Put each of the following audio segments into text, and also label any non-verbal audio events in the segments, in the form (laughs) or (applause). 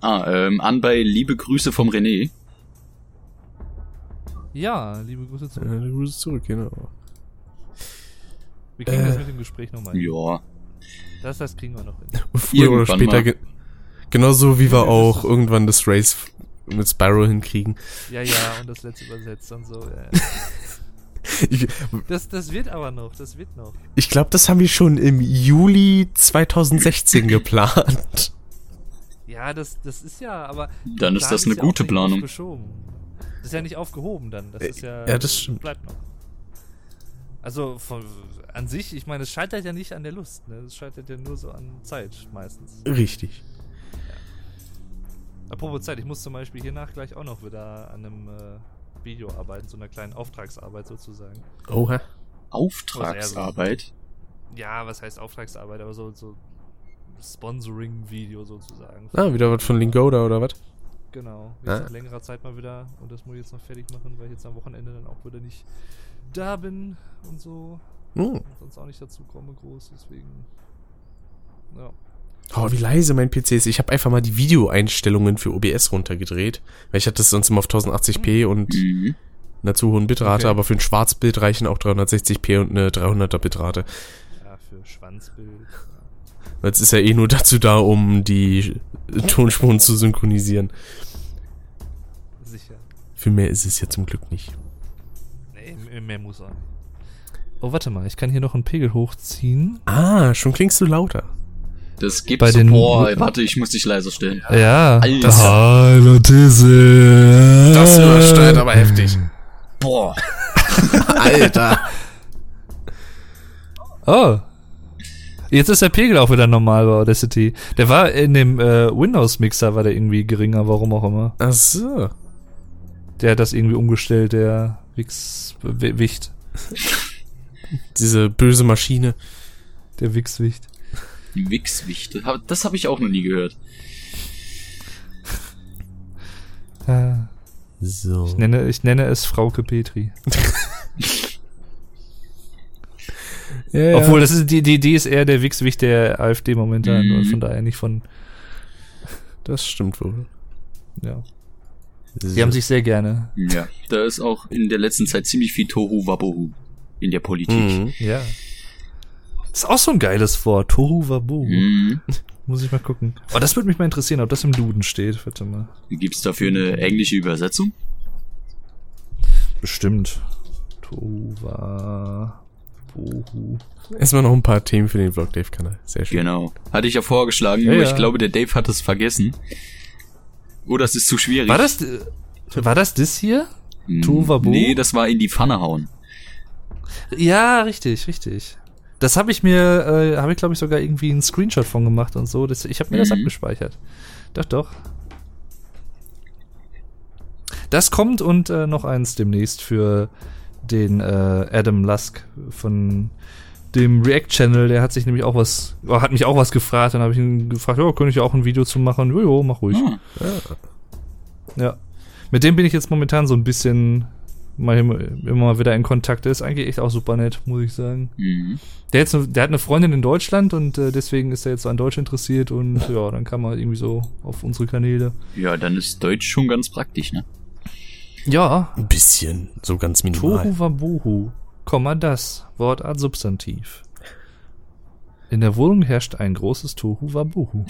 Ah, ähm, an bei Liebe Grüße vom René. Ja, liebe Grüße zurück. Äh, Grüße zurück, genau. Wir kriegen das Äh. mit dem Gespräch nochmal hin. Ja. Das, das kriegen wir noch hin. Früher oder Irgendwann später, mal. ge genauso wie wir Ja, das auch irgendwann das Race mit Spyro hinkriegen. Ja, ja, und das letzte übersetzt und so. Ja. (laughs) Ich, Das, das wird aber noch, das wird noch. ich glaube, das haben wir schon im Juli 2016 (laughs) geplant. Ja, das, das ist ja, aber. Dann ist das eine ja gute nicht Planung. Das ist ja nicht aufgehoben dann. Das ist ja. ja, das stimmt. Bleibt noch. Also von, an sich, ich meine, es scheitert ja nicht an der Lust. Ne? Es scheitert ja nur so an Zeit meistens. Richtig. Apropos Zeit, ich muss zum Beispiel hiernach gleich auch noch wieder an einem äh, Video arbeiten, so einer kleinen Auftragsarbeit sozusagen. Oha. Auftragsarbeit. Ja, was heißt Auftragsarbeit, aber so, so Sponsoring-Video sozusagen. Ah, wieder was von Lingoda oder was? Genau. Jetzt Ah. nach längerer Zeit mal wieder und das muss ich jetzt noch fertig machen, weil ich jetzt am Wochenende dann auch wieder nicht da bin und so. Hm. Und sonst auch nicht dazu komme groß, deswegen. Ja. Oh, wie leise mein PC ist. Ich habe einfach mal die Videoeinstellungen für OBS runtergedreht. Weil ich hatte es sonst immer auf 1080p und Mhm. einer zu hohen Bitrate, Okay. aber für ein Schwarzbild reichen auch 360p und eine 300er Bitrate. Ja, für Schwanzbild. Weil es ist ja eh nur dazu da, um die Tonspuren zu synchronisieren. Sicher. Für mehr ist es ja zum Glück nicht. Nee, mehr muss nicht. Oh, warte mal, ich kann hier noch einen Pegel hochziehen. Ah, schon klingst du lauter. Das gibt Bei den- Boah, warte, ich muss dich leiser stellen. Ja. Alter. Hallo. Das übersteuert aber heftig. Boah. (laughs) Alter. Oh. Jetzt ist der Pegel auch wieder normal bei Audacity. Der war in dem äh, Windows-Mixer war der irgendwie geringer, warum auch immer. Ach so. Der hat das irgendwie umgestellt, der Wix Wicht. Diese böse Maschine. Der Wix-Wicht. Die Wix-Wichte. Hab- Das habe ich auch noch nie gehört. Äh, So. ich, nenne, ich nenne es Frauke Petri. (laughs) Ja, ja. Obwohl, das ist die, die, die ist eher der Wix-Wicht der AfD momentan Mhm. und von daher nicht von, das stimmt wohl. ja. So. Die haben sich sehr gerne. Ja. Da ist auch in der letzten Zeit ziemlich viel Tohu Wabohu in der Politik. Mhm. Ja. Ist auch so ein geiles Wort. Tohu Wabohu. Mhm. Muss ich mal gucken. Oh, das würde mich mal interessieren, ob das im Duden steht. Warte mal. Gibt's dafür eine englische Übersetzung? Bestimmt. Tohu Erstmal noch ein paar Themen für den Vlog Dave Kanal. Sehr schön. Genau. Hatte ich ja vorgeschlagen, Ja, nur ja. ich glaube, der Dave hat es vergessen. Oder es ist zu schwierig. War das, äh, war das das hier? Hm, Tohu Wabohu? Nee, das war in die Pfanne hauen. Ja, richtig, richtig. Das habe ich mir, äh, habe ich glaube ich sogar irgendwie einen Screenshot von gemacht und so. Das, ich habe mir das Mhm. abgespeichert. Doch, doch. Das kommt und äh, noch eins demnächst für den äh, Adam Lusk von dem React-Channel. Der hat sich nämlich auch was, oh, hat mich auch was gefragt. Dann habe ich ihn gefragt, ja, könnte ich auch ein Video zu machen? Jojo, mach ruhig. Ah, Ja. Mit dem bin ich jetzt momentan so ein bisschen mal immer mal wieder in Kontakt. Der ist eigentlich echt auch super nett, muss ich sagen. mhm. Der, jetzt, der hat eine Freundin in Deutschland und äh, deswegen ist er jetzt so an Deutsch interessiert und ja, dann kam er irgendwie so auf unsere Kanäle. Ja, dann ist Deutsch schon ganz praktisch, ne? Ja, Ein bisschen. So ganz minimal. Tohu Wabohu, Komma das, Wortart Substantiv. In der Wohnung herrscht ein großes Tohu Wabohu.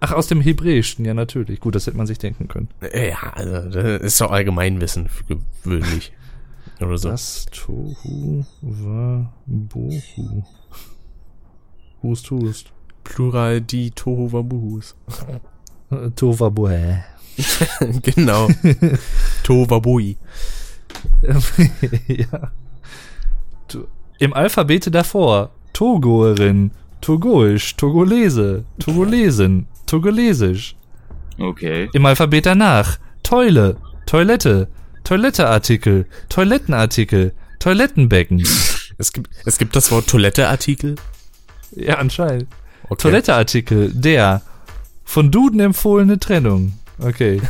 Ach, aus dem Hebräischen, ja natürlich. Gut, das hätte man sich denken können. Ja, also, das ist doch Allgemeinwissen gewöhnlich. Oder so. Das Tohu Wabohu. Hust, hust. Plural die Tohu Wabuhus. Äh, Tohuwabohu. (laughs) genau. Tohu Wabui. (laughs) ja. Im Alphabete davor. Togoerin, Togoisch, Togolese, Togolesen, Togolesisch. Okay. Im Alphabet danach. Toile, Toilette, Toiletteartikel, Toilettenartikel, Toilettenbecken. (laughs) Es gibt, es gibt das Wort Toiletteartikel. ja, anscheinend. Okay. Toiletteartikel, der. Von Duden empfohlene Trennung. Okay.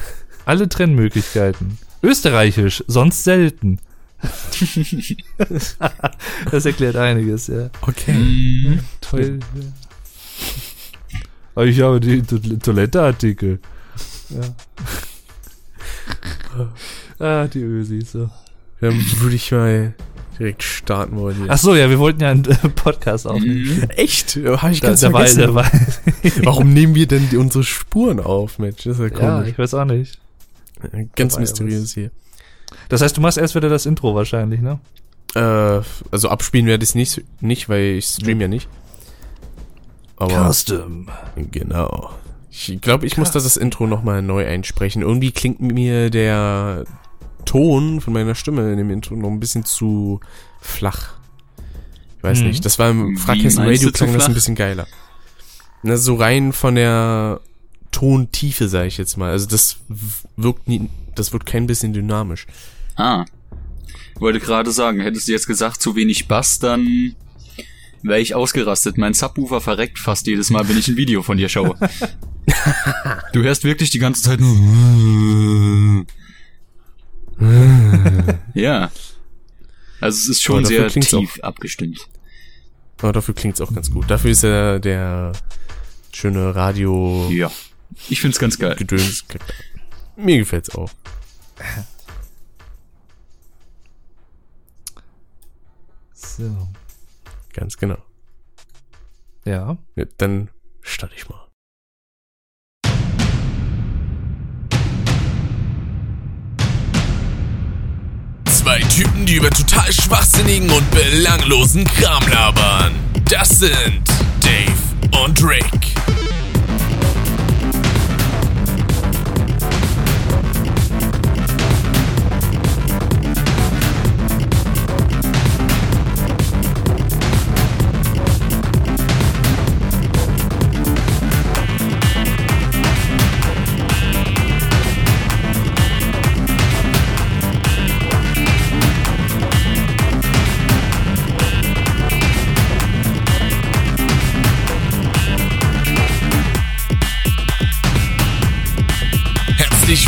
Alle Trennmöglichkeiten. Österreichisch, sonst selten. (laughs) das erklärt einiges, ja. Okay. Mhm. Toll. Aber ich habe die To Toiletteartikel. Ja. (laughs) ah, die Ösis, so. Dann würde ich mal direkt starten wollen. hier. Ach so, ja, wir wollten ja einen äh, (laughs) Podcast aufnehmen. echt? Habe ich Da, ganz der war, vergessen. war, (laughs) Warum nehmen wir denn die, unsere Spuren auf, Mensch? Das ist ja ja, komisch. ich weiß auch nicht. ganz dabei mysteriös hier. Das heißt, du machst erst wieder das Intro wahrscheinlich, ne? Äh, also abspielen werde ich es nicht, nicht, weil ich stream ja nicht. Aber Custom. genau. Ich glaube, ich muss da das Intro nochmal neu einsprechen. Irgendwie klingt mir der Ton von meiner Stimme in dem Intro noch ein bisschen zu flach. Ich weiß Mhm. nicht. Das war im du Radio klang das ein bisschen geiler. Na, so rein von der Tontiefe, sage ich jetzt mal. Also das wirkt nie, das wirkt kein bisschen dynamisch. Ah. Wollte gerade sagen, hättest du jetzt gesagt, zu wenig Bass, dann wäre ich ausgerastet. Mein Subwoofer verreckt fast jedes Mal, wenn ich ein Video von dir schaue. (laughs) du hörst wirklich die ganze Zeit nur. (laughs) (laughs) ja. Also es ist schon sehr tief abgestimmt. Aber dafür klingt's auch ganz gut. Dafür ist ja der schöne Radio Ja. Ich find's ganz geil. Gedöns. Mir gefällt's auch. So. Ganz genau. Ja. Ja, dann starte ich mal. Zwei Typen, die über total schwachsinnigen und belanglosen Kram labern. Das sind Dave und Rick.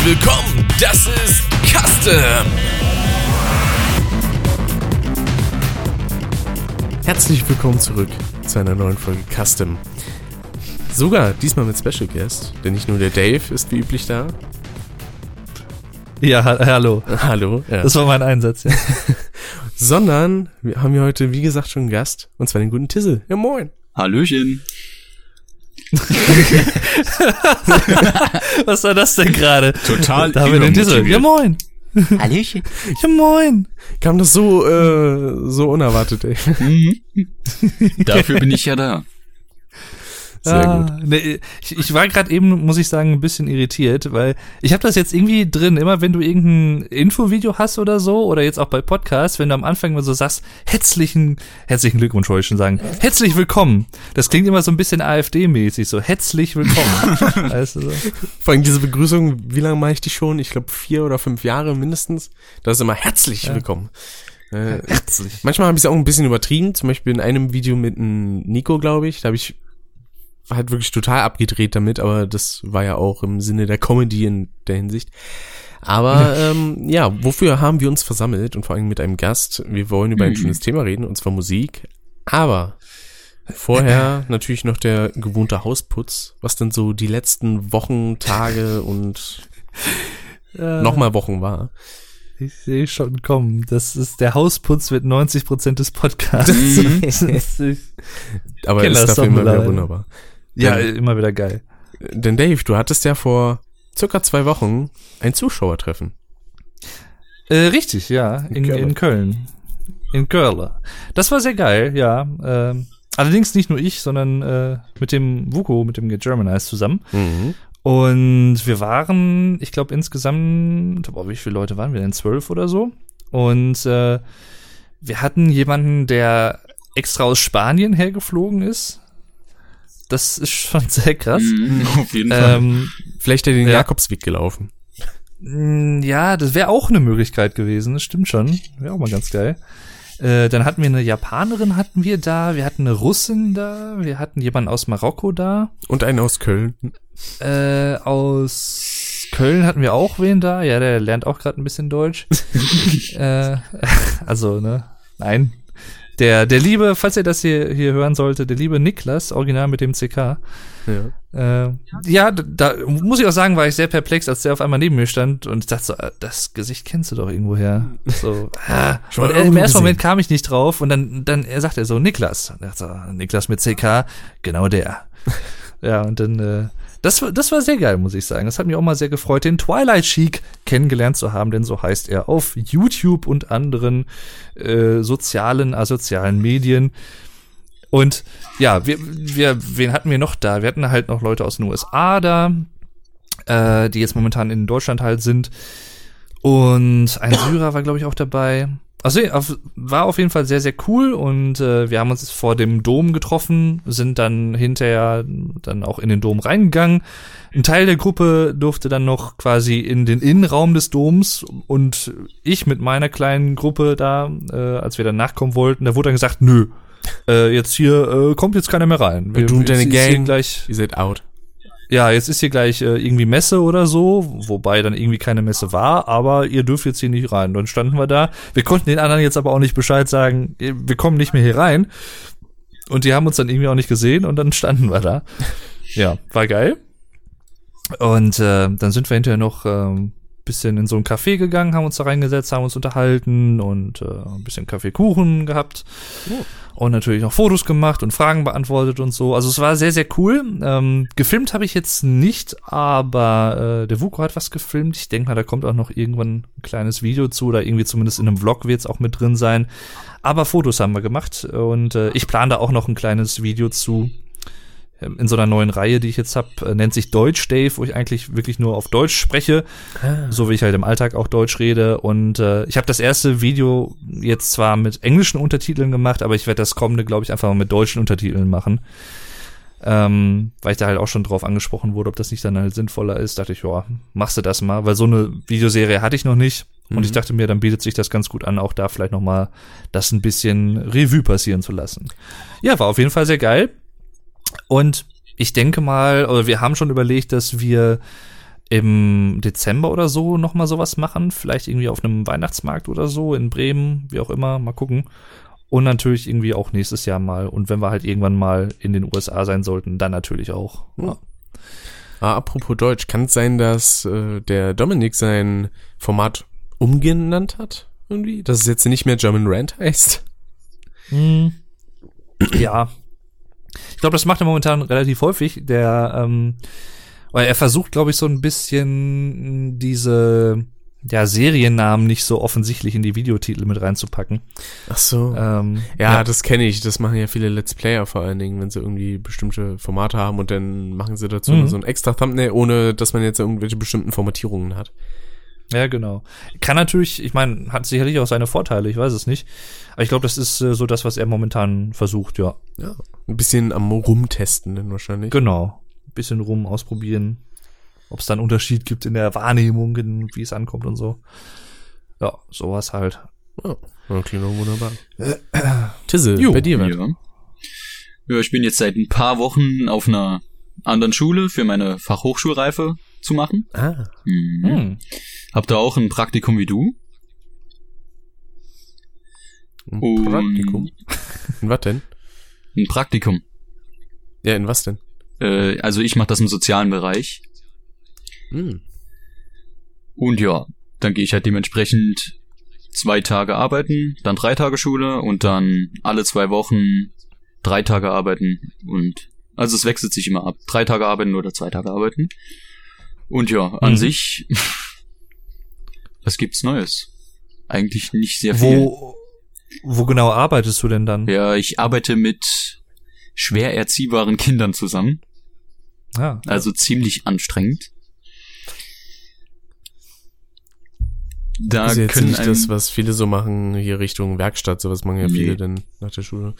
Willkommen, das ist Custom. Herzlich willkommen zurück zu einer neuen Folge Custom. Sogar diesmal mit Special Guest, denn nicht nur der Dave ist wie üblich da. Ja, ha hallo. Hallo. Ja. Das war mein Einsatz, ja. (laughs) Sondern wir haben hier heute, wie gesagt, schon einen Gast, und zwar den guten Tissel. Ja, moin. Hallöchen. (laughs) Was war das denn gerade? Total Da haben wir den Diesel. Ja, moin. Hallöchen. (laughs) Ja, moin. Kam das so, äh, so unerwartet, ey. Mhm. (laughs) Dafür bin ich ja da. Sehr ah, gut. Nee, ich, ich war gerade eben, muss ich sagen, ein bisschen irritiert, weil ich habe das jetzt irgendwie drin, immer wenn du irgendein Infovideo hast oder so, oder jetzt auch bei Podcasts, wenn du am Anfang mal so sagst, herzlichen, herzlichen Glückwunsch wollte ich schon sagen, herzlich willkommen. Das klingt immer so ein bisschen AfD-mäßig, so herzlich willkommen. (laughs) weißt du so? Vor allem diese Begrüßung, wie lange mache ich die schon? Ich glaube vier oder fünf Jahre mindestens. Das ist immer herzlich willkommen. Äh, Herzlich. manchmal habe ich es auch ein bisschen übertrieben. Zum Beispiel in einem Video mit Nico, glaube ich. Da habe ich halt wirklich total abgedreht damit, aber das war ja auch im Sinne der Comedy in der Hinsicht. Aber ähm, ja, wofür haben wir uns versammelt und vor allem mit einem Gast? Wir wollen über ein Mhm. schönes Thema reden, und zwar Musik. Aber vorher (laughs) natürlich noch der gewohnte Hausputz, was denn so die letzten Wochen, Tage und Äh, nochmal Wochen war. Ich sehe schon kommen. Das ist der Hausputz mit 90 Prozent des Podcasts. (laughs) (laughs) Das ist- ich- Aber ist dafür immer wieder wunderbar. Ja, Denn- immer wieder geil. Denn Dave, du hattest ja vor circa zwei Wochen ein Zuschauertreffen. Äh, richtig, ja. In, Köln. in Köln. In Köln. Das war sehr geil, ja. Ähm, allerdings nicht nur ich, sondern äh, mit dem Vuko, mit dem Get Germanized zusammen. Mhm. Und wir waren, ich glaube insgesamt, boah, wie viele Leute waren wir denn? Zwölf oder so. Und äh, wir hatten jemanden, der extra aus Spanien hergeflogen ist. Das ist schon (laughs) sehr krass. Mhm, auf jeden Fall. Ähm, Vielleicht er den Ja. Jakobsweg gelaufen. Mm, Ja, das wäre auch eine Möglichkeit gewesen, das stimmt schon. Wäre auch mal ganz geil. Äh, dann hatten wir eine Japanerin hatten wir da, wir hatten eine Russin da, wir hatten jemanden aus Marokko da. Und einen aus Köln. Äh, aus Köln hatten wir auch wen da. Ja, der lernt auch gerade ein bisschen Deutsch. (laughs) äh, (laughs) also, ne? Nein. Der, der liebe, falls ihr das hier, hier hören sollte, der liebe Niklas, original mit dem CK. Ja. Äh, ja, da, da muss ich auch sagen, war ich sehr perplex, als der auf einmal neben mir stand und ich dachte so, äh, das Gesicht kennst du doch irgendwo her. So, (laughs) ah. Und, äh, Im ersten. Moment kam ich nicht drauf und dann, dann er sagt er so, Niklas. Und ich dachte so, Niklas mit CK, genau der. (laughs) ja, und dann, äh, das, war- das war sehr geil, muss ich sagen. Das hat mich auch mal sehr gefreut, den Twilight Chic kennengelernt zu haben, denn so heißt er auf YouTube und anderen äh, sozialen, asozialen Medien. Und ja, wir, wir, wen hatten wir noch da? Wir hatten halt noch Leute aus den USA da, äh, die jetzt momentan in Deutschland halt sind. Und ein Syrer war, glaube ich, auch dabei. Also war auf jeden Fall sehr, sehr cool und äh, wir haben uns vor dem Dom getroffen, sind dann hinterher dann auch in den Dom reingegangen. Ein Teil der Gruppe durfte dann noch quasi in den Innenraum des Doms und ich mit meiner kleinen Gruppe da, äh, als wir dann nachkommen wollten, da wurde dann gesagt, nö, äh, jetzt hier äh, kommt jetzt keiner mehr rein. Und du und deine Gang? gleich Ihr seid out. Ja, jetzt ist hier gleich äh, irgendwie Messe oder so, wobei dann irgendwie keine Messe war, aber ihr dürft jetzt hier nicht rein. Dann standen wir da. Wir konnten den anderen jetzt aber auch nicht Bescheid sagen, eh, wir kommen nicht mehr hier rein. Und die haben uns dann irgendwie auch nicht gesehen und dann (laughs) standen wir da. Ja, war geil. Und äh, dann sind wir hinterher noch ähm, bisschen in so ein Café gegangen, haben uns da reingesetzt, haben uns unterhalten und äh, ein bisschen Kaffeekuchen gehabt. Und natürlich noch Fotos gemacht und Fragen beantwortet und so. Also es war sehr, sehr cool. Ähm, gefilmt habe ich jetzt nicht, aber äh, der Vuko hat was gefilmt. Ich denke mal, da kommt auch noch irgendwann ein kleines Video zu oder irgendwie zumindest in einem Vlog wird es auch mit drin sein. Aber Fotos haben wir gemacht und äh, ich plane da auch noch ein kleines Video zu. Ähm, In so einer neuen Reihe, die ich jetzt habe, äh, nennt sich Deutsch Dave, wo ich eigentlich wirklich nur auf Deutsch spreche so wie ich halt im Alltag auch Deutsch rede. Und äh, ich habe das erste Video jetzt zwar mit englischen Untertiteln gemacht, aber ich werde das kommende, glaube ich, einfach mal mit deutschen Untertiteln machen. Ähm, weil ich da halt auch schon drauf angesprochen wurde, ob das nicht dann halt sinnvoller ist, dachte ich, ja, machst du das mal, weil so eine Videoserie hatte ich noch nicht. Und ich dachte mir, dann bietet sich das ganz gut an, auch da vielleicht noch mal das ein bisschen Revue passieren zu lassen. Ja, war auf jeden Fall sehr geil. Und ich denke mal, oder wir haben schon überlegt, dass wir im Dezember oder so noch mal sowas machen, vielleicht irgendwie auf einem Weihnachtsmarkt oder so in Bremen, wie auch immer, mal gucken. Und natürlich irgendwie auch nächstes Jahr mal. Und wenn wir halt irgendwann mal in den USA sein sollten, dann natürlich auch. Ja. Ah, apropos Deutsch, kann es sein, dass äh, der Dominik sein Format umgenannt hat? Irgendwie? Dass es jetzt nicht mehr German Rant heißt? Hm. Ja. Ich glaube, das macht er momentan relativ häufig. Der, ähm, weil er versucht, glaube ich, so ein bisschen diese ja, Seriennamen nicht so offensichtlich in die Videotitel mit reinzupacken. Ach so. Ähm, ja, das kenne ich. Das machen ja viele Let's Player vor allen Dingen, wenn sie irgendwie bestimmte Formate haben und dann machen sie dazu Mhm. so ein extra Thumbnail, ohne dass man jetzt irgendwelche bestimmten Formatierungen hat. Ja, genau. Kann natürlich, ich meine, hat sicherlich auch seine Vorteile, ich weiß es nicht. Aber ich glaube, das ist äh, so das, was er momentan versucht, ja. Ja. Ein bisschen am Rumtesten dann wahrscheinlich. Genau. Ein bisschen rum ausprobieren. Ob es da einen Unterschied gibt in der Wahrnehmung, in, wie es ankommt und so. Ja, sowas halt. Ja, klingt doch wunderbar. (clears throat) Tisse, Jo, bei dir was? Ja. ja, ich bin jetzt seit ein paar Wochen auf einer anderen Schule für meine Fachhochschulreife zu machen. Ah, Mhm. Hm. Hab da auch ein Praktikum wie du. ein Und- Praktikum. In was denn? Ein Praktikum. Ja, in was denn? Äh, also ich mache das im sozialen Bereich. Hm. Und ja, dann gehe ich halt dementsprechend zwei Tage arbeiten, dann drei Tage Schule und dann alle zwei Wochen drei Tage arbeiten und also es wechselt sich immer ab. Drei Tage arbeiten oder zwei Tage arbeiten. Und ja, an Mhm. sich, was gibt's Neues? Eigentlich nicht sehr viel. Wo, wo genau arbeitest du denn dann? Ja, ich arbeite mit schwer erziehbaren Kindern zusammen, Ja. also ziemlich anstrengend. Da Das ist jetzt können nicht das, was viele so machen, hier Richtung Werkstatt, sowas machen ja Nee. viele dann nach der Schule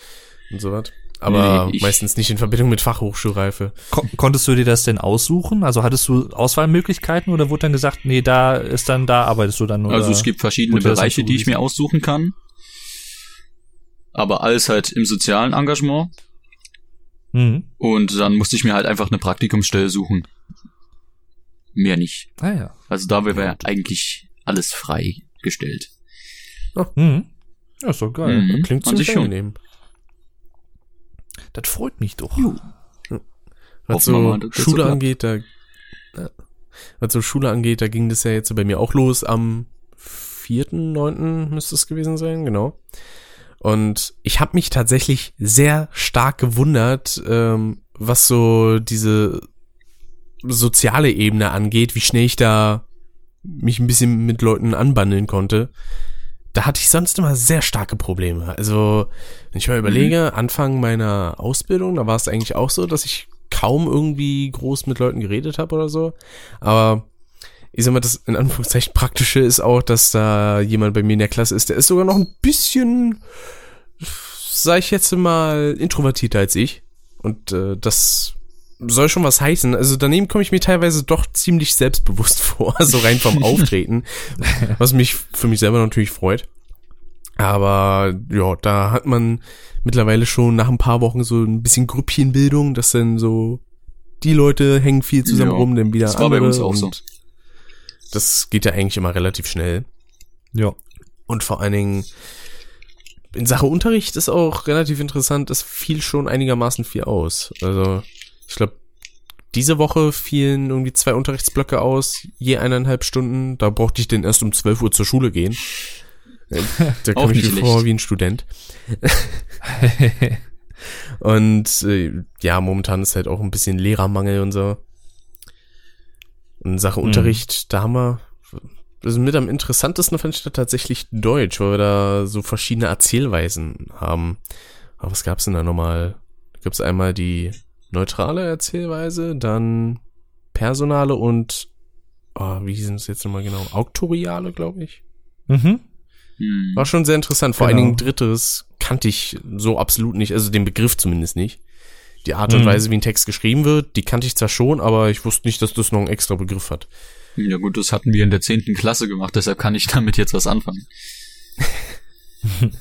und sowas. Aber Nee, meistens nicht in Verbindung mit Fachhochschulreife. Kon konntest du dir das denn aussuchen? Also hattest du Auswahlmöglichkeiten oder wurde dann gesagt, nee, da ist dann, da arbeitest du dann? Oder? Also es gibt verschiedene Bereiche, die ich mir aussuchen kann. Aber alles halt im sozialen Engagement. Mhm. Und dann musste ich mir halt einfach eine Praktikumsstelle suchen. Mehr nicht. Ah ja. Also da wäre eigentlich alles freigestellt. Mhm. Ja, ist doch geil. Mhm. Klingt an ziemlich sich schon. Das freut mich doch. Was Hoffen wir so mal, so Schule klappt. angeht, da was so Schule angeht, da ging das ja jetzt bei mir auch los am 4.9. müsste es gewesen sein, genau. Und ich habe mich tatsächlich sehr stark gewundert, ähm, was so diese soziale Ebene angeht, wie schnell ich da mich ein bisschen mit Leuten anbandeln konnte. Da hatte ich sonst immer sehr starke Probleme. Also, wenn ich mal überlege, Anfang meiner Ausbildung, da war es eigentlich auch so, dass ich kaum irgendwie groß mit Leuten geredet habe oder so. Aber ich sag mal, das in Anführungszeichen praktische ist auch, dass da jemand bei mir in der Klasse ist, der ist sogar noch ein bisschen, sag ich jetzt mal, introvertierter als ich. Und äh, das soll schon was heißen. Also daneben komme ich mir teilweise doch ziemlich selbstbewusst (laughs) vor, so rein vom Auftreten, (laughs) was mich für mich selber natürlich freut. Aber ja, da hat man mittlerweile schon nach ein paar Wochen so ein bisschen Grüppchenbildung, dass dann so die Leute hängen viel zusammen Ja, rum, dann wieder das war bei andere uns auch so. Das geht ja eigentlich immer relativ schnell. Ja. Und vor allen Dingen in Sache Unterricht ist auch relativ interessant, es fiel schon einigermaßen viel aus. Also ich glaube, diese Woche fielen irgendwie zwei Unterrichtsblöcke aus, je eineinhalb Stunden. Da brauchte ich denn erst um 12 Uhr zur Schule gehen. Äh, Da komme ich mir vor wie ein Student. (laughs) Und äh, ja, momentan ist halt auch ein bisschen Lehrermangel und so. Und Sache Mhm. Unterricht, da haben wir, also mit am interessantesten fand ich da tatsächlich Deutsch, weil wir da so verschiedene Erzählweisen haben. Aber was gab's denn da nochmal? Da gab's einmal die neutrale Erzählweise, dann personale und, oh, wie hießen es jetzt nochmal genau? Auktoriale, glaube ich. Mhm. Hm. War schon sehr interessant. Vor Genau. allen Dingen drittes kannte ich so absolut nicht, also den Begriff zumindest nicht. Die Art und Mhm. Weise, wie ein Text geschrieben wird, die kannte ich zwar schon, aber ich wusste nicht, dass das noch einen extra Begriff hat. Ja gut, das hatten wir in der zehnten Klasse gemacht, deshalb kann ich damit jetzt was anfangen. (laughs)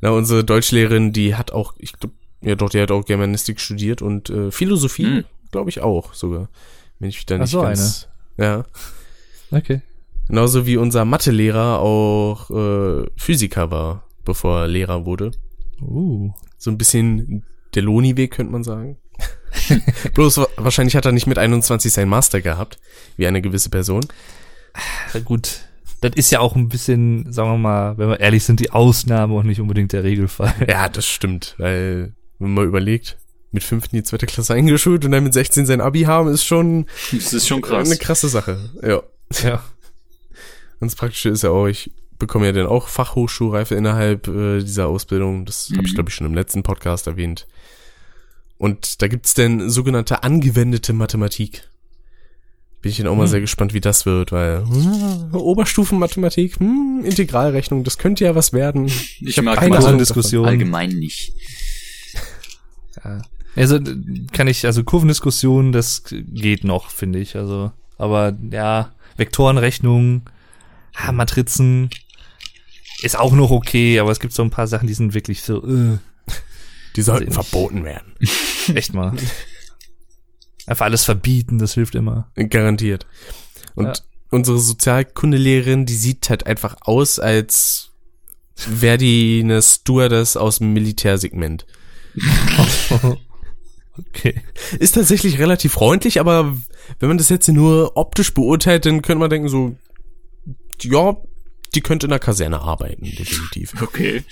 Na, unsere Deutschlehrerin, die hat auch, ich glaube, ja doch, die hat auch Germanistik studiert und äh, Philosophie, Mhm. glaube ich auch sogar. Wenn ich da Ach nicht so, ganz, Ja. Okay. Genauso wie unser Mathelehrer auch äh, Physiker war, bevor er Lehrer wurde. Uh. So ein bisschen der Loni-Weg, könnte man sagen. (laughs) Bloß wa- wahrscheinlich hat er nicht mit 21 sein Master gehabt, wie eine gewisse Person. Na gut. Das ist ja auch ein bisschen, sagen wir mal, wenn wir ehrlich sind, die Ausnahme und nicht unbedingt der Regelfall. Ja, das stimmt, weil, wenn man mal überlegt, mit 5 in die zweite Klasse eingeschult und dann mit 16 sein Abi haben, ist schon Das ist schon eine krass. krasse Sache. Ja. Ja. Und das Praktische ist ja auch, ich bekomme ja dann auch Fachhochschulreife innerhalb äh, dieser Ausbildung. Das habe ich, Mhm. glaube ich, schon im letzten Podcast erwähnt. Und da gibt's dann sogenannte angewendete Mathematik. Bin ich dann auch mal Hm. sehr gespannt, wie das wird, weil hm, Oberstufenmathematik, hm, Integralrechnung, das könnte ja was werden. Ich hab mag keine Diskussion. allgemein nicht. Ja. Also kann ich, also Kurvendiskussion, das geht noch, finde ich. Also, aber ja, Vektorenrechnung, ah, Matrizen ist auch noch okay, aber es gibt so ein paar Sachen, die sind wirklich so, äh, Die sollten Also verboten werden. (laughs) echt mal. Einfach alles verbieten, das hilft immer. Garantiert. Und Ja. unsere Sozialkundelehrerin, die sieht halt einfach aus, als wäre die eine Stewardess aus dem Militärsegment. (laughs) Okay. Ist tatsächlich relativ freundlich, aber wenn man das jetzt nur optisch beurteilt, dann könnte man denken so, ja, die könnte in der Kaserne arbeiten, definitiv. Okay.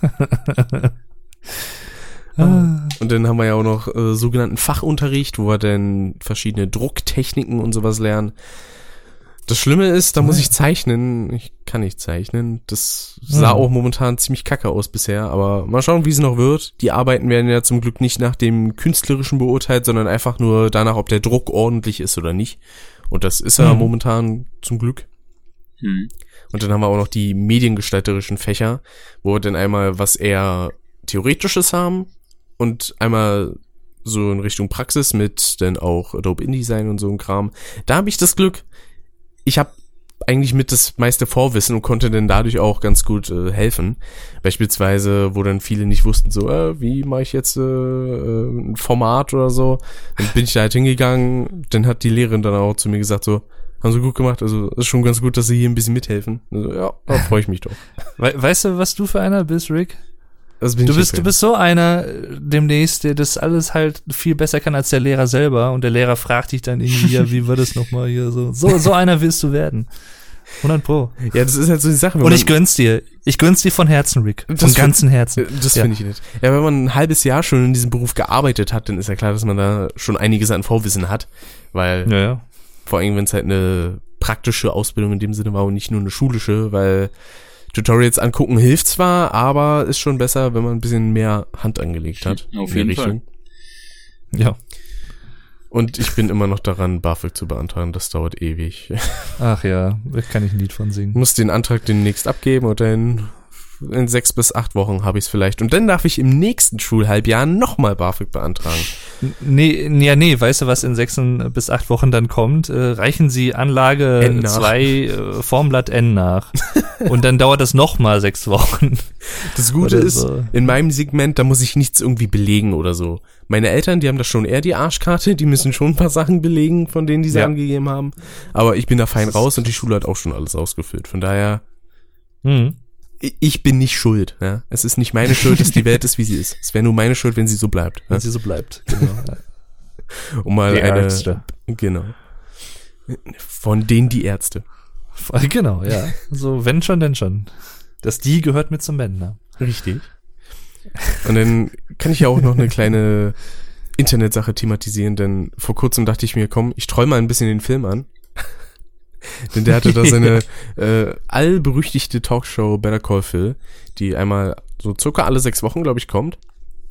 (laughs) Und dann haben wir ja auch noch äh, sogenannten Fachunterricht, wo wir dann verschiedene Drucktechniken und sowas lernen. Das Schlimme ist, da muss ich zeichnen. Ich kann nicht zeichnen. Das sah Hm. auch momentan ziemlich kacke aus bisher, aber mal schauen, wie es noch wird. Die Arbeiten werden ja zum Glück nicht nach dem künstlerischen beurteilt, sondern einfach nur danach, ob der Druck ordentlich ist oder nicht. Und das ist er Hm. momentan zum Glück. Hm. Und dann haben wir auch noch die mediengestalterischen Fächer, wo wir dann einmal was eher Theoretisches haben und einmal so in Richtung Praxis mit dann auch Adobe InDesign und so ein Kram. Da habe ich das Glück, ich habe eigentlich mit das meiste Vorwissen und konnte dann dadurch auch ganz gut äh, helfen. Beispielsweise, wo dann viele nicht wussten, so, äh, wie mache ich jetzt äh, äh, ein Format oder so. Dann bin ich da halt hingegangen, dann hat die Lehrerin dann auch zu mir gesagt, so, Haben sie gut gemacht. Also ist schon ganz gut, dass sie hier ein bisschen mithelfen. Also, ja, da (laughs) freue ich mich doch. We weißt du, was du für einer bist, Rick? Das bin Du ich bist, du bist so einer demnächst, der das alles halt viel besser kann als der Lehrer selber und der Lehrer fragt dich dann irgendwie, ja, wie war das nochmal hier so? So, so einer willst du werden. 100 Pro. Ja, das ist halt so die Sache. Und ich gönn's dir. Ich gönn's dir von Herzen, Rick. Von Das ganzem Herzen. Äh, Das Ja. finde ich nicht. Ja, wenn man ein halbes Jahr schon in diesem Beruf gearbeitet hat, dann ist ja klar, dass man da schon einiges an Vorwissen hat. Weil Ja, ja. vor allem, wenn es halt eine praktische Ausbildung in dem Sinne war und nicht nur eine schulische, weil Tutorials angucken hilft zwar, aber ist schon besser, wenn man ein bisschen mehr Hand angelegt hat. Auf in die jeden Ja. Und ich bin immer noch daran, BAföG zu beantragen. Das dauert ewig. Ach ja, da kann ich ein Lied von singen. muss den Antrag demnächst abgeben und dann in sechs bis acht Wochen habe ich es vielleicht. Und dann darf ich im nächsten Schulhalbjahr nochmal BAföG beantragen. Nee, nee, ja, nee, weißt du, was in sechs bis acht Wochen dann kommt? Äh, reichen Sie Anlage N nach. 2 äh, Formblatt N nach. (laughs) Und dann dauert das nochmal sechs Wochen. Das Gute Oder ist, so. in meinem Segment, da muss ich nichts irgendwie belegen oder so. Meine Eltern, die haben da schon eher die Arschkarte, die müssen schon ein paar Sachen belegen, von denen die sie Ja. angegeben haben. Aber ich bin da fein raus und die Schule hat auch schon alles ausgefüllt. Von daher, Hm. Ich bin nicht schuld. Ja? Es ist nicht meine Schuld, dass die Welt ist, wie sie ist. Es wäre nur meine Schuld, wenn sie so bleibt. Ja? Wenn sie so bleibt. Genau. (laughs) Um mal Die eine, Ärzte. genau. Von denen die Ärzte. genau, ja. So, wenn schon, denn schon. Das Die gehört mit zum Bänder. Richtig. Und dann kann ich ja auch noch eine kleine Internetsache thematisieren, denn vor kurzem dachte ich mir, komm, ich träume mal ein bisschen den Film an. Denn der hatte da (laughs) seine äh, allberüchtigte Talkshow Better Call Phil, die einmal so circa alle sechs Wochen, glaube ich, kommt,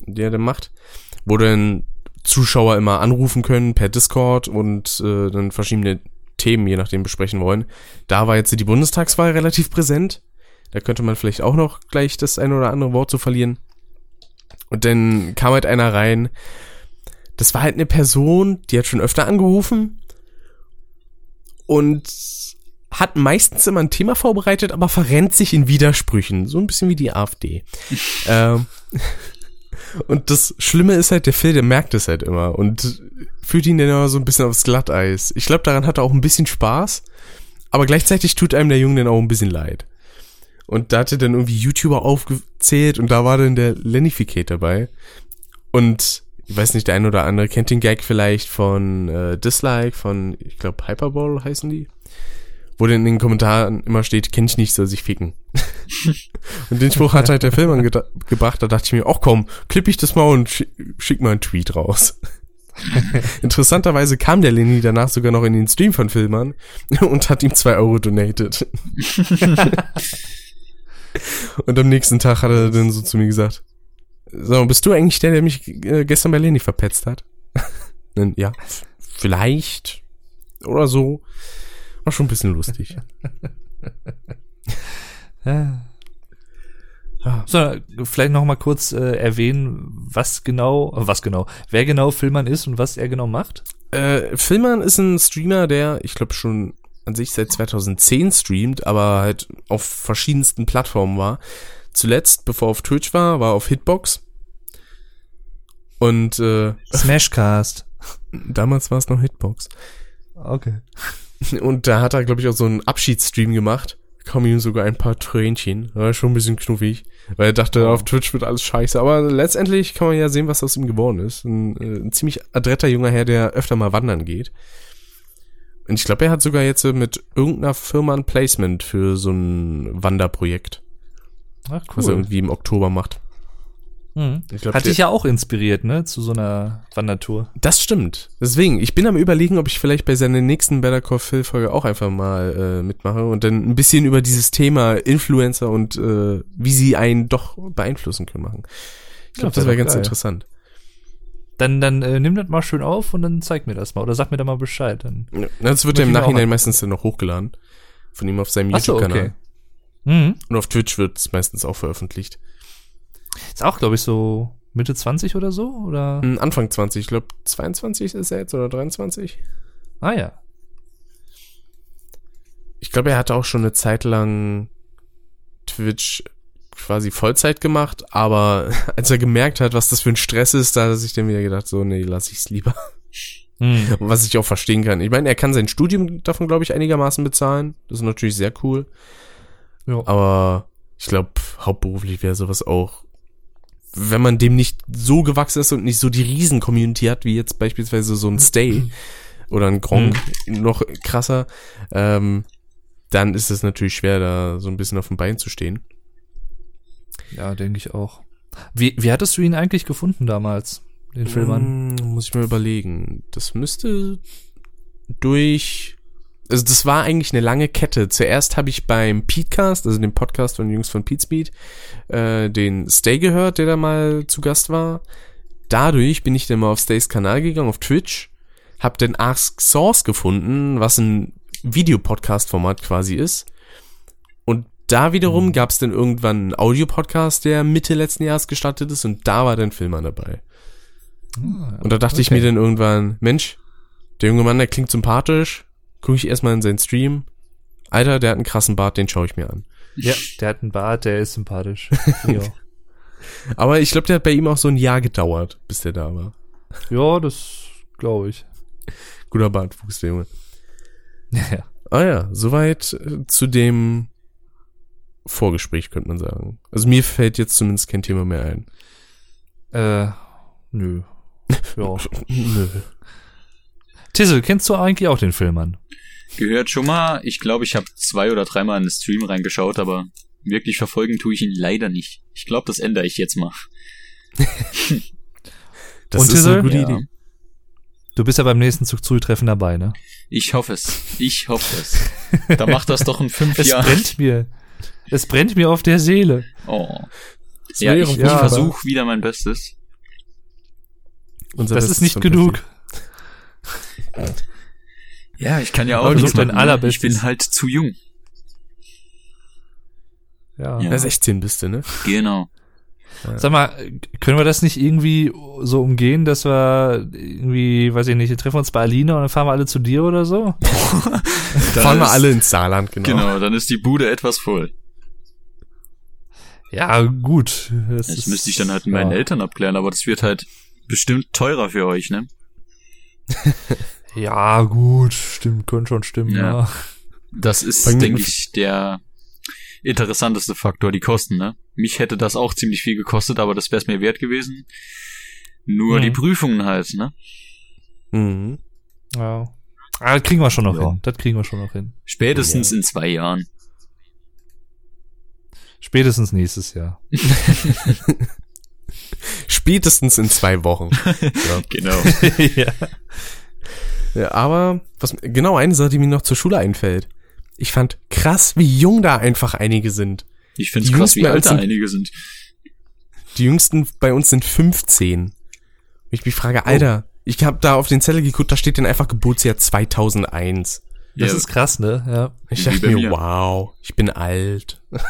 die er dann macht, wo dann Zuschauer immer anrufen können per Discord und äh, dann verschiedene Themen je nachdem besprechen wollen. Da war jetzt die Bundestagswahl relativ präsent. Da könnte man vielleicht auch noch gleich das ein oder andere Wort zu verlieren. Und dann kam halt einer rein. Das war halt eine Person, die hat schon öfter angerufen und hat meistens immer ein Thema vorbereitet, aber verrennt sich in Widersprüchen. So ein bisschen wie die AfD. (laughs) ähm, und das Schlimme ist halt, der Phil, der merkt es halt immer und führt ihn dann immer so ein bisschen aufs Glatteis. Ich glaube, daran hat er auch ein bisschen Spaß, aber gleichzeitig tut einem der Junge dann auch ein bisschen leid. Und da hat er dann irgendwie YouTuber aufgezählt und da war dann der Lenificate dabei. Und ich weiß nicht, der ein oder andere kennt den Gag vielleicht von äh, Dislike, von, ich glaube, Hyperball heißen die. Wo dann in den Kommentaren immer steht, kenn ich nicht, soll sich ficken. (laughs) und den Spruch hat halt der Film angebracht, da dachte ich mir, ach komm, klipp ich das mal und schick, schick mal einen Tweet raus. (laughs) Interessanterweise kam der Lenny danach sogar noch in den Stream von Filmern (laughs) und hat ihm zwei Euro donated. und am nächsten Tag hat er dann so zu mir gesagt, so, bist du eigentlich der, der mich äh, gestern bei Lenny verpetzt hat? (laughs) ja, vielleicht oder so. War schon ein bisschen lustig. (laughs) So, vielleicht noch mal kurz äh, erwähnen, was genau, was genau, wer genau Filmern ist und was er genau macht. Äh, Filmern ist ein Streamer, der, ich glaube, schon an sich seit 2010 streamt, aber halt auf verschiedensten Plattformen war. Zuletzt, bevor er auf Twitch war, war er auf Hitbox. Und äh, Smashcast. (laughs) damals war es noch Hitbox. Okay. Und da hat er, glaube ich, auch so einen Abschiedsstream gemacht. Kam ihm sogar ein paar Tränchen. War schon ein bisschen knuffig. Weil er dachte, Oh. auf Twitch wird alles scheiße. Aber letztendlich kann man ja sehen, was aus ihm geworden ist. Ein, äh, ein ziemlich adretter junger Herr, der öfter mal wandern geht. Und ich glaube, er hat sogar jetzt mit irgendeiner Firma ein Placement für so ein Wanderprojekt, Ach, was er cool. irgendwie im Oktober macht. Mhm. Ich glaub, Hat dich ja auch inspiriert, ne, zu so einer Wandertour. Das stimmt. Deswegen, ich bin am überlegen, ob ich vielleicht bei seiner nächsten Better Call Phil Folge auch einfach mal äh, mitmache und dann ein bisschen über dieses Thema Influencer und äh, wie sie einen doch beeinflussen können machen. Ich glaube, Ja, das wär wäre ganz geil. interessant. Dann, dann äh, nimm das mal schön auf und dann zeig mir das mal. Oder sag mir da mal Bescheid. Dann. Ja, Das wird ja im Nachhinein meistens dann noch hochgeladen. Von ihm auf seinem so, YouTube-Kanal. okay. Mhm. Und auf Twitch wird es meistens auch veröffentlicht. Ist auch, glaube ich, so Mitte 20 oder so? Oder? Mm, Anfang 20, ich glaube 22 ist er jetzt oder 23. Ah ja. Ich glaube, er hatte auch schon eine Zeit lang Twitch quasi Vollzeit gemacht, aber (laughs) als er gemerkt hat, was das für ein Stress ist, da hat er sich dann wieder gedacht, so, nee, lass ich's lieber. Hm. (laughs) Was ich auch verstehen kann. Ich meine, er kann sein Studium davon, glaube ich, einigermaßen bezahlen. Das ist natürlich sehr cool. Ja. Aber ich glaube, hauptberuflich wäre sowas auch, wenn man dem nicht so gewachsen ist und nicht so die Riesen-Community hat, wie jetzt beispielsweise so ein Stay oder ein Gronk, noch krasser, ähm, dann ist es natürlich schwer, da so ein bisschen auf dem Bein zu stehen. Ja, denke ich auch. Wie, wie hattest du ihn eigentlich gefunden damals, den Filmern? Mm, Muss ich mal überlegen. Das müsste durch. Also das war eigentlich eine lange Kette. Zuerst habe ich beim Petecast, also dem Podcast von den Jungs von Pete äh, den Stay gehört, der da mal zu Gast war. Dadurch bin ich dann mal auf Stays Kanal gegangen, auf Twitch, hab den Ask Source gefunden, was ein Videopodcast-Format quasi ist. Und da wiederum gab es dann irgendwann einen Audiopodcast, der Mitte letzten Jahres gestartet ist und da war dann Filmer dabei. Und da dachte ich okay. mir dann irgendwann, Mensch, der junge Mann, der klingt sympathisch. Gucke ich erstmal in seinen Stream. Alter, der hat einen krassen Bart, den schaue ich mir an. Ja, der hat einen Bart, der ist sympathisch. (laughs) ja. Aber ich glaube, der hat bei ihm auch so ein Jahr gedauert, bis der da war. ja, das glaube ich. Guter Bartwuchs, der Junge. (laughs) Ja. Ah ja, soweit äh, zu dem Vorgespräch, könnte man sagen. Also mir fällt jetzt zumindest kein Thema mehr ein. Äh, nö. Ja. (laughs) Nö. Tissel, kennst du eigentlich auch den Filmern? Gehört schon mal. Ich glaube, ich habe zwei oder dreimal in den Stream reingeschaut, aber wirklich verfolgen tue ich ihn leider nicht. Ich glaube, das ändere ich jetzt mal. (laughs) Das Und ist Tissel? eine gute Ja. Idee. Du bist ja beim nächsten Zugzui-Treffen dabei, ne? Ich hoffe es. Ich hoffe es. Da (laughs) macht das doch in fünf Es Jahren. brennt mir. Es brennt mir auf der Seele. Oh. Das Ja, ich, ja, versuche wieder mein Bestes. unser das Bestes ist nicht genug. Ja, ich kann ja auch Aber du nichts bist dein machen, ne? allerbestes. Ich bin halt zu jung. Ja. Ja. Ja, 16 bist du, ne? Genau. Sag mal, können wir das nicht irgendwie so umgehen, dass wir irgendwie, weiß ich nicht, wir treffen uns bei Alina und dann fahren wir alle zu dir oder so? (laughs) Dann Fahren wir alle ins Saarland, genau. Genau, dann ist die Bude etwas voll. Ja, gut. Das, Das ist- müsste ich dann halt mit meinen ja. Eltern abklären, aber das wird halt bestimmt teurer für euch, ne? (laughs) Ja, gut, stimmt, könnte schon stimmen, Ja. ja. Das ist, denke ich, der interessanteste Faktor, die Kosten, ne? Mich hätte das auch ziemlich viel gekostet, aber das wäre es mir wert gewesen. Nur Mhm. die Prüfungen halt, ne? Mhm. ja. Ah, das kriegen wir schon noch Ja. hin. Das kriegen wir schon noch hin. Spätestens in zwei Jahren. Spätestens nächstes Jahr. (laughs) Spätestens in zwei Wochen. (laughs) ja. Genau. (laughs) ja. Ja, aber was genau eine Sache, die mir noch zur Schule einfällt. Ich fand krass, wie jung da einfach einige sind. Ich find's Die krass, wie alt da sind- einige sind. Die jüngsten bei uns sind 15. Und ich mich frage, Alter, ich habe da auf den Zettel geguckt, da steht dann einfach Geburtsjahr 2001. Das Ja. ist krass, ne? Ja. Ich Wie dachte mir, mir. wow, ich bin alt. (laughs)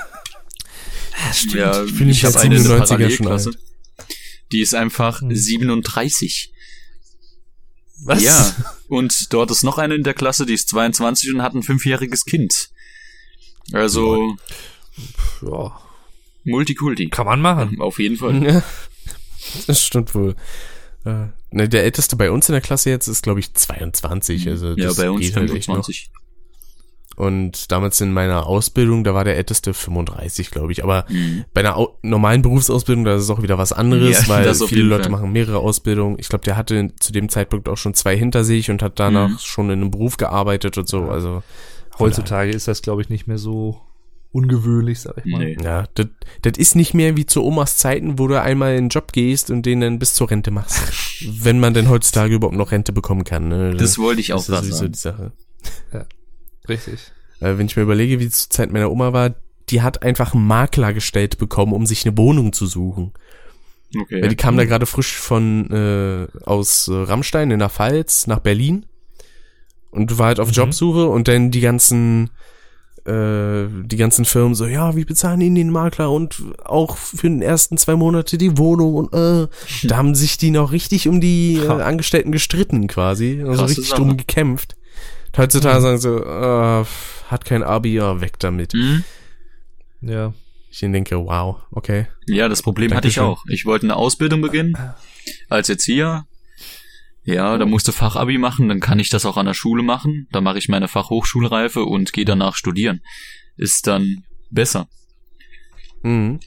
Ja, Ich fühle mich ich als eine in der 97er schon Parallelklasse. Die ist einfach Hm. 37. Was? Ja. Und dort ist noch eine in der Klasse, die ist 22 und hat ein fünfjähriges Kind. Also Ja. Multikulti. Kann man machen. Auf jeden Fall. Ja, das stimmt wohl. Äh, ne, der älteste bei uns in der Klasse jetzt ist, glaube ich, 22. Also Ja, das bei uns geht halt echt noch. 25. Und damals in meiner Ausbildung, da war der älteste 35, glaube ich. Aber Mhm. bei einer au normalen Berufsausbildung, da ist es auch wieder was anderes, Ja, weil viele Leute Fall. machen mehrere Ausbildungen. Ich glaube, der hatte zu dem Zeitpunkt auch schon zwei hinter sich und hat danach Mhm. schon in einem Beruf gearbeitet und so. Also Heutzutage ist das, glaube ich, nicht mehr so ungewöhnlich, sag ich mal. Nee. ja, das das ist nicht mehr wie zu Omas Zeiten, wo du einmal in den Job gehst und den dann bis zur Rente machst. (laughs) Wenn man denn heutzutage überhaupt noch Rente bekommen kann. Ne? Das wollte ich auch das ist gerade sowieso sagen. die Sache. Richtig. Äh, wenn ich mir überlege, wie es zur Zeit meiner Oma war, die hat einfach einen Makler gestellt bekommen, um sich eine Wohnung zu suchen. Okay. Ja, die kam da gerade frisch von äh, aus äh, Rammstein in der Pfalz nach Berlin und war halt auf Mhm. Jobsuche und dann die ganzen äh, die ganzen Firmen so, ja, wir bezahlen Ihnen den Makler und auch für den ersten zwei Monate die Wohnung und äh, (laughs) da haben sich die noch richtig um die äh. Angestellten gestritten quasi, also Krasse richtig drum gekämpft. Heutzutage sagen so, äh, hat kein Abi, ja, weg damit. Mhm. Ja. Ich denke, wow, okay. Ja, das Problem hatte ich Dankeschön. auch. Ich wollte eine Ausbildung beginnen als Erzieher. Ja, da musst du Fachabi machen, dann kann ich das auch an der Schule machen. Da mache ich meine Fachhochschulreife und gehe danach studieren. Ist dann besser. Mhm.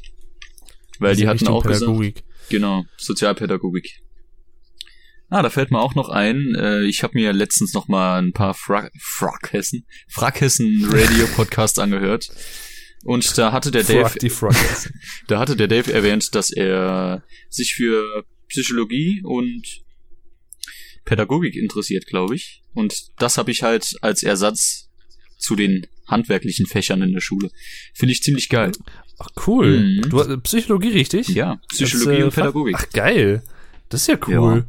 Weil die hatten Richtung auch gesagt, Pädagogik. Genau, Sozialpädagogik. Ah, da fällt mir auch noch ein, äh, ich habe mir letztens noch mal ein paar Fra Frackhessen, Frackhessen Radio Podcasts angehört. Und da hatte der Dave, (laughs) da hatte der Dave erwähnt, dass er sich für Psychologie und Pädagogik interessiert, glaube ich. Und das habe ich halt als Ersatz zu den handwerklichen Fächern in der Schule. Finde ich ziemlich geil. Ach, cool. Mhm. Du hast Psychologie, richtig? Ja, Psychologie Das, äh, und Pädagogik. Ach, geil. Das ist ja Ja.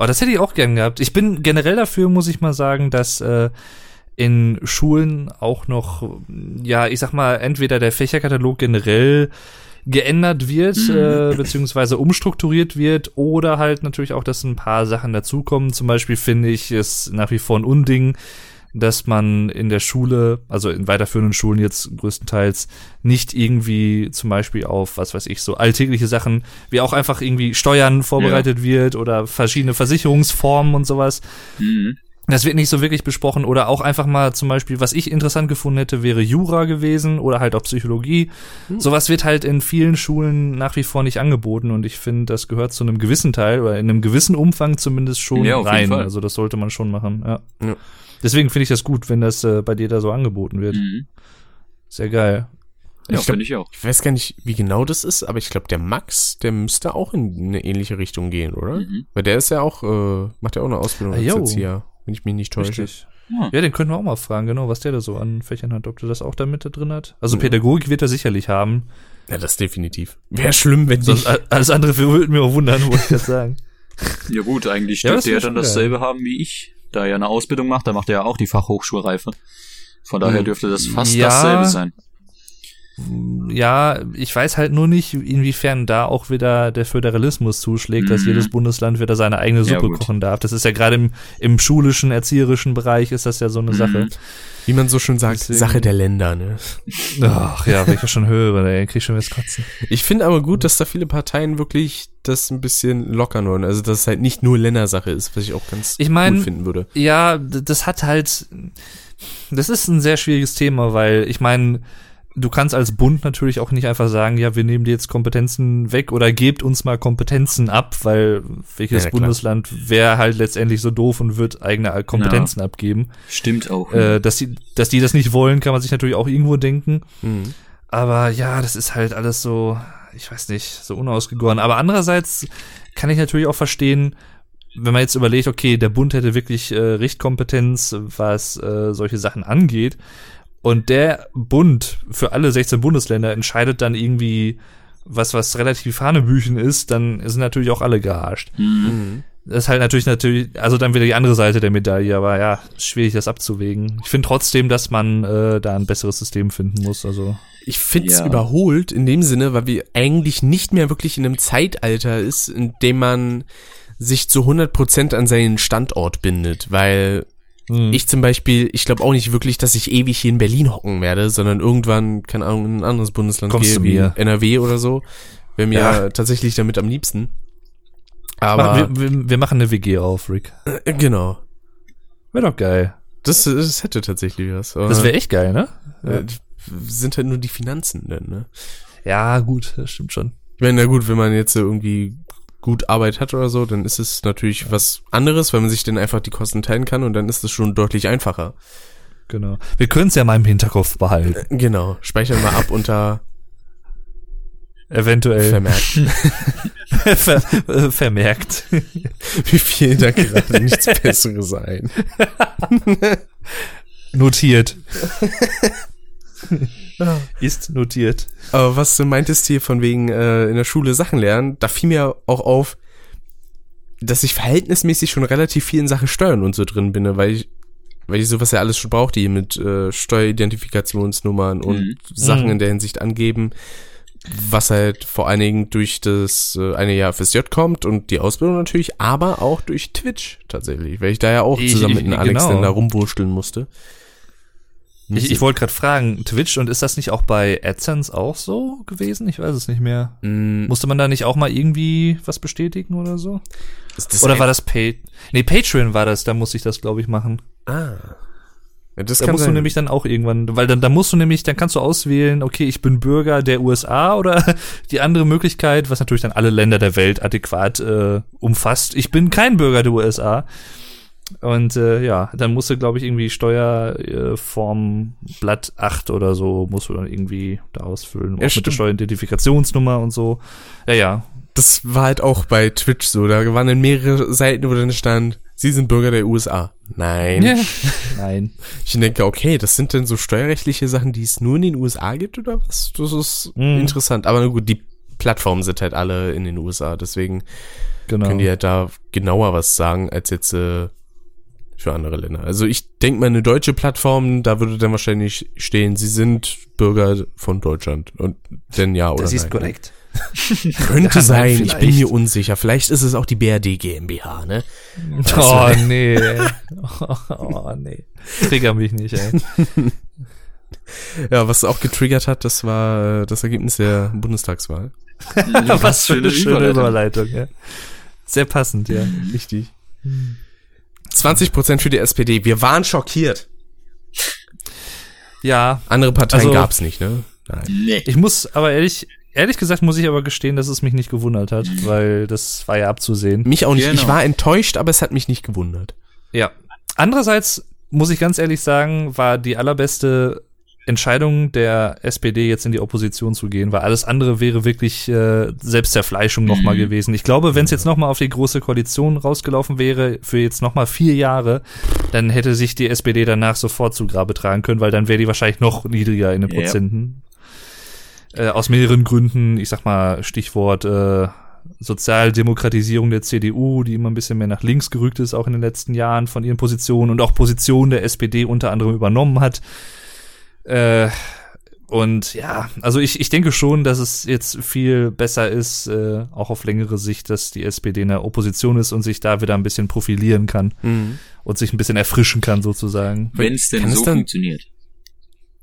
Oh, das hätte ich auch gern gehabt. Ich bin generell dafür, muss ich mal sagen, dass äh, in Schulen auch noch, ja, ich sag mal, entweder der Fächerkatalog generell geändert wird, äh, beziehungsweise umstrukturiert wird, oder halt natürlich auch, dass ein paar Sachen dazukommen. Zum Beispiel finde ich es nach wie vor ein Unding, dass man in der Schule, also in weiterführenden Schulen jetzt größtenteils, nicht irgendwie zum Beispiel auf, was weiß ich, so alltägliche Sachen, wie auch einfach irgendwie Steuern vorbereitet wird oder verschiedene Versicherungsformen und sowas. Mhm. Das wird nicht so wirklich besprochen oder auch einfach mal zum Beispiel, was ich interessant gefunden hätte, wäre Jura gewesen oder halt auch Psychologie. Sowas wird halt in vielen Schulen nach wie vor nicht angeboten und ich finde, das gehört zu einem gewissen Teil oder in einem gewissen Umfang zumindest schon Ja, rein. Also das sollte man schon machen, ja. Ja. Deswegen finde ich das gut, wenn das äh, bei dir da so angeboten wird. Mhm. Sehr geil. Ja, Ich glaub- finde ich auch. Ich weiß gar nicht, wie genau das ist, aber ich glaube, der Max, der müsste auch in eine ähnliche Richtung gehen, oder? Mhm. Weil der ist ja auch, äh, macht ja auch eine Ausbildung Ah, als. Erzieher, wenn ich mich nicht täusche. Richtig. Ja. Ja, den könnten wir auch mal fragen, genau, was der da so an Fächern hat, ob der das auch da mit da drin hat. Also Ja. Pädagogik wird er sicherlich haben. Ja, das definitiv. Wäre schlimm, wenn Sonst, nicht. alles andere (laughs) würde mir auch wundern, wollte ich jetzt sagen. Ja gut, eigentlich Ja, das dürfte er dann dasselbe haben wie ich. Da er eine Ausbildung macht, da macht er ja auch die Fachhochschulreife. Von daher Mhm. dürfte das fast Ja. dasselbe sein. Ja, ich weiß halt nur nicht, inwiefern da auch wieder der Föderalismus zuschlägt, dass Mhm. jedes Bundesland wieder seine eigene Ja, Suppe gut. kochen darf. Das ist ja gerade im, im schulischen, erzieherischen Bereich ist das ja so eine Mhm. Sache. Wie man so schön sagt, Deswegen- Sache der Länder, ne? Ach ja, wenn ich das schon höre, ey, krieg ich schon was kotzen. Ich finde aber gut, dass da viele Parteien wirklich das ein bisschen lockern wollen. Also, dass es halt nicht nur Ländersache ist, was ich auch ganz Ich mein- cool finden würde. Ja, das hat halt, das ist ein sehr schwieriges Thema, weil ich meine, du kannst als Bund natürlich auch nicht einfach sagen, ja, wir nehmen dir jetzt Kompetenzen weg oder gebt uns mal Kompetenzen ab, weil welches Ja. Bundesland wäre halt letztendlich so doof und wird eigene Kompetenzen abgeben. Stimmt auch. Äh, dass die, dass die das nicht wollen, kann man sich natürlich auch irgendwo denken. Mhm. Aber ja, das ist halt alles so, ich weiß nicht, so unausgegoren. Aber andererseits kann ich natürlich auch verstehen, wenn man jetzt überlegt, okay, der Bund hätte wirklich äh, Richtkompetenz, was äh, solche Sachen angeht. Und der Bund für alle 16 Bundesländer entscheidet dann irgendwie was, was relativ Hanebüchen ist, dann sind natürlich auch alle gearscht. Mhm. Das ist halt natürlich, natürlich, also dann wieder die andere Seite der Medaille, aber ja, schwierig das abzuwägen. Ich finde trotzdem, dass man äh, da ein besseres System finden muss. Also Ich find's Ja. überholt in dem Sinne, weil wir eigentlich nicht mehr wirklich in einem Zeitalter ist, in dem man sich zu 100% an seinen Standort bindet, weil hm. ich zum Beispiel, ich glaube auch nicht wirklich, dass ich ewig hier in Berlin hocken werde, sondern irgendwann, keine Ahnung, in ein anderes Bundesland Kommst gehe, wie. NRW oder so. Wäre mir Ja. tatsächlich damit am liebsten. Aber, wir, wir, wir machen eine WG auf, Rick. äh, genau. Wäre doch geil. Das, das hätte tatsächlich was. Das wäre echt geil, ne? äh, sind halt nur die Finanzen dann, ne? Ja, gut, das stimmt schon. Ich meine, na gut, wenn man jetzt irgendwie gut Arbeit hat oder so, dann ist es natürlich was anderes, weil man sich dann einfach die Kosten teilen kann und dann ist es schon deutlich einfacher. Genau. Wir können es ja mal im Hinterkopf behalten. Genau. Speichern wir ab unter Eventuell vermerkt, (laughs) ver äh, vermerkt. (laughs) wie viel da gerade nichts (laughs) Besseres ein. Notiert. (laughs) Ist notiert. Aber was du meintest hier von wegen äh, in der Schule Sachen lernen, da fiel mir auch auf, dass ich verhältnismäßig schon relativ viel in Sachen Steuern und so drin bin, ne, weil ich weil ich sowas ja alles schon brauchte hier mit äh, Steueridentifikationsnummern und Mhm. Sachen Mhm. in der Hinsicht angeben, was halt vor allen Dingen durch das äh, eine Jahr FSJ kommt und die Ausbildung natürlich, aber auch durch Twitch tatsächlich, weil ich da ja auch zusammen ich- mit einem (laughs) Alex genau. dann da rumwurschteln musste. Ich, ich wollte gerade fragen, Twitch, und ist das nicht auch bei AdSense auch so gewesen? Ich weiß es nicht mehr. Mm, Musste man da nicht auch mal irgendwie was bestätigen oder so? ist das oder war das Pay? Nee, Patreon war das, da musste ich das, glaube ich, machen. Ah. Ja, das Da musst du sein. nämlich dann auch irgendwann, weil dann da musst du nämlich, dann kannst du auswählen, okay, ich bin Bürger der USA (laughs) oder die andere Möglichkeit, was natürlich dann alle Länder der Welt adäquat äh, umfasst. Ich bin kein Bürger der USA. Und äh, ja, dann musst du, glaube ich, irgendwie Steuerform äh, Form Blatt 8 oder so, musst du dann irgendwie da ausfüllen. auch mit stimmt. der Steueridentifikationsnummer und so. Ja, ja. Das war halt auch bei Twitch so. Da waren dann mehrere Seiten, wo dann stand, Sie sind Bürger der USA. Nein. (laughs) Nein. Ich denke, okay, das sind denn so steuerrechtliche Sachen, die es nur in den USA gibt oder was? Das ist Mhm. interessant. Aber gut, die Plattformen sind halt alle in den USA, deswegen Genau. können die halt da genauer was sagen als jetzt äh, für andere Länder. Also ich denke mal, eine deutsche Plattform, da würde dann wahrscheinlich stehen, sie sind Bürger von Deutschland. Und denn ja oder das nein. ist korrekt. (laughs) Könnte Ja, nein, sein, ich bin vielleicht. mir unsicher. Vielleicht ist es auch die BRD GmbH, ne? (laughs) Oh, nee. ey. (laughs) Oh, nee. Trigger mich nicht, ey. Ja, was auch getriggert hat, das war äh, das Ergebnis der Bundestagswahl. Was für eine schöne Überleitung. Überleitung, ja. Sehr passend, ja. Richtig. 20% für die SPD. Wir waren schockiert. Ja, Andere Parteien Also- gab's nicht, ne? Nein. Nee. ich muss aber ehrlich, ehrlich gesagt muss ich aber gestehen, dass es mich nicht gewundert hat, weil das war ja abzusehen. Mich auch nicht. Genau. Ich war enttäuscht, aber es hat mich nicht gewundert. Ja. Andererseits muss ich ganz ehrlich sagen, war die allerbeste Entscheidung der SPD jetzt in die Opposition zu gehen, weil alles andere wäre wirklich äh, Selbstzerfleischung nochmal Mhm. gewesen. Ich glaube, wenn es jetzt nochmal auf die große Koalition rausgelaufen wäre, für jetzt nochmal vier Jahre, dann hätte sich die SPD danach sofort zu Grabe tragen können, weil dann wäre die wahrscheinlich noch niedriger in den Ja. Prozenten. Äh, aus mehreren Gründen, ich sag mal, Stichwort äh, Sozialdemokratisierung der CDU, die immer ein bisschen mehr nach links gerückt ist, auch in den letzten Jahren von ihren Positionen und auch Positionen der SPD unter anderem übernommen hat. Äh, und ja, also ich, ich denke schon, dass es jetzt viel besser ist, äh, auch auf längere Sicht, dass die SPD in der Opposition ist und sich da wieder ein bisschen profilieren kann und sich ein bisschen erfrischen kann sozusagen. Wenn es denn Kann so funktioniert.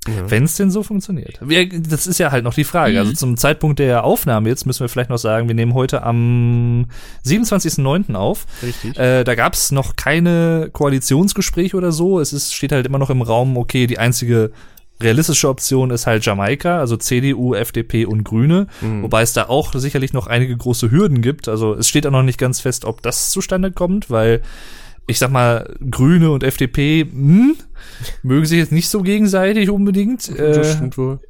Ja. Wenn es denn so funktioniert. Wir, das ist ja halt noch die Frage. Mhm. Also zum Zeitpunkt der Aufnahme jetzt müssen wir vielleicht noch sagen, wir nehmen heute am 27.09. auf. Richtig. Äh, da gab es noch keine Koalitionsgespräche oder so. Es ist, steht halt immer noch im Raum, okay, die einzige realistische Option ist halt Jamaika, also CDU, FDP und Grüne, Mhm. wobei es da auch sicherlich noch einige große Hürden gibt. Also es steht auch noch nicht ganz fest, ob das zustande kommt, weil ich sag mal, Grüne und FDP hm, mögen sich jetzt nicht so gegenseitig unbedingt. das Äh, stimmt wohl.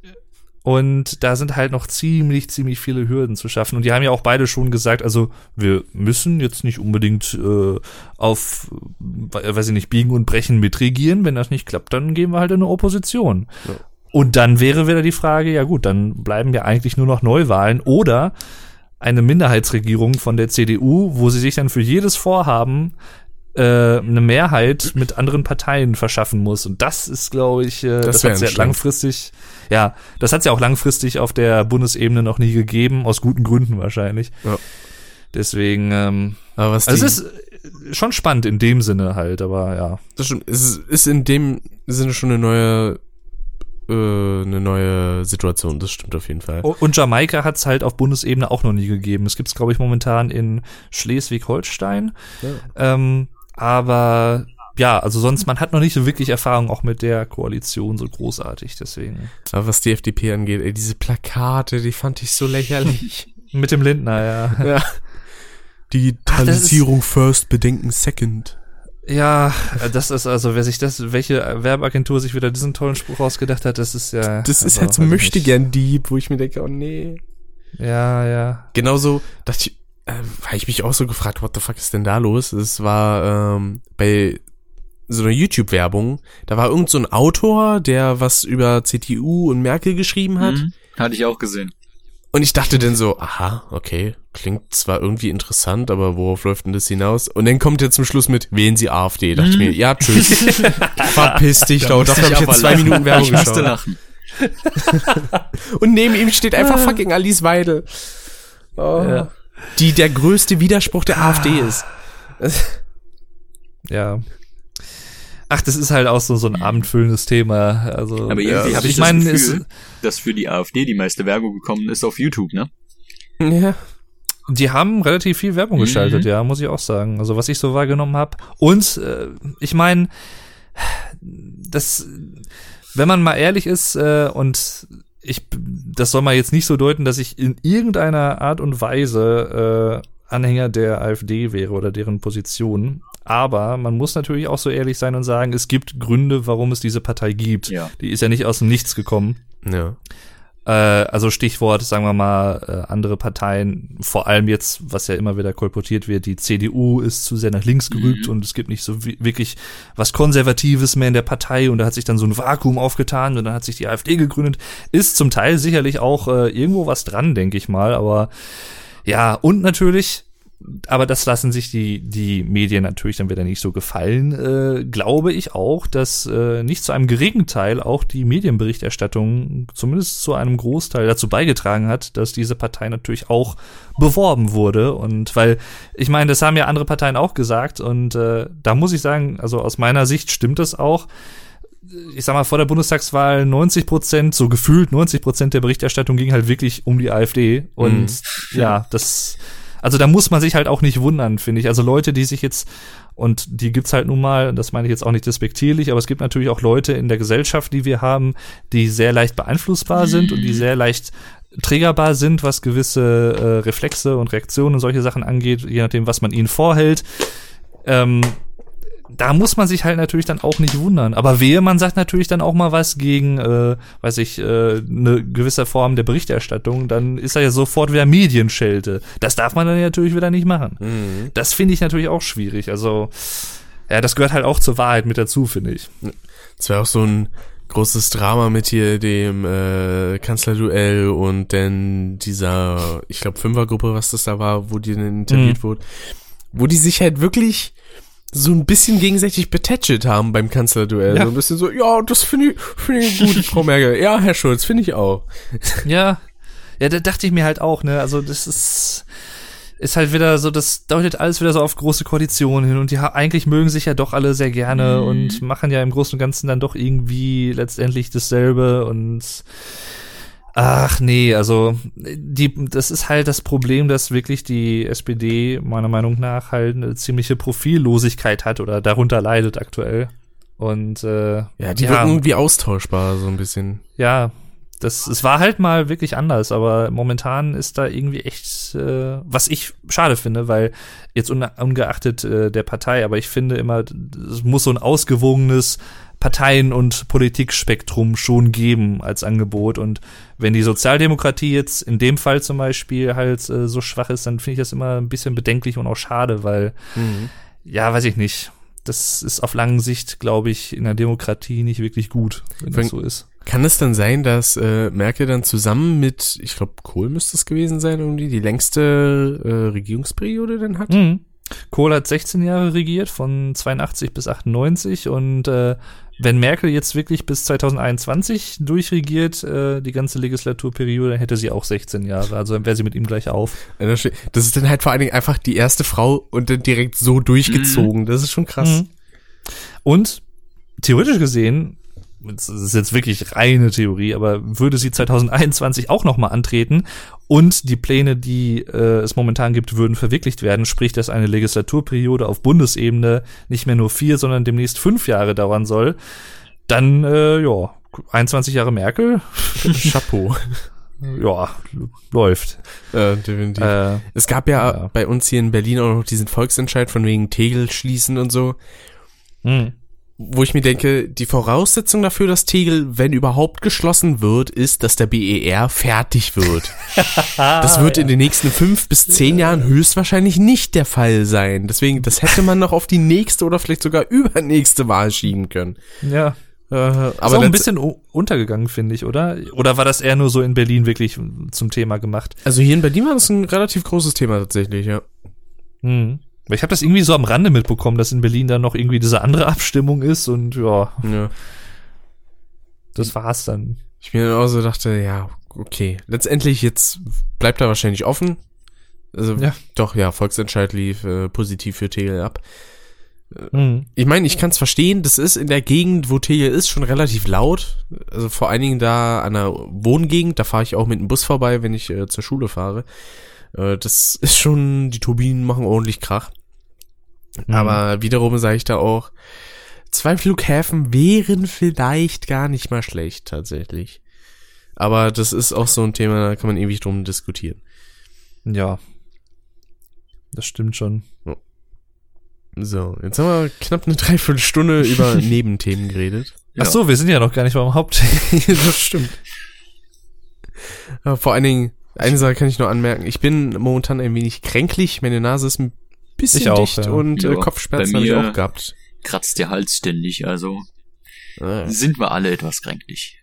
Und da sind halt noch ziemlich, ziemlich viele Hürden zu schaffen. Und die haben ja auch beide schon gesagt, also wir müssen jetzt nicht unbedingt äh, auf, äh, weiß ich nicht, biegen und brechen mitregieren. Wenn das nicht klappt, dann gehen wir halt in eine Opposition. Ja. Und dann wäre wieder die Frage, ja gut, dann bleiben ja eigentlich nur noch Neuwahlen oder eine Minderheitsregierung von der CDU, wo sie sich dann für jedes Vorhaben äh, eine Mehrheit mit anderen Parteien verschaffen muss. Und das ist, glaube ich, äh, das, wär hat schlimm. langfristig, ja, das hat es ja auch langfristig auf der Bundesebene noch nie gegeben, aus guten Gründen wahrscheinlich. Ja. Deswegen, ähm, Aber was also es ist äh, schon spannend in dem Sinne halt, aber ja. das stimmt, es ist, in dem Sinne schon eine neue äh, eine neue Situation, das stimmt auf jeden Fall. Und Jamaika hat es halt auf Bundesebene auch noch nie gegeben. Es gibt es, glaube ich, momentan in Schleswig-Holstein. Ja. Ähm, aber ja, also sonst, man hat noch nicht so wirklich Erfahrung auch mit der Koalition so großartig, deswegen. Aber was die FDP angeht, ey, diese Plakate, die fand ich so lächerlich. (laughs) Mit dem Lindner, ja. ja. Digitalisierung first, Bedenken second. Ja, das ist also, wer sich das, welche Werbeagentur sich wieder diesen tollen Spruch ausgedacht hat, das ist ja. Das ist also, halt so weiß ich möchte gern Dieb, wo ich mir denke, oh nee. Ja, ja. Genauso, dachte ich, äh, habe ich mich auch so gefragt, what the fuck ist denn da los? Es war ähm, bei so einer YouTube-Werbung, da war irgend so ein Autor, der was über CTU und Merkel geschrieben hat. Mhm. Hatte ich auch gesehen. Und ich dachte dann so, aha, okay, klingt zwar irgendwie interessant, aber worauf läuft denn das hinaus? Und dann kommt er zum Schluss mit, wählen Sie AfD. Dachte ich mir, ja, tschüss. (laughs) Verpiss dich, da musste habe ich jetzt zwei lachen. Minuten Werbung Ich geschaut. lachen. (laughs) Und neben ihm steht einfach (laughs) fucking Alice Weidel. Oh. Ja. Die der größte Widerspruch der AfD ist. Ja. Ach, das ist halt auch so, so ein abendfüllendes Thema. Also, Aber ja, irgendwie habe ich, ich meine, das es- Gefühl, dass für die AfD die meiste Werbung gekommen ist auf YouTube, ne? Ja. Die haben relativ viel Werbung Mhm. geschaltet, ja, muss ich auch sagen. Also was ich so wahrgenommen habe. Und äh, ich meine, das, wenn man mal ehrlich ist äh, und ich, das soll man jetzt nicht so deuten, dass ich in irgendeiner Art und Weise äh, Anhänger der AfD wäre oder deren Position. Aber man muss natürlich auch so ehrlich sein und sagen, es gibt Gründe, warum es diese Partei gibt. Ja. Die ist ja nicht aus dem Nichts gekommen. Ja. Äh, also Stichwort, sagen wir mal, äh, andere Parteien, vor allem jetzt, was ja immer wieder kolportiert wird, die CDU ist zu sehr nach links gerückt und es gibt nicht so wi- wirklich was Konservatives mehr in der Partei und da hat sich dann so ein Vakuum aufgetan und dann hat sich die AfD gegründet. Ist zum Teil sicherlich auch äh, irgendwo was dran, denke ich mal, aber ja, und natürlich, aber das lassen sich die, die Medien natürlich dann wieder nicht so gefallen, äh, glaube ich auch, dass äh, nicht zu einem geringen Teil auch die Medienberichterstattung zumindest zu einem Großteil dazu beigetragen hat, dass diese Partei natürlich auch beworben wurde. Und weil, ich meine, das haben ja andere Parteien auch gesagt und äh, da muss ich sagen, also aus meiner Sicht stimmt das auch ich sag mal, vor der Bundestagswahl 90 Prozent, so gefühlt 90 Prozent der Berichterstattung ging halt wirklich um die AfD. Und Mhm. ja, das, also da muss man sich halt auch nicht wundern, finde ich. Also Leute, die sich jetzt, und die gibt's halt nun mal, das meine ich jetzt auch nicht despektierlich, aber es gibt natürlich auch Leute in der Gesellschaft, die wir haben, die sehr leicht beeinflussbar sind und die sehr leicht triggerbar sind, was gewisse äh, Reflexe und Reaktionen und solche Sachen angeht, je nachdem, was man ihnen vorhält. Ähm, da muss man sich halt natürlich dann auch nicht wundern. Aber wehe, man sagt natürlich dann auch mal was gegen, äh, weiß ich, äh, eine gewisse Form der Berichterstattung, dann ist er ja sofort wieder Medienschelte. Das darf man dann natürlich wieder nicht machen. Mhm. Das finde ich natürlich auch schwierig. Also, ja, das gehört halt auch zur Wahrheit mit dazu, finde ich. Das wäre auch so ein großes Drama mit hier dem äh, Kanzlerduell und dann dieser, ich glaube, Fünfergruppe, was das da war, wo die dann interviewt Mhm. wurde, wo die sich halt wirklich so ein bisschen gegenseitig betätschelt haben beim Kanzlerduell. Ja. So ein bisschen so, ja, das finde ich, finde ich gut, Frau Merkel. Ja, Herr Schulz, finde ich auch. (laughs) Ja, ja, da dachte ich mir halt auch, ne, also das ist, ist halt wieder so, das deutet alles wieder so auf große Koalitionen hin und die eigentlich mögen sich ja doch alle sehr gerne und machen ja im Großen und Ganzen dann doch irgendwie letztendlich dasselbe und ach nee, also die, das ist halt das Problem, dass wirklich die SPD meiner Meinung nach halt eine ziemliche Profillosigkeit hat oder darunter leidet aktuell. Und äh, Ja, die wirken irgendwie austauschbar, so ein bisschen. ja, das, es war halt mal wirklich anders, aber momentan ist da irgendwie echt, äh, was ich schade finde, weil jetzt unge ungeachtet äh, der Partei, aber ich finde immer, es muss so ein ausgewogenes Parteien- und Politikspektrum schon geben als Angebot. Und wenn die Sozialdemokratie jetzt in dem Fall zum Beispiel halt äh, so schwach ist, dann finde ich das immer ein bisschen bedenklich und auch schade, weil, ja, weiß ich nicht. Das ist auf langen Sicht, glaube ich, in der Demokratie nicht wirklich gut, wenn das Wenn- so ist. Kann es dann sein, dass äh, Merkel dann zusammen mit, ich glaube, Kohl müsste es gewesen sein, irgendwie die längste äh, Regierungsperiode dann hat? Mhm. Kohl hat 16 Jahre regiert, von 82 bis 98 und äh, wenn Merkel jetzt wirklich bis 2021 durchregiert, äh, die ganze Legislaturperiode, hätte sie auch 16 Jahre, also dann wäre sie mit ihm gleich auf. Das ist dann halt vor allen Dingen einfach die erste Frau und dann direkt so durchgezogen. Das ist schon krass. Mhm. Und theoretisch gesehen, das ist jetzt wirklich reine Theorie, aber würde sie 2021 auch nochmal antreten und die Pläne, die äh, es momentan gibt, würden verwirklicht werden, sprich, dass eine Legislaturperiode auf Bundesebene nicht mehr nur vier, sondern demnächst fünf Jahre dauern soll, dann, äh, ja, 21 Jahre Merkel, (laughs) Chapeau. (laughs) ja, läuft. äh, definitiv. Äh, es gab ja, ja. bei uns hier in Berlin auch noch diesen Volksentscheid von wegen Tegel schließen und so, mh. Wo ich mir denke, die Voraussetzung dafür, dass Tegel, wenn überhaupt geschlossen wird, ist, dass der BER fertig wird. (laughs) das wird in den nächsten fünf bis zehn Jahren höchstwahrscheinlich nicht der Fall sein. Deswegen, das hätte man noch auf die nächste oder vielleicht sogar (laughs) übernächste Wahl schieben können. ja, Äh, Aber ist auch ein bisschen untergegangen, finde ich, oder? Oder war das eher nur so in Berlin wirklich zum Thema gemacht? also hier in Berlin war das ein relativ großes Thema tatsächlich, ja. Hm. Weil Ich habe das irgendwie so am Rande mitbekommen, dass in Berlin dann noch irgendwie diese andere Abstimmung ist und ja, ja. das war's dann. Ich mir auch so dachte, ja, okay. Letztendlich jetzt bleibt er wahrscheinlich offen. Also Ja. doch, ja, Volksentscheid lief äh, positiv für Tegel ab. Mhm. Ich meine, ich kann es verstehen, das ist in der Gegend, wo Tegel ist, schon relativ laut. Also vor allen Dingen da an der Wohngegend, da fahre ich auch mit dem Bus vorbei, wenn ich äh, zur Schule fahre. Äh, das ist schon, die Turbinen machen ordentlich Krach. Mhm. Aber wiederum sage ich da auch, zwei Flughäfen wären vielleicht gar nicht mal schlecht, tatsächlich. Aber das ist auch so ein Thema, da kann man ewig drum diskutieren. Ja. Das stimmt schon. So, jetzt haben wir knapp eine Dreiviertelstunde (laughs) über Nebenthemen geredet. Ach so, wir sind ja noch gar nicht beim Haupt. (laughs) das stimmt. Aber vor allen Dingen, eine Sache kann ich nur anmerken. Ich bin momentan ein wenig kränklich. Meine Nase ist ein bisschen Ich auch, dicht ja. und äh, Ja, Kopfschmerzen habe ich auch gehabt. Kratzt der Hals ständig, also Äh, sind wir alle etwas kränklich.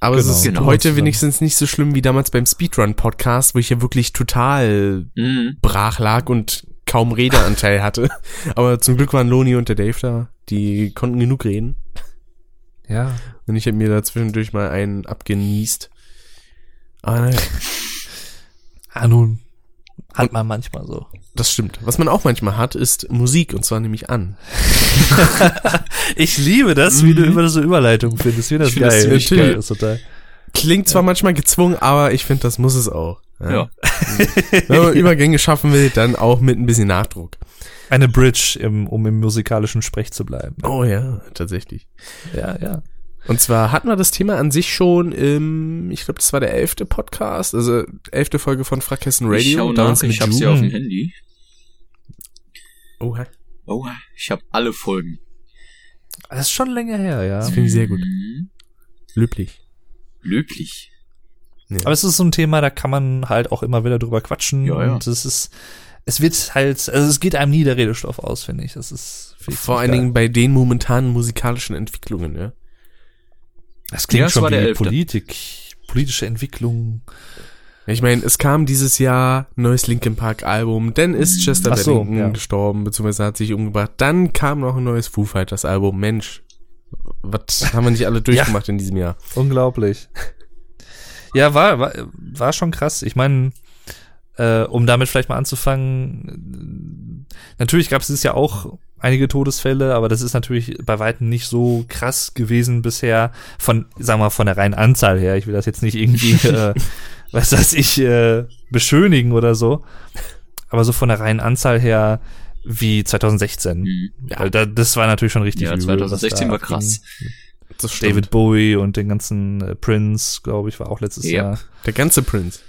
Aber es Genau. ist Genau. heute Zusammen. wenigstens nicht so schlimm wie damals beim Speedrun-Podcast, wo ich ja wirklich total Mhm. brach lag und kaum Redeanteil hatte. (laughs) Aber zum Glück waren Loni und der Dave da. Die konnten genug reden. ja. Und ich habe mir da zwischendurch mal einen abgenießt. Aber naja, Ah, nun. Hat man manchmal so. das stimmt. Was man auch manchmal hat, ist Musik und zwar nämlich an. (laughs) Ich liebe das, wie du über so Überleitung findest. Ich finde das Ich find das geil. Ich geil. Das ist total. Klingt zwar manchmal gezwungen, aber ich finde, das muss es auch. Ja. (laughs) Wenn man Übergänge schaffen will, dann auch mit ein bisschen Nachdruck. Eine Bridge, im, um im musikalischen Sprech zu bleiben. Oh ja, tatsächlich. Ja, ja. Und zwar hatten wir das Thema an sich schon im, ich glaube, das war der elfte Podcast, also elfte Folge von Frackhessen Radio. ich schau nach, ich hab Ju. sie auf dem. Handy. Oha, Oh, ich habe alle Folgen. Das ist schon länger her, ja. das finde ich sehr gut. Mhm. Löblich. Löblich. Aber es ist so ein Thema, da kann man halt auch immer wieder drüber quatschen. Ja, ja. Und es ist, es wird halt, also es geht einem nie der Redestoff aus, finde ich. Das ist Vor allen geil. Dingen bei den momentanen musikalischen Entwicklungen, ja. Das klingt Ja, es schon wie. Politik, politische Entwicklung. Ich meine, es kam dieses Jahr ein neues Linkin Park Album, dann ist Chester Ach so, Bennington ja. gestorben, beziehungsweise hat sich umgebracht. Dann kam noch ein neues Foo Fighters Album. Mensch, was haben wir nicht alle (laughs) durchgemacht in diesem Jahr? Unglaublich. Ja, war, war, war schon krass. Ich meine, äh, um damit vielleicht mal anzufangen, natürlich gab es dieses Jahr auch einige Todesfälle, aber das ist natürlich bei weitem nicht so krass gewesen bisher von, sagen wir mal, von der reinen Anzahl her. Ich will das jetzt nicht irgendwie, (laughs) äh, was weiß ich, äh, beschönigen oder so. Aber so von der reinen Anzahl her wie 2016. Mhm. Weil da, das war natürlich schon richtig Ja, übel, was 2016 da war krass. David Bowie und den ganzen äh, Prince, glaube ich, war auch letztes Ja. Jahr. Der ganze Prince.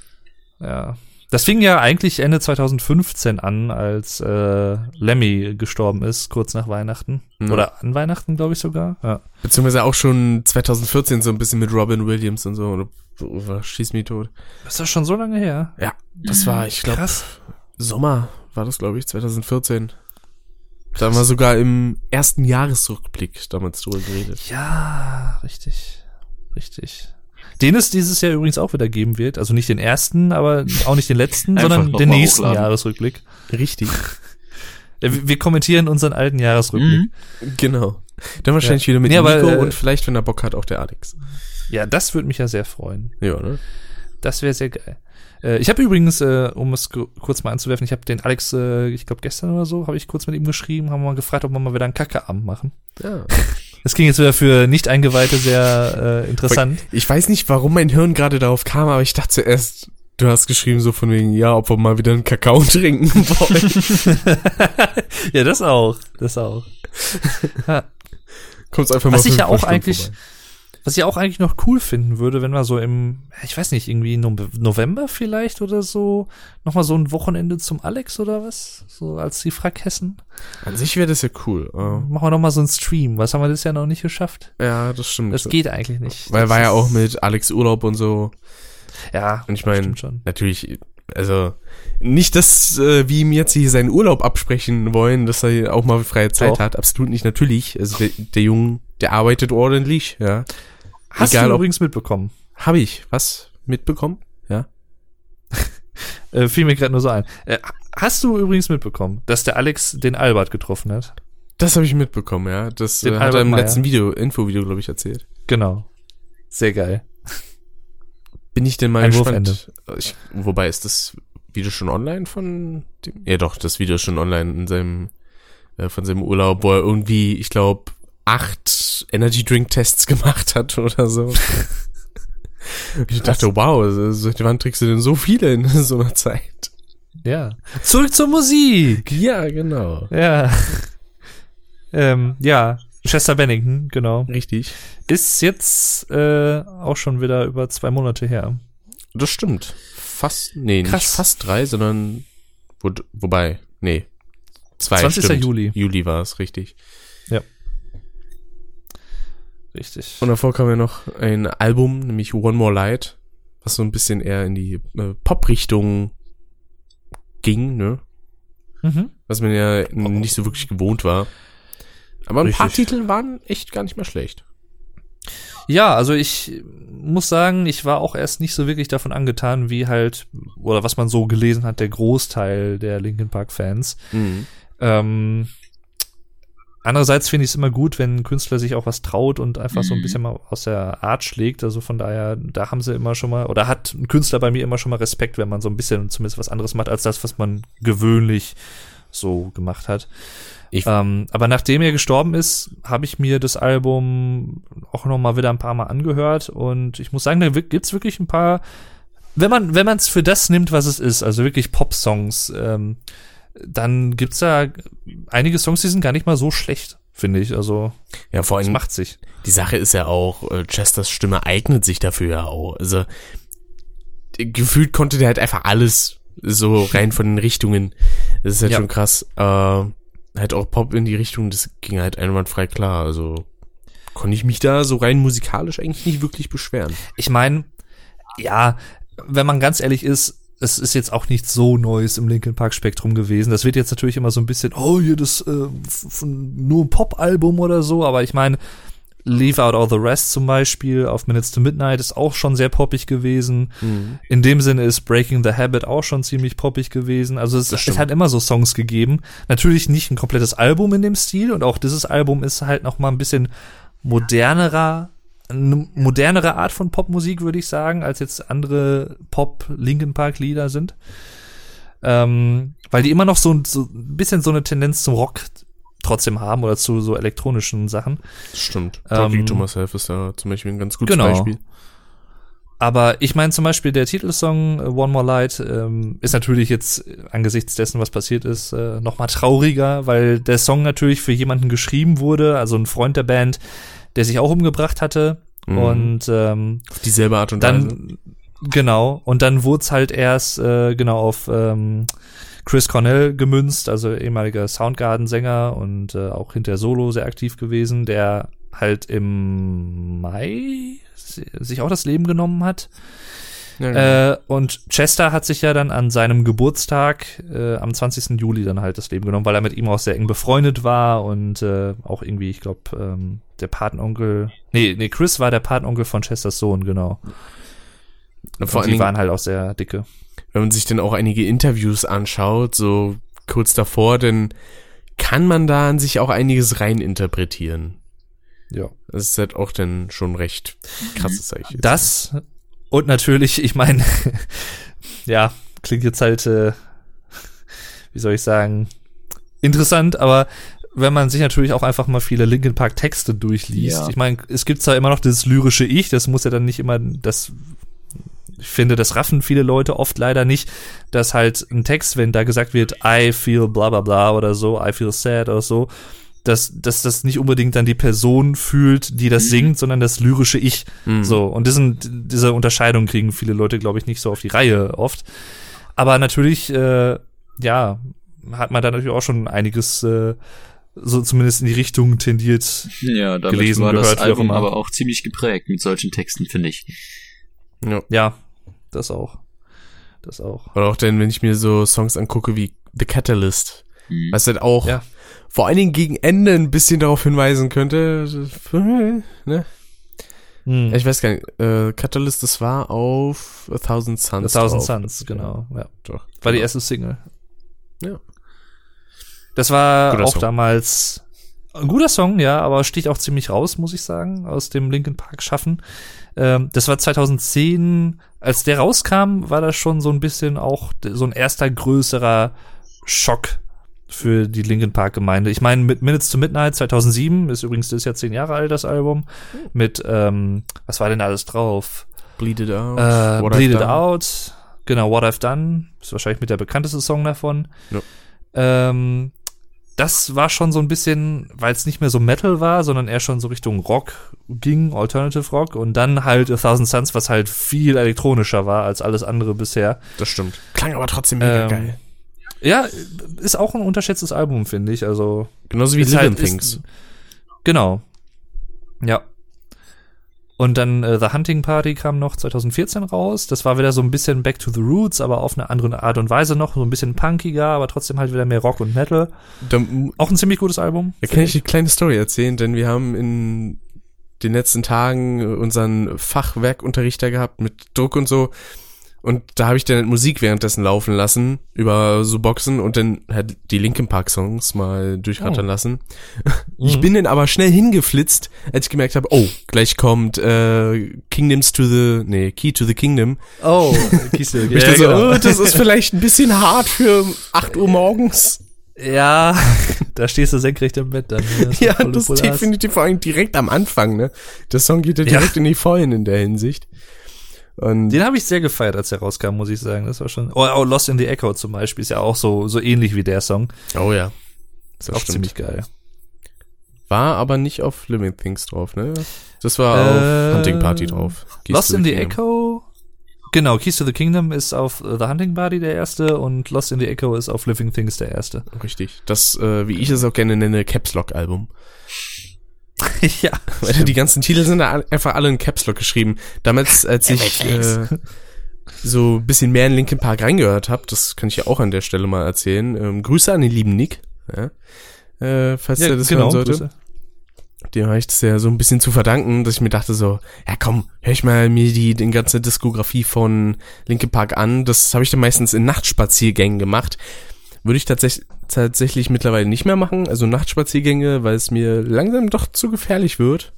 Ja. Das fing ja eigentlich Ende 2015 an, als äh, Lemmy gestorben ist, kurz nach Weihnachten. Ja. Oder an Weihnachten, glaube ich sogar. Ja. Beziehungsweise auch schon 2014 so ein bisschen mit Robin Williams und so. Oder, Schieß mich tot. Ist das schon so lange her? Ja, das war, ich glaube. Sommer war das, glaube ich, 2014. Da haben wir sogar im ersten Jahresrückblick damals drüber geredet. Ja, richtig. Richtig. Den es dieses Jahr übrigens auch wieder geben wird. Also nicht den ersten, aber auch nicht den letzten, (laughs) sondern den nächsten hochladen. Jahresrückblick. Richtig. (laughs) Äh, Wir wir kommentieren unseren alten Jahresrückblick. Mhm. genau. Dann wahrscheinlich wieder mit Nee, aber, Nico äh, und vielleicht, wenn er Bock hat, auch der Alex. Ja, das würde mich ja sehr freuen. Ja, ne? Das wäre sehr geil. Äh, ich habe übrigens, äh, um es ku- kurz mal anzuwerfen, ich habe den Alex, ich glaube gestern oder so, habe ich kurz mit ihm geschrieben, haben mal gefragt, ob wir mal wieder einen Kackeabend machen. Ja. (laughs) Das ging jetzt wieder für Nicht-Eingeweihte sehr äh, interessant. Ich weiß nicht, warum mein Hirn gerade darauf kam, aber ich dachte zuerst, du hast geschrieben so von wegen, ja, ob wir mal wieder einen Kakao (laughs) trinken wollen. (laughs) ja, das auch. Das auch. Ja. Einfach Was mal ich fünf ja auch Stunden eigentlich- vorbei. Was ich auch eigentlich noch cool finden würde, wenn wir so im, ich weiß nicht, irgendwie no November vielleicht oder so, nochmal so ein Wochenende zum Alex oder was? So als die Frackhessen. An sich wäre das ja cool. äh, Machen wir nochmal so einen Stream. Was haben wir das ja noch nicht geschafft? ja, das stimmt. Das geht eigentlich nicht. Weil Das war ja auch mit Alex Urlaub und so. Ja, Und ich meine, natürlich, also nicht, dass äh, wir ihm jetzt hier seinen Urlaub absprechen wollen, dass er auch mal freie Zeit Doch. hat. Absolut nicht, natürlich. Also der, der Junge, der arbeitet ordentlich, ja. Hast Egal, du übrigens mitbekommen? Habe ich was mitbekommen? Ja. (laughs) Äh, fiel mir gerade nur so ein. Äh, hast du übrigens mitbekommen, dass der Alex den Albert getroffen hat? Das habe ich mitbekommen, ja. Das Den äh, hat er Albert im Meyer. letzten Video, Infovideo, glaube ich, erzählt. Genau. Sehr geil. Bin ich denn mal Ein gespannt. Ich, wobei ist das Video schon online von dem? Ja doch, das Video ist schon online in seinem äh, von seinem Urlaub, wo er irgendwie, ich glaube, acht Energy Drink Tests gemacht hat oder so. ich dachte, wow, seit wann trinkst du denn so viele in so einer Zeit? Ja. Zurück zur Musik. Ja, genau. Ja. ähm, ja. Chester Bennington, genau. Richtig. Ist jetzt äh, auch schon wieder über zwei Monate her. Das stimmt. Fast, nee, Krass. nicht fast drei, sondern, wo, wobei, nee, zwei, 20. stimmt. Juli. Juli war es, richtig. Richtig. Und davor kam ja noch ein Album, nämlich One More Light, was so ein bisschen eher in die äh, Pop-Richtung ging, ne? Mhm. Was man ja nicht so wirklich gewohnt war. Aber ein paar Richtig. Titel waren echt gar nicht mehr schlecht. Ja, also ich muss sagen, ich war auch erst nicht so wirklich davon angetan, wie halt, oder was man so gelesen hat, der Großteil der Linkin Park Fans. Ähm, andererseits finde ich es immer gut, wenn ein Künstler sich auch was traut und einfach so ein Mhm. bisschen mal aus der Art schlägt. Also von daher, da haben sie immer schon mal, oder hat ein Künstler bei mir immer schon mal Respekt, wenn man so ein bisschen zumindest was anderes macht, als das, was man gewöhnlich so gemacht hat. Ähm, aber nachdem er gestorben ist, habe ich mir das Album auch noch mal wieder ein paar Mal angehört und ich muss sagen, da wi- gibt's wirklich ein paar, wenn man wenn man es für das nimmt, was es ist, also wirklich Pop-Songs, ähm, dann gibt's da einige Songs, die sind gar nicht mal so schlecht, finde ich. Also Ja, vor allem, macht sich. die Sache ist ja auch, äh, Chesters Stimme eignet sich dafür ja auch. Also, gefühlt konnte der halt einfach alles so (laughs) rein von den Richtungen. Das ist halt Ja. schon krass. Äh, halt auch Pop in die Richtung, das ging halt einwandfrei klar. Also, konnte ich mich da so rein musikalisch eigentlich nicht wirklich beschweren. Ich meine, ja, wenn man ganz ehrlich ist, es ist jetzt auch nichts so Neues im Linkin Park Spektrum gewesen. Das wird jetzt natürlich immer so ein bisschen, oh, hier das äh, nur ein Pop-Album oder so, aber ich meine, Leave Out All the Rest zum Beispiel auf Minutes to Midnight ist auch schon sehr poppig gewesen. In dem Sinne ist Breaking the Habit auch schon ziemlich poppig gewesen. Also es, es hat immer so Songs gegeben. Natürlich nicht ein komplettes Album in dem Stil und auch dieses Album ist halt noch mal ein bisschen modernerer, eine modernere Art von Popmusik, würde ich sagen, als jetzt andere Pop-Linkin Park-Lieder sind. Ähm, weil die immer noch so, so ein bisschen so eine Tendenz zum Rock trotzdem haben oder zu so elektronischen Sachen. Das stimmt. Ähm, Talking to Myself ist da zum Beispiel ein ganz gutes Genau. Beispiel. Aber ich meine zum Beispiel der Titelsong äh, One More Light ähm, ist natürlich jetzt äh, angesichts dessen, was passiert ist, äh, noch mal trauriger, weil der Song natürlich für jemanden geschrieben wurde, also ein Freund der Band, der sich auch umgebracht hatte Mhm. und ähm, Auf dieselbe Art und Weise. dann genau und dann wurde es halt erst äh, genau auf ähm, Chris Cornell gemünzt, also ehemaliger Soundgarden-Sänger und äh, auch hinter Solo sehr aktiv gewesen, der halt im Mai si- sich auch das Leben genommen hat. Ja, genau. Äh, und Chester hat sich ja dann an seinem Geburtstag äh, am 20. Juli dann halt das Leben genommen, weil er mit ihm auch sehr eng befreundet war und äh, auch irgendwie, ich glaube, ähm, der Patenonkel, nee, nee, Chris war der Patenonkel von Chesters Sohn, genau. Vor und allen die Dingen, waren halt auch sehr dicke. wenn man sich dann auch einige Interviews anschaut, so kurz davor, dann kann man da an sich auch einiges reininterpretieren. Ja. Das ist halt auch dann schon recht krasses Zeichen. Das und natürlich, ich meine, (laughs) ja, klingt jetzt halt, äh, wie soll ich sagen, interessant, aber wenn man sich natürlich auch einfach mal viele Linkin Park Texte durchliest. Ja. Ich meine, es gibt zwar immer noch dieses lyrische Ich, das muss ja dann nicht immer das ich finde, das raffen viele Leute oft leider nicht, dass halt ein Text, wenn da gesagt wird, I feel bla bla bla oder so, I feel sad oder so, dass, dass das nicht unbedingt dann die Person fühlt, die das singt, sondern das lyrische Ich. Mhm. So, und diesen, diese Unterscheidung kriegen viele Leute, glaube ich, nicht so auf die Reihe oft. Aber natürlich, äh, ja, hat man da natürlich auch schon einiges äh, so zumindest in die Richtung tendiert. Ja, damit Gelesen, war gehört, das auch Album aber auch ziemlich geprägt mit solchen Texten, finde ich. Ja. Ja, das auch. Das auch. Oder auch dann, wenn ich mir so Songs angucke wie The Catalyst, Hm. was halt auch Ja. Vor allen Dingen gegen Ende ein bisschen darauf hinweisen könnte, ne? Hm. Ich weiß gar nicht, äh, Catalyst, das war auf A Thousand Suns. The Thousand drauf. Suns, genau. Ja. Doch. War die genau. erste Single. Ja. Das war Guter auch Song. damals ein guter Song, ja, aber sticht auch ziemlich raus, muss ich sagen, aus dem Linkin Park Schaffen. Ähm, das war 2010, als der rauskam, war das schon so ein bisschen auch so ein erster größerer Schock für die Linkin Park Gemeinde. Ich meine, mit Minutes to Midnight 2007 ist übrigens das ist ja zehn Jahre alt das Album. Mit ähm, was war denn alles drauf? Bleed It Out. Äh, What I've Bleed It Done. Out. Genau, What I've Done. Ist wahrscheinlich mit der bekannteste Song davon. Ja. Ähm, das war schon so ein bisschen, weil es nicht mehr so Metal war, sondern eher schon so Richtung Rock ging, Alternative Rock. Und dann halt A Thousand Suns, was halt viel elektronischer war als alles andere bisher. Das stimmt. Klang aber trotzdem mega Ähm, geil. Ja, ist auch ein unterschätztes Album, finde ich. Also Genauso wie ist Living halt- ist- Things. Genau. Ja. Und dann äh, The Hunting Party kam noch 2014 raus. Das war wieder so ein bisschen Back to the Roots, aber auf eine andere Art und Weise noch. So ein bisschen punkiger, aber trotzdem halt wieder mehr Rock und Metal. Da, Auch ein ziemlich gutes Album. da kann ich eine kleine Story erzählen, denn wir haben in den letzten Tagen unseren Fachwerkunterrichter gehabt mit Druck und so. Und da habe ich dann Musik währenddessen laufen lassen über so Boxen und dann halt die Linkin Park Songs mal durchrattern Oh. lassen. (laughs) Ich bin dann aber schnell hingeflitzt, als ich gemerkt habe, oh, gleich kommt äh, Kingdoms to the, nee, Key to the Kingdom. Oh, Kiste. Und ich dann so, oh, das ist vielleicht ein bisschen hart für 8 Uhr morgens. (laughs) ja, da stehst du senkrecht im Bett dann. ne? Ja, das definitiv vor allem direkt am Anfang, ne? Der Song geht ja Ja. direkt in die Vollen in der Hinsicht. Und Den habe ich sehr gefeiert, als er rauskam, muss ich sagen. Das war schon. Oh, oh Lost in the Echo zum Beispiel ist ja auch so, so ähnlich wie der Song. oh ja. Ist Das auch stimmt. ziemlich geil. War aber nicht auf Living Things drauf, ne? Das war Äh, auf Hunting Party drauf. Keys Lost in the Kingdom. Echo. Genau, Keys to the Kingdom ist auf The Hunting Party der erste und Lost in the Echo ist auf Living Things der erste. Richtig. Das, äh, wie ich es auch gerne nenne, Caps Lock Album. (laughs) ja. Weil die ganzen Titel sind da einfach alle in Caps Lock geschrieben. Damals, als ich äh, so ein bisschen mehr in Linkin Park reingehört habe, das kann ich ja auch an der Stelle mal erzählen. Ähm, Grüße an den lieben Nick, ja, äh, falls ja er das hören sollte. Grüße. Dem habe ich das ja so ein bisschen zu verdanken, dass ich mir dachte so, ja komm, hör ich mal mir die, die ganze Diskografie von Linkin Park an. Das habe ich dann meistens in Nachtspaziergängen gemacht. Würde ich tatsächlich tatsächlich mittlerweile nicht mehr machen, also Nachtspaziergänge, weil es mir langsam doch zu gefährlich wird.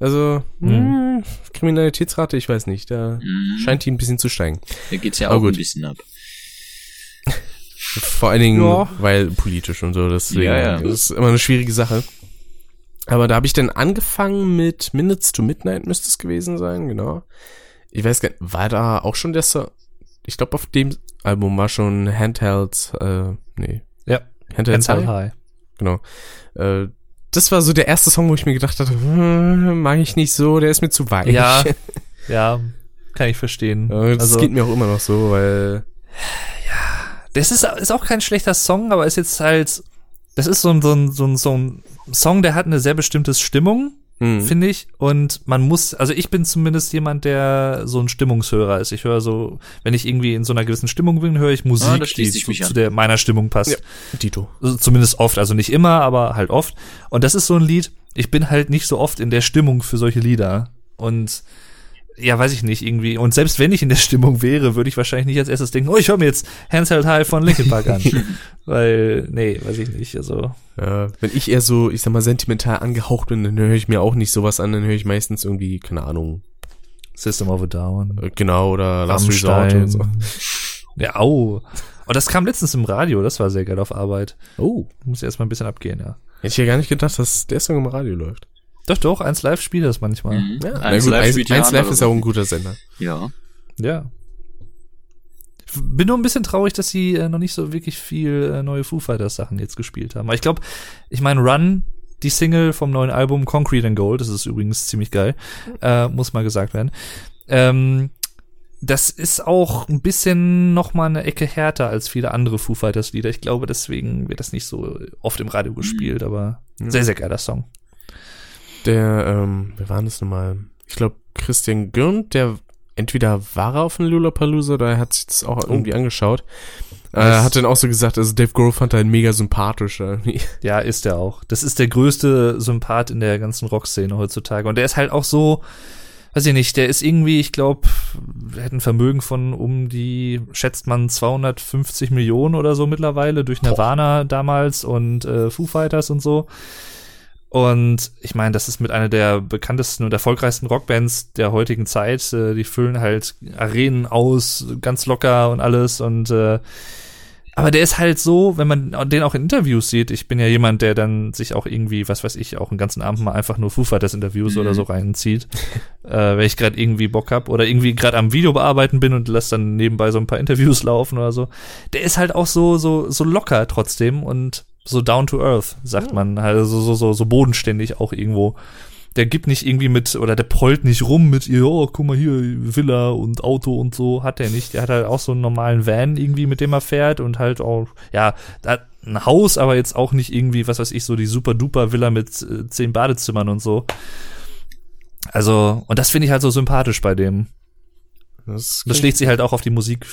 Also, Mhm. mh, Kriminalitätsrate, ich weiß nicht, da Mhm. scheint die ein bisschen zu steigen. Da geht's ja Aber auch gut. ein bisschen ab. Vor allen Dingen, Ja. weil politisch und so, deswegen Ja, ja. das ist immer eine schwierige Sache. Aber da habe ich dann angefangen mit Minutes to Midnight müsste es gewesen sein, genau. Ich weiß gar nicht, war da auch schon der Song? Ich glaube, auf dem Album war schon Handheld, äh, nee, Ja. Handheld Handheld High, High. genau. Äh, das war so der erste Song, wo ich mir gedacht hatte, hm, mag ich nicht so, der ist mir zu weich. Ja, (laughs) ja, kann ich verstehen. Äh, das also, geht mir auch immer noch so, weil das ist, ist auch kein schlechter Song, aber ist jetzt halt, das ist so ein, so ein, so ein, so ein Song, der hat eine sehr bestimmte Stimmung, hm, finde ich. Und man muss, also ich bin zumindest jemand, der so ein Stimmungshörer ist. Ich höre so, wenn ich irgendwie in so einer gewissen Stimmung bin, höre ich Musik, Ah, die zu, mich zu der meiner Stimmung passt. Ja. Dito. Also zumindest oft, also nicht immer, aber halt oft. Und das ist so ein Lied, ich bin halt nicht so oft in der Stimmung für solche Lieder. Und ja, weiß ich nicht, irgendwie. Und selbst wenn ich in der Stimmung wäre, würde ich wahrscheinlich nicht als erstes denken, oh, ich höre mir jetzt Hands Held High von Linkin Park an. (laughs) Weil, nee, weiß ich nicht. Also, Ja, wenn ich eher so, ich sag mal, sentimental angehaucht bin, dann höre ich mir auch nicht sowas an, dann höre ich meistens irgendwie, keine Ahnung, System of a Down. äh, genau, oder Last Resort und so. Ja, au. Und das kam letztens im Radio, das war sehr geil auf Arbeit. Oh. Muss erst mal ein bisschen abgehen, ja. Hätte ich ja gar nicht gedacht, dass der Song im Radio läuft. Doch, doch, eins live spielt das manchmal. Mhm. Ja, Eins na gut, Live eins, spielt ja eins Live ist auch ein guter Sender. Ja. Ja. Ich bin nur ein bisschen traurig, dass sie äh, noch nicht so wirklich viel äh, neue Foo Fighters Sachen jetzt gespielt haben. Aber ich glaube, ich meine Run, die Single vom neuen Album Concrete and Gold, das ist übrigens ziemlich geil, äh, muss mal gesagt werden. Ähm, das ist auch ein bisschen noch mal eine Ecke härter als viele andere Foo Fighters Lieder. Ich glaube, deswegen wird das nicht so oft im Radio gespielt, aber sehr, sehr geiler Song. Der, ähm, wer war das nochmal? Ich glaube, Christian Gürnt, der entweder war er auf dem Lollapalooza oder er hat sich das auch irgendwie angeschaut. Äh, hat dann auch so gesagt, also Dave Grohl fand er mega sympathisch irgendwie. (laughs) Ja, ist er auch. Das ist der größte Sympath in der ganzen Rockszene heutzutage. Und der ist halt auch so, weiß ich nicht, der ist irgendwie, ich glaube, er hat ein Vermögen von um die, schätzt man 250 Millionen oder so mittlerweile durch Nirvana damals und äh, Foo Fighters und so. Und ich meine, das ist mit einer der bekanntesten und erfolgreichsten Rockbands der heutigen Zeit. Äh, die füllen halt Arenen aus, ganz locker und alles. Und äh, aber der ist halt so, wenn man den auch in Interviews sieht, ich bin ja jemand, der dann sich auch irgendwie, was weiß ich, auch einen ganzen Abend mal einfach nur Foo Fighters Interviews oder so reinzieht, (laughs) äh, wenn ich gerade irgendwie Bock hab oder irgendwie gerade am Video bearbeiten bin und lass dann nebenbei so ein paar Interviews (laughs) laufen oder so. Der ist halt auch so so so locker trotzdem und so down to earth, sagt man, halt so so so, bodenständig auch irgendwo der gibt nicht irgendwie mit, oder der prollt nicht rum mit ihr, oh, guck mal hier, Villa und Auto und so, hat er nicht. Der hat halt auch so einen normalen Van irgendwie, mit dem er fährt und halt auch, ja, hat ein Haus, aber jetzt auch nicht irgendwie, was weiß ich, so die super duper Villa mit äh, zehn Badezimmern und so. Also, und das finde ich halt so sympathisch bei dem. Das, Das schlägt sich halt auch auf die Musik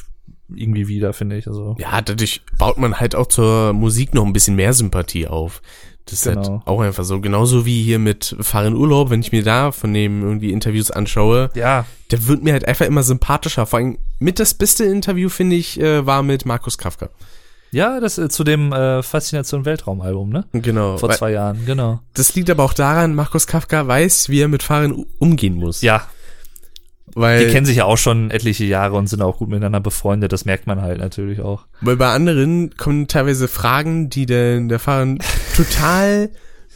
irgendwie wieder, finde ich. Also, ja, dadurch baut man halt auch zur Musik noch ein bisschen mehr Sympathie auf. Das ist Genau. halt auch einfach so. Genauso wie hier mit Fahren Urlaub, wenn ich mir da von dem irgendwie Interviews anschaue, ja, der wird mir halt einfach immer sympathischer. Vor allem mit das beste Interview, finde ich, äh, war mit Markus Kafka. ja, das äh, zu dem äh, Faszination Weltraum-Album, ne? Genau. Vor zwei Jahren, genau. Das liegt aber auch daran, Markus Kafka weiß, wie er mit Fahren umgehen muss. Ja, weil, Die kennen sich ja auch schon etliche Jahre und sind auch gut miteinander befreundet. Das merkt man halt natürlich auch. weil bei anderen kommen teilweise Fragen, die der, der Fahrer total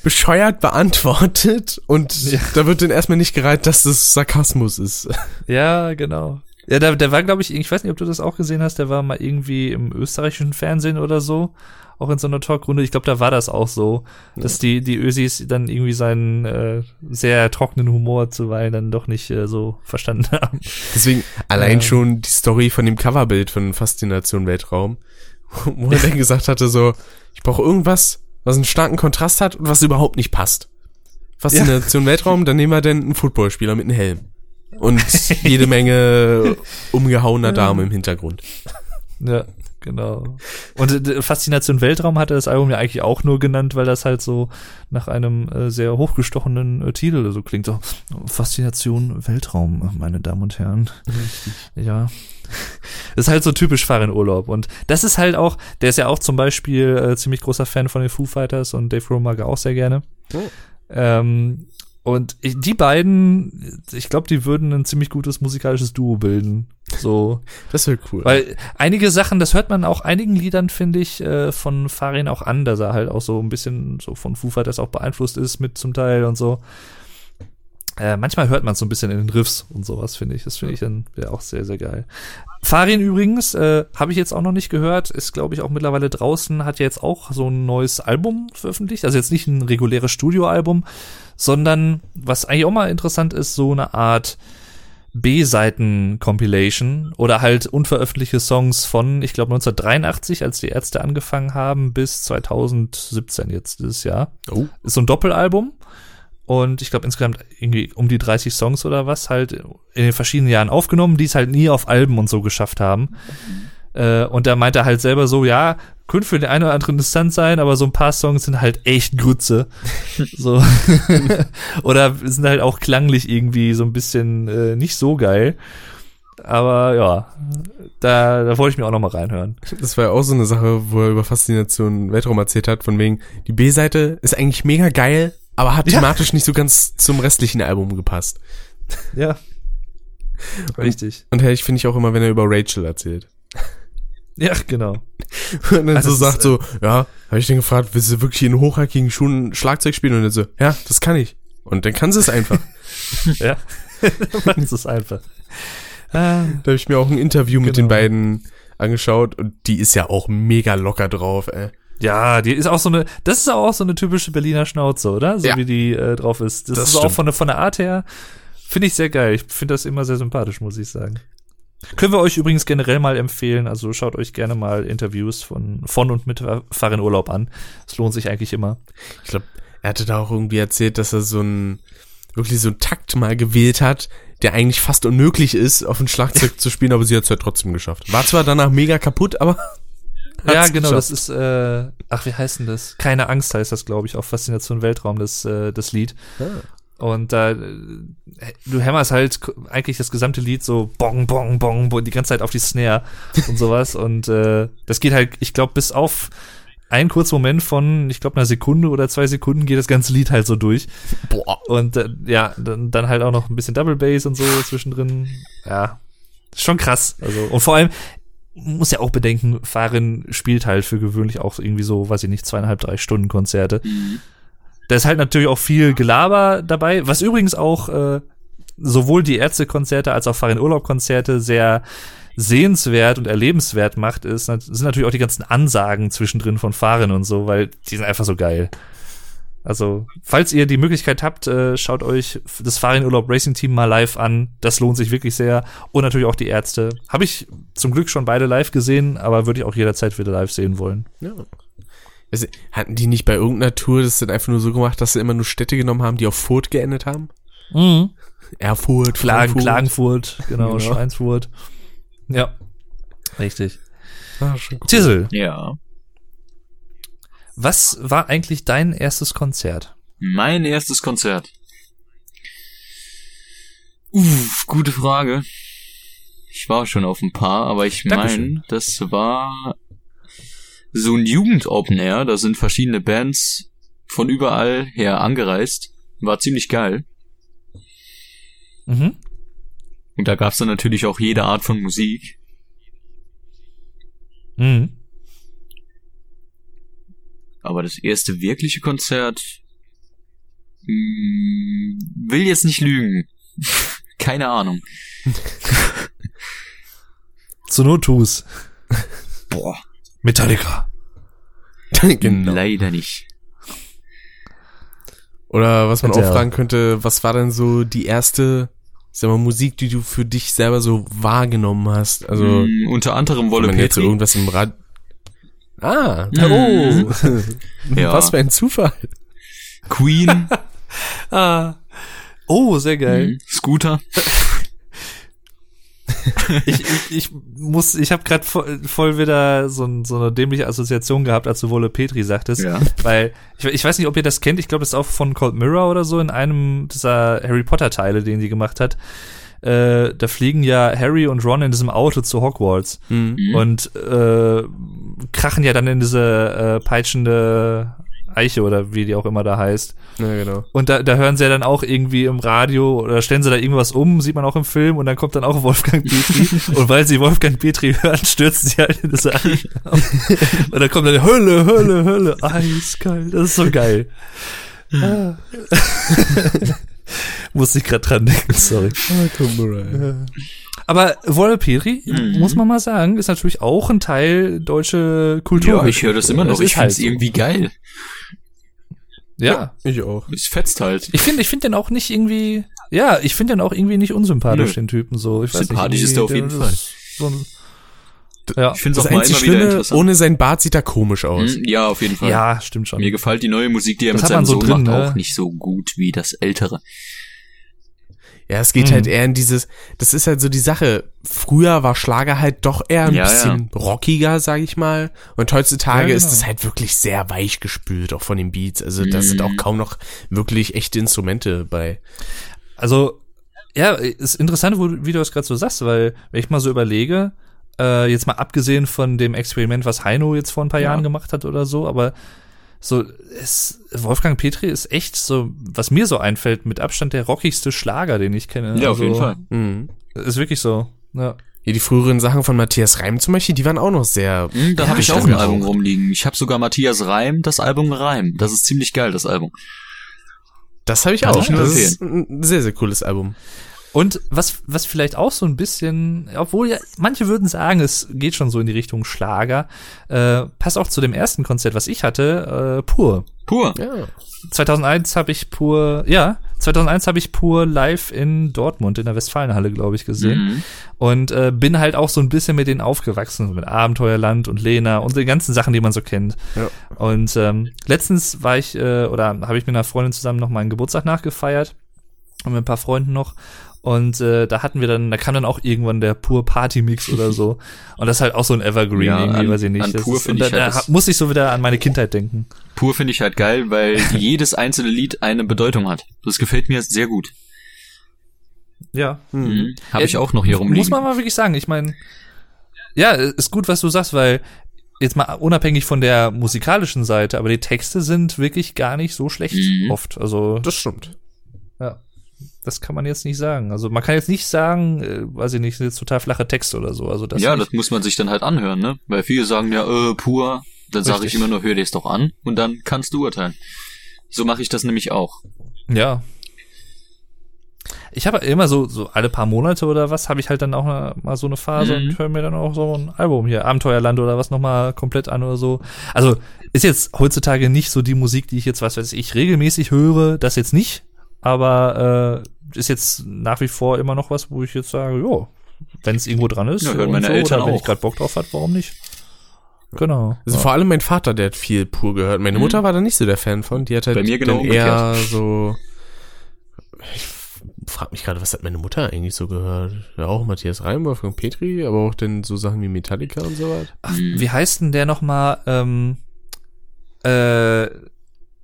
bescheuert beantwortet und Ja. da wird dann erstmal nicht gereiht, dass das Sarkasmus ist. Ja, genau. Ja, der, der war, glaube ich, ich weiß nicht, ob du das auch gesehen hast, der war mal irgendwie im österreichischen Fernsehen oder so, auch in so einer Talkrunde. Ich glaube, da war das auch so, dass die, die Ösis dann irgendwie seinen äh, sehr trockenen Humor zuweilen dann doch nicht äh, so verstanden (laughs) haben. Deswegen allein Ja. schon die Story von dem Coverbild von Faszination Weltraum, (laughs) wo er dann gesagt hatte so, ich brauche irgendwas, was einen starken Kontrast hat und was überhaupt nicht passt. Faszination Weltraum, dann nehmen wir denn einen Footballspieler mit einem Helm. Und (laughs) jede Menge umgehauener Dame im Hintergrund. Ja, genau. Und äh, Faszination Weltraum hatte das Album ja eigentlich auch nur genannt, weil das halt so nach einem äh, sehr hochgestochenen äh, Titel so klingt. So, Faszination Weltraum, meine Damen und Herren. Ja. Das ist halt so typisch Fahr in Urlaub. Und das ist halt auch, der ist ja auch zum Beispiel äh, ziemlich großer Fan von den Foo Fighters und Dave Grohl mag er auch sehr gerne. Oh. Ähm, und ich, die beiden, ich glaube, die würden ein ziemlich gutes musikalisches Duo bilden. So. (laughs) Das wäre cool. Weil einige Sachen, das hört man auch einigen Liedern, finde ich, äh, von Farin auch an, dass er halt auch so ein bisschen so von Foo Fighters auch beeinflusst ist mit zum Teil und so. Äh, manchmal hört man so ein bisschen in den Riffs und sowas, finde ich. Das finde ich dann wäre auch sehr, sehr geil. Farin übrigens, äh, habe ich jetzt auch noch nicht gehört, ist glaube ich auch mittlerweile draußen, hat ja jetzt auch so ein neues Album veröffentlicht. Also jetzt nicht ein reguläres Studioalbum, sondern was eigentlich auch mal interessant ist, so eine Art B-Seiten-Compilation oder halt unveröffentlichte Songs von, ich glaube 1983, als die Ärzte angefangen haben, bis 2017 jetzt dieses Jahr. oh. Ist so ein Doppelalbum und ich glaube insgesamt irgendwie um die 30 Songs oder was halt in den verschiedenen Jahren aufgenommen, die es halt nie auf Alben und so geschafft haben. Äh, und da meint er halt selber so, ja, könnte für den einen oder anderen interessant sein, aber so ein paar Songs sind halt echt Grütze. (laughs) so. (laughs) oder sind halt auch klanglich irgendwie so ein bisschen äh, nicht so geil. Aber ja, da, da wollte ich mir auch noch mal reinhören. Das war ja auch so eine Sache, wo er über Faszination Weltraum erzählt hat, von wegen, die B-Seite ist eigentlich mega geil, aber hat Ja. thematisch nicht so ganz zum restlichen Album gepasst. Ja. Richtig. Und herrlich finde ich auch immer, wenn er über Rachel erzählt. Ja, genau. (laughs) Und dann Also sagt ist, so, ja, habe ich den gefragt, willst du wirklich in hochhackigen Schuhen Schlagzeug spielen? Und er so, ja, das kann ich. Und dann kann sie es einfach. (laughs) Ja. (laughs) Man ist es einfach. Ah, Da habe ich mir auch ein Interview mit den Genau. beiden angeschaut und die ist ja auch mega locker drauf, ey. Ja, die ist auch so eine, das ist auch so eine typische Berliner Schnauze, oder? So Ja. wie die äh, drauf ist. Das, Das ist auch stimmt. von der, von der Art her, finde ich sehr geil. Ich finde das immer sehr sympathisch, muss ich sagen. Können wir euch übrigens generell mal empfehlen, also schaut euch gerne mal Interviews von, von und mit Fahren Urlaub an. Es lohnt sich eigentlich immer. Ich glaube, er hatte da auch irgendwie erzählt, dass er so ein, wirklich so einen Takt mal gewählt hat, der eigentlich fast unmöglich ist, auf ein Schlagzeug zu spielen, aber sie hat es ja trotzdem geschafft. War zwar danach mega kaputt, aber (laughs) ja, genau, geschafft. das ist, äh, ach, wie heißt denn das? Keine Angst heißt das, glaube ich, auf Faszination Weltraum, das, äh, das Lied. Und da, äh, du hämmerst halt eigentlich das gesamte Lied so bong, bong, bong, bong, die ganze Zeit auf die Snare und sowas. (laughs) Und äh, das geht halt, ich glaube, bis auf einen kurzen Moment von, ich glaube, einer Sekunde oder zwei Sekunden geht das ganze Lied halt so durch. Boah. Und äh, ja, dann, dann halt auch noch ein bisschen Double Bass und so zwischendrin. Ja, schon krass. Also, und vor allem, muss ja auch bedenken, Farin spielt halt für gewöhnlich auch irgendwie so, weiß ich nicht, zweieinhalb, drei Stunden Konzerte. Mhm. Da ist halt natürlich auch viel Gelaber dabei, was übrigens auch äh, sowohl die Ärztekonzerte als auch Farin Urlaub Konzerte sehr sehenswert und erlebenswert macht, ist, sind natürlich auch die ganzen Ansagen zwischendrin von Farin und so, weil die sind einfach so geil. Also, falls ihr die Möglichkeit habt, äh, schaut euch das Farin Urlaub Racing Team mal live an. Das lohnt sich wirklich sehr. Und natürlich auch die Ärzte. Habe ich zum Glück schon beide live gesehen, aber würde ich auch jederzeit wieder live sehen wollen. Ja. Also, hatten die nicht bei irgendeiner Tour das dann einfach nur so gemacht, dass sie immer nur Städte genommen haben, die auf Furt geendet haben? Mhm. Erfurt, Klagen. Klagenfurt, genau, Genau. Schweinsfurt. Ja. Richtig. Ah, cool. Tissel, Ja. was war eigentlich dein erstes Konzert? Mein erstes Konzert. Uff, gute Frage. Ich war schon auf ein paar, aber ich meine, das war so ein Jugend-Open Air. Da sind verschiedene Bands von überall her angereist. War ziemlich geil. Mhm. Und da gab's dann natürlich auch jede Art von Musik. Mhm. Aber das erste wirkliche Konzert hm, will jetzt nicht lügen. (laughs) Keine Ahnung. (laughs) Zur Not tu's. Boah, Metallica. (laughs) genau. leider nicht. Oder was man auch fragen könnte, was war denn so die erste, ich sag mal, Musik, die du für dich selber so wahrgenommen hast? Also, Hm, unter anderem Wolle man jetzt Petri. irgendwas im Rad... Ah, Mhm. oh. (laughs) Ja. Was für ein Zufall. Queen, (laughs) Ah. Oh, sehr geil. hm, Scooter. (laughs) ich, ich, ich muss, ich habe gerade voll, voll wieder so, ein, so eine dämliche Assoziation gehabt, als du Wolle Petri sagtest. Ja. Weil, ich, ich weiß nicht, ob ihr das kennt, ich glaube, das ist auch von Cold Mirror oder so, in einem dieser Harry Potter Teile, den sie gemacht hat. Äh, da fliegen ja Harry und Ron in diesem Auto zu Hogwarts. Mhm. und äh, krachen ja dann in diese äh, peitschende Eiche oder wie die auch immer da heißt. Ja, genau. Und da, da hören sie ja dann auch irgendwie im Radio oder stellen sie da irgendwas um, sieht man auch im Film und dann kommt dann auch Wolfgang (laughs) Petri und weil sie Wolfgang Petri hören, stürzen sie halt in das Eis. und dann kommt dann Hölle, Hölle, Hölle, eiskalt, das ist so geil. (laughs) Ah. Muss ich gerade dran denken, sorry. Aber Wolle Petri, Mhm. muss man mal sagen, ist natürlich auch ein Teil deutsche Kultur. Ja, ich höre das immer noch. Es Ich finde halt es so. irgendwie geil. Ja. Ich auch. Es fetzt halt. Ich finde, ich finde den auch nicht irgendwie, ja, ich finde den auch irgendwie nicht unsympathisch, Nö. den Typen so. Ich weiß Sympathisch nicht, ist er auf jeden das Fall. So ein, ja. Ich finde es Das auch mal immer wieder Schlimme, interessant. ohne sein Bart sieht er komisch aus. Hm, ja, auf jeden Fall. ja, stimmt schon. Mir gefällt die neue Musik, die er Das mit hat man seinem so Sohn drin, macht, ne? auch nicht so gut wie das ältere. Ja, es geht Mhm. halt eher in dieses, das ist halt so die Sache. Früher war Schlager halt doch eher ein Ja, bisschen rockiger, sag ich mal. Und heutzutage Ja, ist genau. es halt wirklich sehr weich gespült, auch von den Beats. Also da Mhm. sind auch kaum noch wirklich echte Instrumente bei. Also, ja, ist interessant, wo, wie du das gerade so sagst, weil, wenn ich mal so überlege, äh, jetzt mal abgesehen von dem Experiment, was Heino jetzt vor ein paar Ja. Jahren gemacht hat oder so, aber so, es, Wolfgang Petri ist echt so, was mir so einfällt, mit Abstand der rockigste Schlager, den ich kenne. Ja, auf Also, jeden Fall. Mhm. Ist wirklich so. Ja. Ja, die früheren Sachen von Matthias Reim zum Beispiel, die waren auch noch sehr. Hm, da Ja, habe ich auch ein Album rumliegen. Ich habe sogar Matthias Reim, das Album Reim. Das ist ziemlich geil, das Album. Das habe ich Kann auch. ich das ist ein sehr, sehr cooles Album. Und was, was vielleicht auch so ein bisschen, obwohl ja, manche würden sagen, es geht schon so in die Richtung Schlager, äh, passt auch zu dem ersten Konzert, was ich hatte, äh, Pur. Pur. Ja. 2001 habe ich Pur, ja, 2001 habe ich Pur live in Dortmund in der Westfalenhalle, glaube ich, gesehen. Mhm. Und äh, bin halt auch so ein bisschen mit denen aufgewachsen, mit Abenteuerland und Lena und den ganzen Sachen, die man so kennt. Ja. Und ähm, letztens war ich, äh, oder habe ich mit einer Freundin zusammen noch meinen Geburtstag nachgefeiert und mit ein paar Freunden noch. Und äh, da hatten wir dann, da kam dann auch irgendwann der Pur Party Mix (laughs) oder so. Und das ist halt auch so ein Evergreen, Ja, irgendwie, an- weiß ich nicht. an Das Pur ist, und ich da, halt muss ich so wieder an meine Kindheit denken. Pur finde ich halt geil, weil (laughs) jedes einzelne Lied eine Bedeutung hat. Das gefällt mir sehr gut. Ja. Mhm. Habe ich auch noch hier rumliegen. Muss man mal wirklich sagen. Ich meine, ja, ist gut, was du sagst, weil jetzt mal unabhängig von der musikalischen Seite, aber die Texte sind wirklich gar nicht so schlecht Mhm. oft. Also Das stimmt. Das kann man jetzt nicht sagen. Also man kann jetzt nicht sagen, äh, weiß ich nicht, jetzt total flache Texte oder so. Also das ja, nicht. das muss man sich dann halt anhören, ne? Weil viele sagen ja, äh, pur. Dann sage ich immer nur, hör dir es doch an und dann kannst du urteilen. So mache ich das nämlich auch. Ja. Ich habe immer so, so alle paar Monate oder was, habe ich halt dann auch mal- mal so eine Phase Mhm. und höre mir dann auch so ein Album hier, Abenteuerland oder was nochmal komplett an oder so. Also ist jetzt heutzutage nicht so die Musik, die ich jetzt, was weiß ich, regelmäßig höre, das jetzt nicht, aber äh, ist jetzt nach wie vor immer noch was, wo ich jetzt sage, jo, wenn es irgendwo dran ist Ja, hören und meine so, Eltern oder wenn auch. ich gerade Bock drauf hat, warum nicht? Genau. Also ja. vor allem mein Vater, der hat viel pur gehört. Meine Mhm. Mutter war da nicht so der Fan von. Die hat halt Bei mir genau eher so. Ich frag mich gerade, was hat meine Mutter eigentlich so gehört? Ja, auch Matthias Reim, Wolfgang Petri, aber auch dann so Sachen wie Metallica und so was. Ach, wie heißt denn der nochmal, ähm, äh,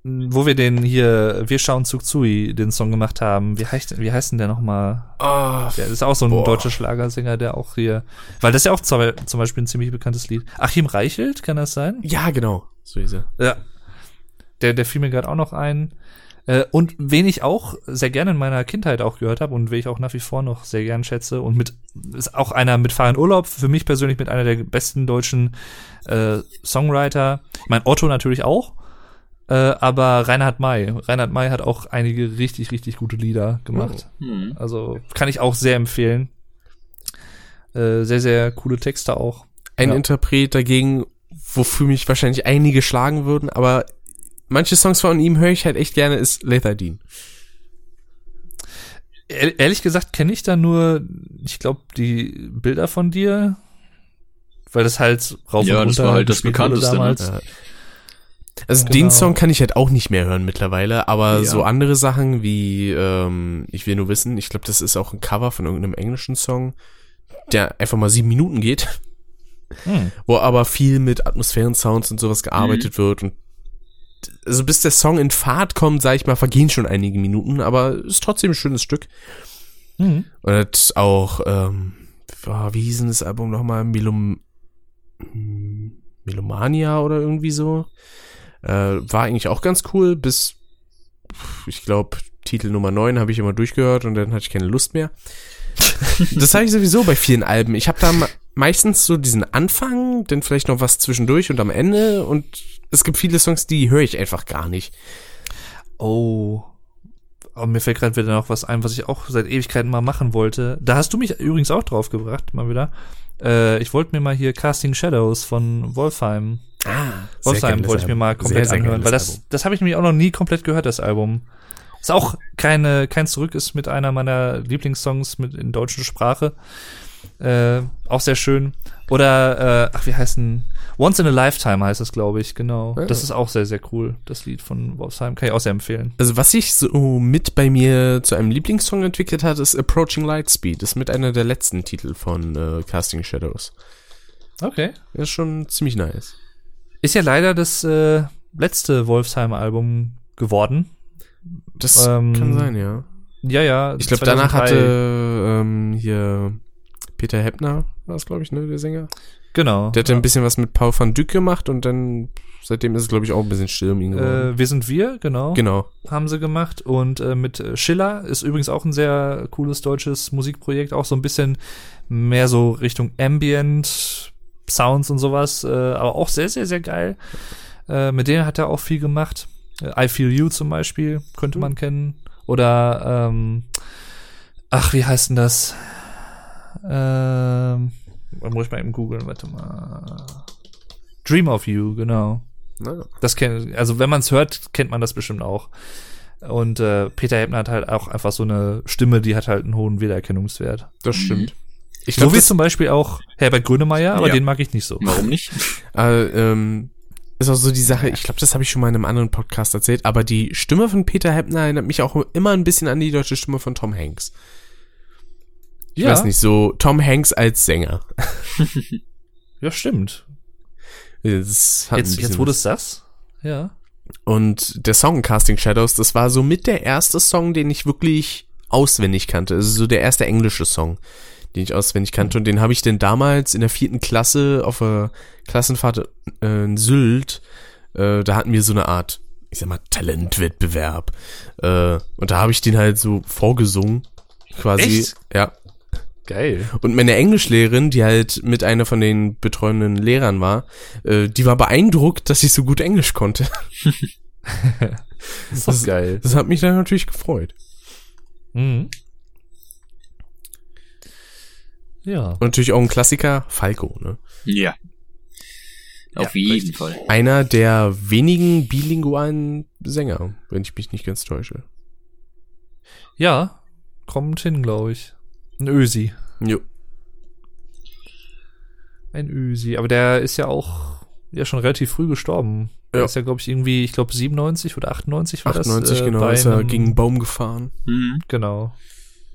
wo wir den hier, wir schauen Zug Zui, den Song gemacht haben. Wie heißt, wie heißt denn der nochmal? Ah, Der ist auch so ein Boah. deutscher Schlagersänger, der auch hier, weil das ist ja auch zum Beispiel ein ziemlich bekanntes Lied. Achim Reichelt, kann das sein? ja, genau. So ist er. Ja. Der, der fiel mir gerade auch noch ein. Äh, und wen ich auch sehr gerne in meiner Kindheit auch gehört habe und wen ich auch nach wie vor noch sehr gern schätze und mit ist auch einer mit Fahren Urlaub, für mich persönlich mit einer der besten deutschen äh, Songwriter. Ich meine, Otto natürlich auch, äh, aber Reinhard May. Reinhard May hat auch einige richtig, richtig gute Lieder gemacht. Hm. Also kann ich auch sehr empfehlen. Äh, sehr, sehr coole Texte auch. Ein Ja. Interpret dagegen, wofür mich wahrscheinlich einige schlagen würden, aber manche Songs von ihm höre ich halt echt gerne, ist Dean. Ehr- Ehrlich gesagt kenne ich da nur, ich glaube, die Bilder von dir, weil das halt rauf Ja, und das runter war halt das Bekannteste, ne? damals. Ja. Also Genau. den Song kann ich halt auch nicht mehr hören mittlerweile, aber Ja. so andere Sachen wie ähm, Ich will nur wissen, ich glaube, das ist auch ein Cover von irgendeinem englischen Song, der einfach mal sieben Minuten geht, Hm. wo aber viel mit Atmosphären-Sounds und sowas gearbeitet wird und also bis der Song in Fahrt kommt, sag ich mal, vergehen schon einige Minuten, aber ist trotzdem ein schönes Stück. Hm. Und hat auch, ähm, wie hieß denn das Album nochmal? Melom Melomania oder irgendwie so. Äh, war eigentlich auch ganz cool, bis, ich glaube, Titel Nummer 9 habe ich immer durchgehört und dann hatte ich keine Lust mehr. (laughs) das habe ich sowieso bei vielen Alben. Ich habe da me- meistens so diesen Anfang, dann vielleicht noch was zwischendurch und am Ende und es gibt viele Songs, die höre ich einfach gar nicht. Oh. Aber mir fällt gerade wieder noch was ein, was ich auch seit Ewigkeiten mal machen wollte. Da hast du mich übrigens auch drauf gebracht, mal wieder. Äh, ich wollte mir mal hier Casting Shadows von Wolfheim. Ah, Wolfheim wollte ich mir mal komplett anhören, weil das, das habe ich nämlich auch noch nie komplett gehört, das Album. Ist auch keine, kein Zurück, ist mit einer meiner Lieblingssongs mit in deutscher Sprache. Äh, auch sehr schön. Oder, äh, ach, wie heißt denn? Once in a Lifetime heißt es, glaube ich, genau. Ja. Das ist auch sehr, sehr cool, das Lied von Wolfsheim. Kann ich auch sehr empfehlen. Also was sich so mit bei mir zu einem Lieblingssong entwickelt hat, ist Approaching Lightspeed. Das ist mit einer der letzten Titel von äh, Casting Shadows. Okay. Das ist schon ziemlich nice. Ist ja leider das äh, letzte Wolfsheim-Album geworden. Das Ähm, kann sein, ja. Ja, ja. Ich glaube, danach hatte ähm, hier Peter Heppner, war es, glaube ich, ne, der Sänger. Genau. Der hatte ein bisschen was mit Paul van Dyk gemacht und dann seitdem ist es, glaube ich, auch ein bisschen still um ihn geworden. äh, Wir sind wir, genau. genau. haben sie gemacht. Und äh, mit äh, Schiller ist übrigens auch ein sehr cooles deutsches Musikprojekt, auch so ein bisschen mehr so Richtung Ambient, Sounds und sowas, äh, aber auch sehr, sehr, sehr geil. Äh, mit denen hat er auch viel gemacht. Äh, I Feel You zum Beispiel könnte man kennen. Oder ähm, ach, wie heißt denn das? Ähm, muss ich mal eben googeln, warte mal. Dream of You, genau. Na, Das kennt, also wenn man es hört, kennt man das bestimmt auch. Und äh, Peter Heppner hat halt auch einfach so eine Stimme, die hat halt einen hohen Wiedererkennungswert. das stimmt. Ich so glaube, wie das zum Beispiel auch Herbert Grönemeyer, aber Ja. den mag ich nicht so. Warum (laughs) nicht? äh, ähm, ist auch so die Sache, ich glaube, das habe ich schon mal in einem anderen Podcast erzählt, aber die Stimme von Peter Heppner erinnert mich auch immer ein bisschen an die deutsche Stimme von Tom Hanks. Ich ja, weiß nicht, so Tom Hanks als Sänger. (laughs) ja, stimmt. Das Jetzt, jetzt was. es sagst, ja. Und der Song Casting Shadows, das war so mit der erste Song, den ich wirklich auswendig kannte. Also so der erste englische Song, den ich auswendig kannte. Und den habe ich denn damals in der vierten Klasse auf der Klassenfahrt äh, in Sylt, äh, da hatten wir so eine Art ich sag mal, Talentwettbewerb. Äh, und da habe ich den halt so vorgesungen. Quasi. Echt? Ja. Geil. Und meine Englischlehrerin, die halt mit einer von den betreuenden Lehrern war, äh, die war beeindruckt, dass ich so gut Englisch konnte. Das (laughs) (laughs) ist Das- geil. Das hat mich dann natürlich gefreut. Mhm. Ja. Und natürlich auch ein Klassiker, Falco, ne? Ja. Auf Ja, jeden richtig. Fall. Einer der wenigen bilingualen Sänger, wenn ich mich nicht ganz täusche. Ja, kommt hin, glaube ich. Ein Ösi. Jo. Ein Ösi. Aber der ist ja auch ja schon relativ früh gestorben. Der Ja. ist ja, glaube ich, irgendwie, ich glaube 97 oder 98 war 98 das. äh, genau, ist er gegen einen Baum gefahren. Mhm. Genau.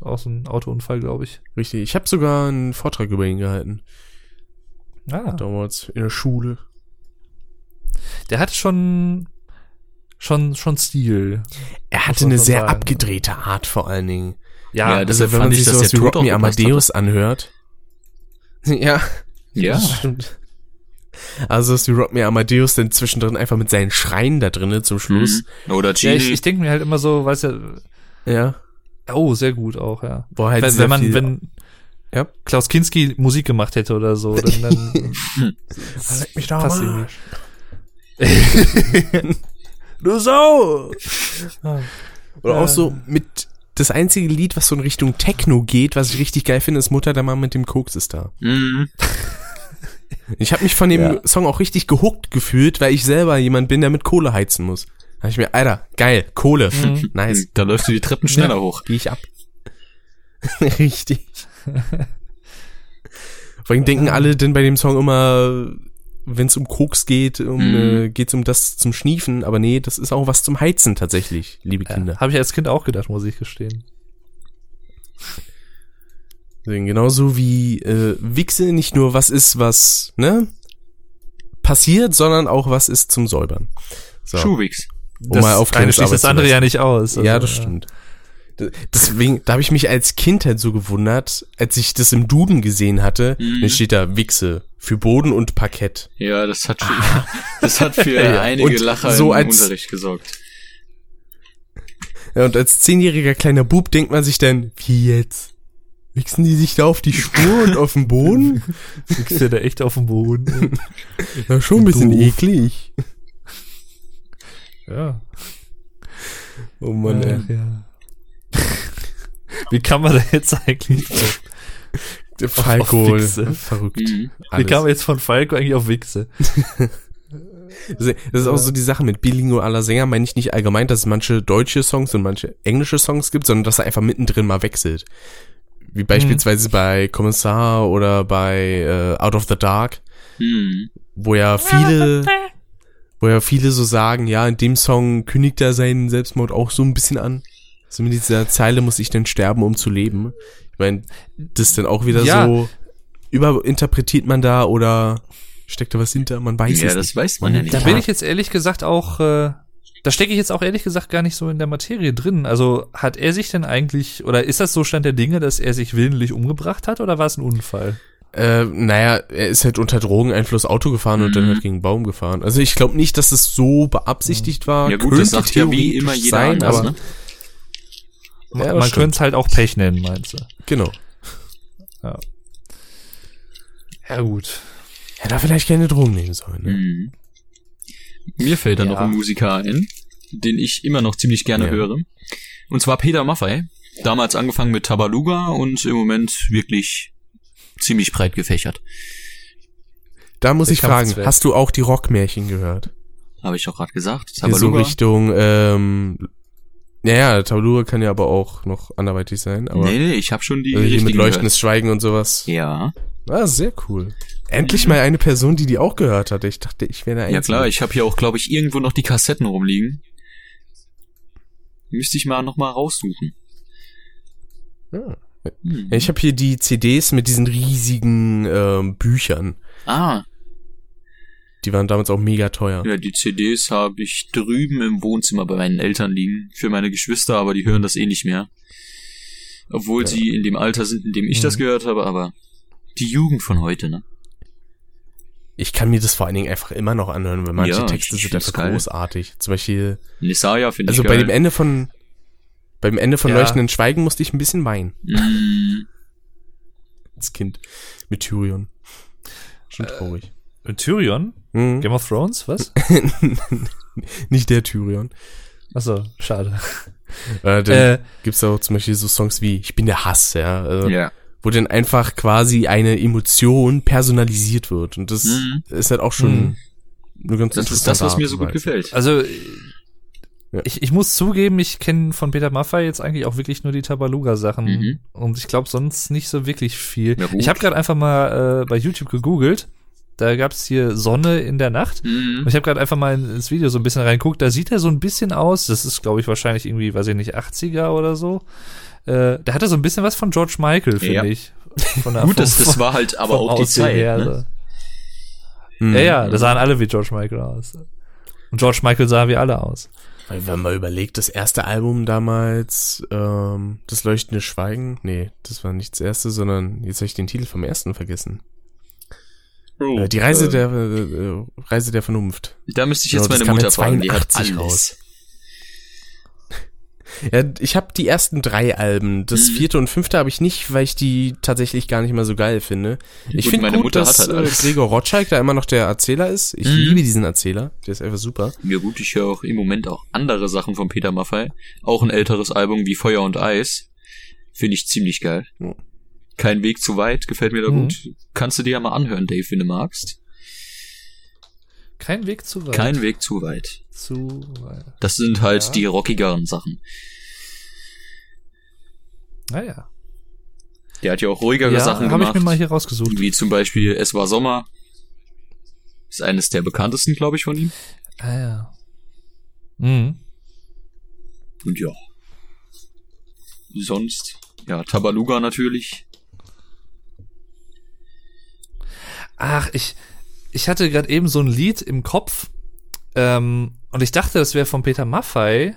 Auch so ein Autounfall, glaube ich. Richtig. Ich habe sogar einen Vortrag über ihn gehalten. Ah. Damals in der Schule. Der hatte schon, schon, schon Stil. Er hatte eine sehr sagen. abgedrehte Art vor allen Dingen. Ja, Ja, das, deshalb wenn man fand sich ich, dass sowas der wie Rock Me Amadeus anhört. (laughs) Ja, Ja. das stimmt. Also das wie Rock Me Amadeus dann zwischendrin einfach mit seinen Schreien da drinnen zum Schluss. Mhm. Oder ja, Chili. ich, ich denke mir halt immer so, weißt du, Ja. Oh, sehr gut auch, ja. Wo halt wenn, wenn man, viel- wenn Ja. Klaus Kinski Musik gemacht hätte oder so, dann, dann (laughs) Leck mich doch passt. Arsch. (laughs) Du Sau! Oder Ja. auch so mit das einzige Lied, was so in Richtung Techno geht, was ich richtig geil finde, ist Mutter der Mann mit dem Koks ist da. Mhm. Ich habe mich von dem Ja. Song auch richtig gehuckt gefühlt, weil ich selber jemand bin, der mit Kohle heizen muss. Da ich mir, Alter, geil, Kohle, Mhm. nice, Da läufst du die Treppen schneller hoch. geh ich ab. (laughs) richtig. Vor allem denken alle denn bei dem Song immer, wenn es um Koks geht, um, Mhm. äh, geht's um das zum Schniefen, aber nee, das ist auch was zum Heizen tatsächlich, liebe Kinder. Ja, Habe ich als Kind auch gedacht, muss ich gestehen. Deswegen Genauso wie äh, Wichse nicht nur was ist, was, ne, passiert, sondern auch was ist zum Säubern. So, Schuhwix. Um mal eine schließt das andere ja nicht aus. ja, Also, das stimmt. Deswegen, da habe ich mich als Kind halt so gewundert, als ich das im Duden gesehen hatte, Mhm. dann steht da Wichse für Boden und Parkett. Ja, das hat, (laughs) das hat für (laughs) Ja. einige Und Lacher so im als- Unterricht gesorgt. Ja, und als zehnjähriger kleiner Bub denkt man sich dann, wie jetzt? Wichsen die sich da auf die Spur und auf den Boden? (laughs) Liegst du da echt auf dem Boden? Ja, schon ein bisschen Doof. eklig. Ja. Oh Mann, ey. Ach, ja. Wie kann man da jetzt eigentlich? Der Falco, auf Wichse. verrückt. Mhm. Wie kam man jetzt von Falco eigentlich auf Wichse? Das ist auch so die Sache mit bilingualer Sänger, meine ich nicht allgemein, dass es manche deutsche Songs und manche englische Songs gibt, sondern dass er einfach mittendrin mal wechselt. Wie beispielsweise bei Kommissar oder bei äh, Out of the Dark, Mhm. wo ja viele, wo ja viele so sagen, ja, in dem Song kündigt er seinen Selbstmord auch so ein bisschen an. So mit dieser Zeile muss ich denn sterben, um zu leben. Ich meine, das ist dann auch wieder Ja. so, überinterpretiert man da oder steckt da was hinter? Man weiß Ja, es das nicht. weiß man ja nicht. Da bin ich jetzt ehrlich gesagt auch, äh, da stecke ich jetzt auch ehrlich gesagt gar nicht so in der Materie drin. Also hat er sich denn eigentlich, oder ist das so Stand der Dinge, dass er sich willentlich umgebracht hat oder war es ein Unfall? Äh, naja, er ist halt unter Drogeneinfluss Auto gefahren und dann Mhm. halt gegen einen Baum gefahren. Also ich glaube nicht, dass es so beabsichtigt war. Ja gut, das Könnte sagt ja wie immer jeder sein, anders, aber ne? Ja, Man das könnte es halt auch Pech nennen, meinst du? genau. Ja gut. Hätte er vielleicht keine Drogen nehmen sollen. Ne? Mhm. Mir fällt da Ja. noch ein Musiker ein, den ich immer noch ziemlich gerne Ja. höre. Und zwar Peter Maffay. Damals angefangen mit Tabaluga und im Moment wirklich ziemlich breit gefächert. Da muss Der ich fragen, hast du auch die Rockmärchen gehört? Habe ich doch gerade gesagt. Die so Tabaluga. Richtung, ähm, ja, ja, Tablur kann ja aber auch noch anderweitig sein, aber nee, nee, ich habe schon die also hier mit leuchtendes Schweigen und sowas. gehört. Ja, Ah, sehr cool. Endlich mal eine Person, die die auch gehört hatte. Ich dachte, ich wäre der ja Einzige. klar. Ich habe hier auch, glaube ich, irgendwo noch die Kassetten rumliegen. Müsste ich mal noch mal raussuchen. Ja. Hm. Ich habe hier die CDs mit diesen riesigen ähm, Büchern. Ah, Die waren damals auch mega teuer. ja, die CDs habe ich drüben im Wohnzimmer bei meinen Eltern liegen. Für meine Geschwister, aber die hören das eh nicht mehr. Obwohl Ja. sie in dem Alter sind, in dem ich das Mhm. gehört habe, aber die Jugend von heute, ne? ich kann mir das vor allen Dingen einfach immer noch anhören, weil manche Ja, Texte sind einfach geil. großartig. Zum Beispiel, Nisaya finde ich also bei dem Ende von, beim Ende von Ja. Leuchtenden Schweigen musste ich ein bisschen weinen. (laughs) Als Kind. Mit Tyrion. Schon traurig. Äh, Tyrion? Mhm. Game of Thrones? Was? (laughs) Nicht der Tyrion. Achso, schade. Äh, dann Äh, gibt's auch zum Beispiel so Songs wie Ich bin der Hass, ja. Also, ja. Wo dann einfach quasi eine Emotion personalisiert wird. Und das Mhm. ist halt auch schon Mhm. eine ganz Das ist das, was mir so gut gefällt. also, äh, Ja. ich, ich muss zugeben, ich kenne von Peter Maffay jetzt eigentlich auch wirklich nur die Tabaluga-Sachen. Mhm. Und ich glaube sonst nicht so wirklich viel. Ich habe gerade einfach mal äh, bei YouTube gegoogelt. Da gab's hier Sonne in der Nacht. Mhm. Und ich habe gerade einfach mal in- ins Video so ein bisschen reinguckt. Da sieht er so ein bisschen aus. Das ist, glaube ich, wahrscheinlich irgendwie, weiß ich nicht, 80er oder so. Äh, da hat er so ein bisschen was von George Michael, finde Ja. ich. Von der, (laughs) Gut, das, das war halt aber auch die Zeit. her, Ne? so. Mhm. Ja, ja, da sahen alle wie George Michael aus. Und George Michael sah wie alle aus. Weil wenn man überlegt, das erste Album damals, ähm, das leuchtende Schweigen, nee, das war nicht das erste, sondern jetzt habe ich den Titel vom ersten vergessen. Oh, äh, die Reise äh, der äh, äh, Reise der Vernunft. Da müsste ich jetzt Genau, meine Mutter fragen, die hat 82 alles. raus. Ja, ich habe die ersten drei Alben. Das Mhm. vierte und fünfte habe ich nicht, weil ich die tatsächlich gar nicht mal so geil finde. Ich finde meine gut, Mutter dass hat halt äh. Gregor Rotschalk da immer noch der Erzähler ist. Ich Mhm. liebe diesen Erzähler. Der ist einfach super. Ja gut, ich höre auch im Moment auch andere Sachen von Peter Maffay. Auch ein älteres Album wie Feuer und Eis. Finde ich ziemlich geil. Kein Weg zu weit, gefällt mir da Mhm. gut. Kannst du dir ja mal anhören, Dave, wenn du magst. Kein Weg zu weit. Kein Weg zu weit. zu weit. Das sind halt Ja. die rockigeren Sachen. Naja. Der hat ja auch ruhigere Ja, Sachen habe ich gemacht. mir mal hier rausgesucht. wie zum Beispiel Es war Sommer. Ist eines der bekanntesten, glaube ich, von ihm. Ah ja. Mhm. Und ja. Sonst, ja, Tabaluga natürlich. Ach, ich, ich hatte gerade eben so ein Lied im Kopf ähm, und ich dachte, das wäre von Peter Maffay,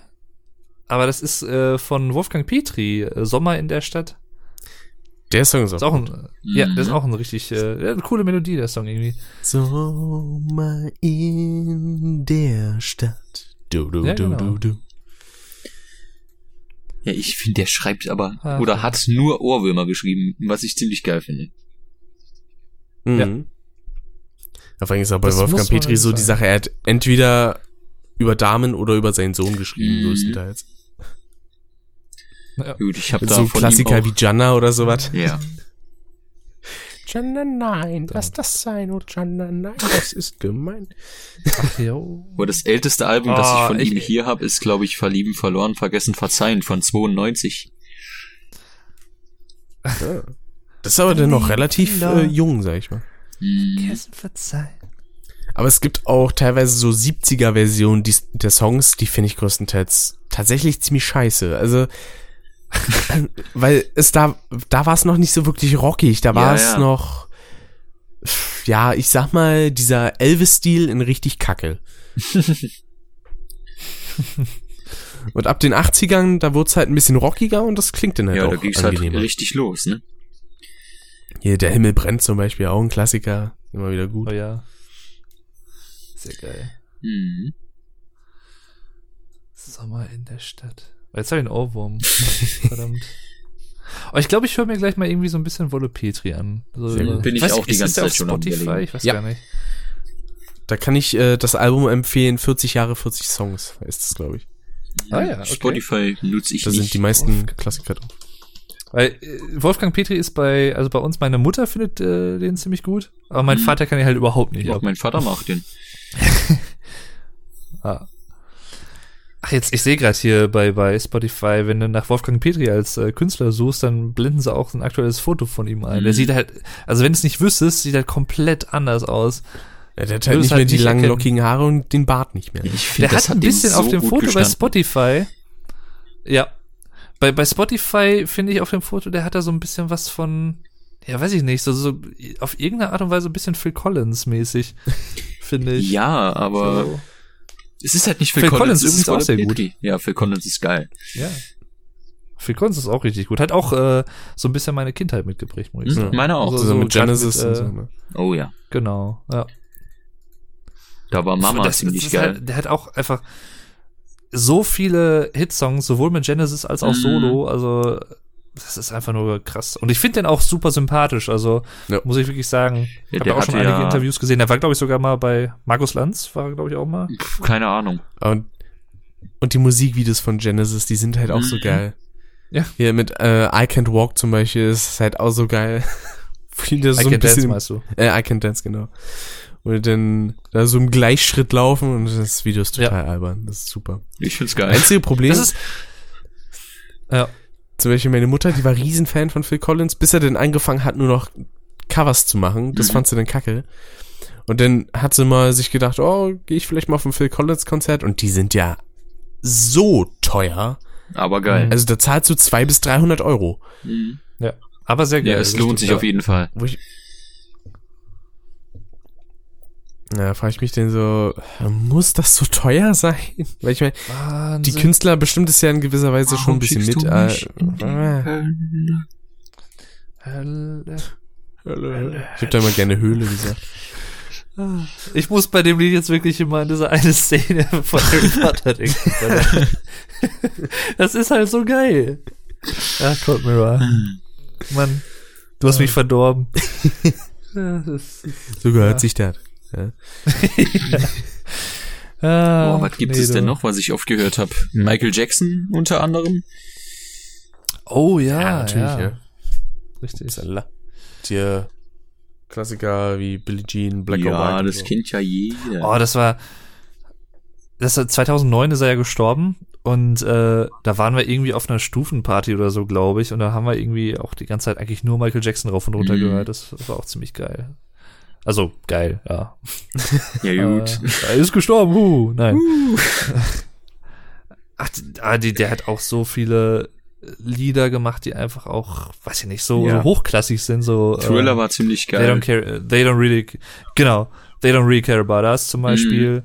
aber das ist äh, von Wolfgang Petri, äh, Sommer in der Stadt. Der Song ist Ist auch auch ein, ja, das ist Mhm. auch ein richtig, äh, eine coole Melodie, der Song irgendwie. Sommer in der Stadt. Du, du, Ja, du, genau. du, du. Ja, ich finde, der schreibt aber, Ach, oder hat nur Ohrwürmer geschrieben, was ich ziemlich geil finde. Mhm. Ja. Vor allem ist auch bei Das Wolfgang Petri so die. Sache, er hat entweder über Damen oder über seinen Sohn geschrieben, Mhm. größtenteils. Gut, ich habe da So von Klassiker ihm wie Janna oder sowas. Ja, Janna, nein, lass das sein, oh Janna, nein, das ist gemein. Ach, jo. aber das älteste Album, das ich Ah, von ich- ihm hier habe, ist, glaube ich, Verlieben, Verloren, Vergessen, Verzeihen von 92. Das ist aber dann noch relativ äh, jung, sag ich mal. Vergessen, verzeihen. Aber es gibt auch teilweise so 70er-Versionen dies- der Songs, die finde ich größtenteils tatsächlich ziemlich scheiße. Also, (laughs) weil es da, da war es noch nicht so wirklich rockig, da war Ja, es ja. noch, ja, ich sag mal, dieser Elvis-Stil in richtig kacke. (laughs) und ab den 80ern, da wurde es halt ein bisschen rockiger und das klingt dann halt ja, auch da ging's halt angenehmer. richtig los, ne? Hier, der Himmel brennt zum Beispiel, auch ein Klassiker, immer wieder gut. Oh ja. Sehr geil. Hm. Sommer in der Stadt. Jetzt habe ich einen Ohrwurm. (laughs) Verdammt. Aber ich glaube, ich höre mir gleich mal irgendwie so ein bisschen Wolle Petri an. So gut. Bin ich weiß auch die ganze Zeit schon Spotify? Ich weiß Ja. gar nicht. Da kann ich äh, das Album empfehlen, 40 Jahre, 40 Songs ist es, glaube ich. Ah ja, okay. Spotify nutze ich Da nicht. sind die meisten. Klassiker drauf. Weil äh, Wolfgang Petri ist bei, also bei uns, meine Mutter findet äh, den ziemlich gut, aber mein Mhm. Vater kann ihn halt überhaupt nicht. auch ab. mein Vater macht den. (laughs) Ah. Ach, jetzt, ich sehe gerade hier bei, bei Spotify, wenn du nach Wolfgang Petri als äh, Künstler suchst, dann blenden sie auch ein aktuelles Foto von ihm ein. Der Mhm. sieht halt, also wenn du es nicht wüsstest, sieht halt komplett anders aus. Ja, der hat halt nicht halt mehr die nicht langen, erkennen. lockigen Haare und den Bart nicht mehr. Ich find, Der das hat ein bisschen so auf dem Foto bei gestanden. Spotify. Ja. Bei, bei Spotify finde ich auf dem Foto, der hat da so ein bisschen was von, ja, weiß ich nicht, so, so auf irgendeine Art und Weise ein bisschen Phil Collins mäßig, (laughs) finde ich. Ja, aber So. es ist halt nicht Phil, Phil Collins, Collins ist übrigens auch sehr gut. Ja, Phil Collins ist geil. Ja. Phil Collins ist auch richtig gut. Hat auch äh, so ein bisschen meine Kindheit mitgeprägt, muss ich Mhm, sagen. meine auch. Also so mit grad Genesis mit, und äh, so. Ne? Oh ja. Genau, ja. Da war Mama Das- ziemlich das ist geil. Halt, der hat auch einfach so viele Hitsongs, sowohl mit Genesis als auch Mhm. Solo. Also, das ist einfach nur krass. Und ich finde den auch super sympathisch. Also, Ja. muss ich wirklich sagen. Ja, Ich habe auch schon einige ja- Interviews gesehen. Der war, glaube ich, sogar mal bei Markus Lanz, war er, glaube ich, auch mal. Keine Ahnung. Und, und die Musikvideos von Genesis, die sind halt auch so Mhm. geil. Ja. Hier mit äh, I Can't Walk zum Beispiel ist halt auch so geil. (laughs) I so Can ein Dance, meinst du? äh, I Can Dance, genau. Und dann da so im Gleichschritt laufen und das Video ist total albern. Das ist super. Ich find's geil. Einzige Problem Das ist, ja. zum Beispiel meine Mutter, die war Riesenfan von Phil Collins, bis er dann angefangen hat, nur noch Covers zu machen. Das Mhm. fand sie dann kacke. Und dann hat sie mal sich gedacht, oh, gehe ich vielleicht mal auf ein Phil Collins Konzert und die sind ja so teuer. Aber geil. Also da zahlst du zwei bis 300 Euro. Mhm. ja. Aber sehr geil. Ja, es lohnt sich ja. auf jeden Fall. Wo ich ja, frage ich mich denn so, muss das so teuer sein? (laughs) Weil ich meine, die. Künstler bestimmt es ja in gewisser Weise schon ein bisschen mit. Äh, äh, ich habe da immer gerne Höhle gesagt. Ich muss bei dem Lied jetzt wirklich immer an diese eine Szene von Harry Potter denken. Das ist halt so geil. Ja, Cold Mirror. Mann, du hast mich verdorben. (laughs) Ja, das ist- So gehört Ja. sich das. Ja. (laughs) Ah, Boah, was gibt nee, es denn noch, was ich oft gehört habe? Michael Jackson unter anderem. Oh ja, Ja, ja, natürlich, ja. Richtig. Die Klassiker wie Billie Jean, Black or ja, White. das und so. kennt ja jeder. Oh, das war. Das war 2009 ist er ja gestorben und äh, da waren wir irgendwie auf einer Stufenparty oder so, glaube ich, und da haben wir irgendwie auch die ganze Zeit eigentlich nur Michael Jackson rauf und runter Mhm. gehört. Das war auch ziemlich geil. Also geil, ja. ja, (laughs) gut. Äh, er ist gestorben, huh, nein. Ach, die- ah, der hat auch so viele Lieder gemacht, die einfach auch, weiß ich nicht, so, Ja. so hochklassig sind, so. Thriller äh, war ziemlich They don't geil. care, they don't really, genau, they don't really care about us zum Beispiel.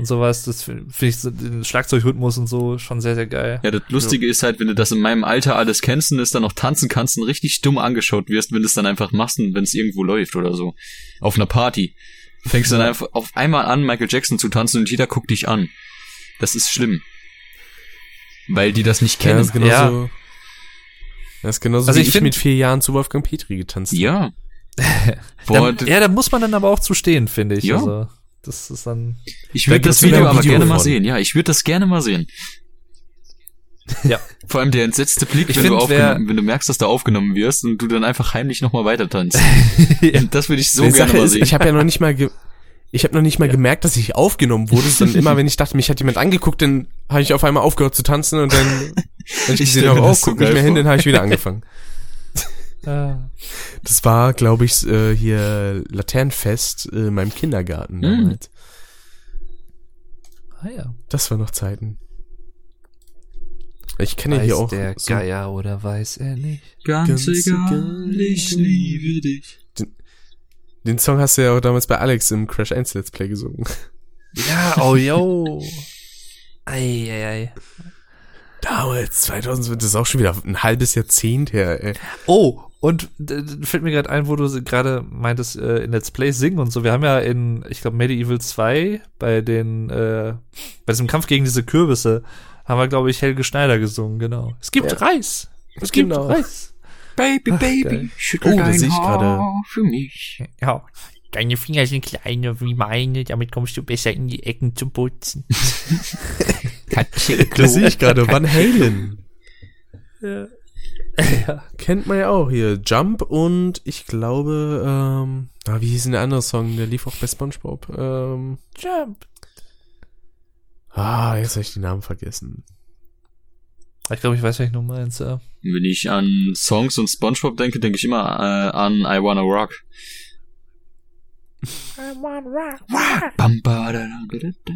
Und sowas, das finde find ich so, den Schlagzeugrhythmus und so schon sehr, sehr geil. Ja, das Lustige ist halt, wenn du das in meinem Alter alles kennst und es dann noch tanzen kannst und richtig dumm angeschaut wirst, wenn du es dann einfach machst und wenn es irgendwo läuft oder so. Auf einer Party. Fängst du dann (laughs) einfach auf einmal an, Michael Jackson zu tanzen und jeder guckt dich an. Das ist schlimm. Weil die das nicht Ja, kennen. das ist genauso, Ja. das ist genauso Also wie ich ich, mit vier Jahren zu Wolfgang Petri getanzt. habe. Ja. (laughs) Boah, Da, ja, da muss man dann aber auch zu stehen, finde ich. Ja. Also, das ist dann, ich würde das Video aber Video gerne mal sehen. Ja, ich würde das gerne mal sehen. ja. Vor allem der entsetzte Blick, wenn, du find, aufgenommen- wenn du merkst, dass du aufgenommen wirst und du dann einfach heimlich nochmal weiter tanzt. (laughs) Ja. Das würde ich so Die gerne Sache mal ist, sehen. ich habe ja noch nicht mal ich habe noch nicht mal gemerkt, dass ich aufgenommen wurde, (laughs) sondern immer, wenn ich dachte, mich hat jemand angeguckt, dann habe ich auf einmal aufgehört zu tanzen und dann, wenn ich (laughs) Ich gesehen habe, oh, so guck nicht mehr hin, vor. dann habe ich wieder angefangen. Ah. Das war, glaube ich, äh, hier Laternenfest äh, in meinem Kindergarten Mm. damals. ah ja. Das war noch Zeiten. Ich kenne ja hier auch der so, Geier oder weiß er nicht? Ganz, Ganz egal, egal. ich liebe dich. den Song hast du ja auch damals bei Alex im Crash 1 Let's Play gesungen. Ja, oh yo. Ei, ei, ei. Damals, 2000, das ist auch schon wieder ein halbes Jahrzehnt her, ey. Oh, und d- fällt mir gerade ein, wo du gerade meintest, äh, in Let's Play singen und so. Wir haben ja in, ich glaube, Medieval 2 bei den, äh, bei diesem Kampf gegen diese Kürbisse, haben wir, glaube ich, Helge Schneider gesungen, genau. Es gibt Ja. Reis. Es gibt Genau. Reis. Baby, Ach, Baby, geil. schüttel Oh, da dein sehe ich Haar gerade. für mich. Ja. Deine Finger sind kleiner wie meine, damit kommst du besser in die Ecken zu putzen. (laughs) Das sehe ich gerade, Van Halen. ja. (laughs) Kennt man ja auch hier. Jump und ich glaube, ähm, ah, wie hieß denn der andere Song? Der lief auch bei Spongebob. Ähm, Jump. ah, jetzt habe ich den Namen vergessen. Ich glaube, ich weiß, ich noch meinst, ja. Wenn ich an Songs und Spongebob denke, denke ich immer äh, an I Wanna Rock. Da, da, da, da.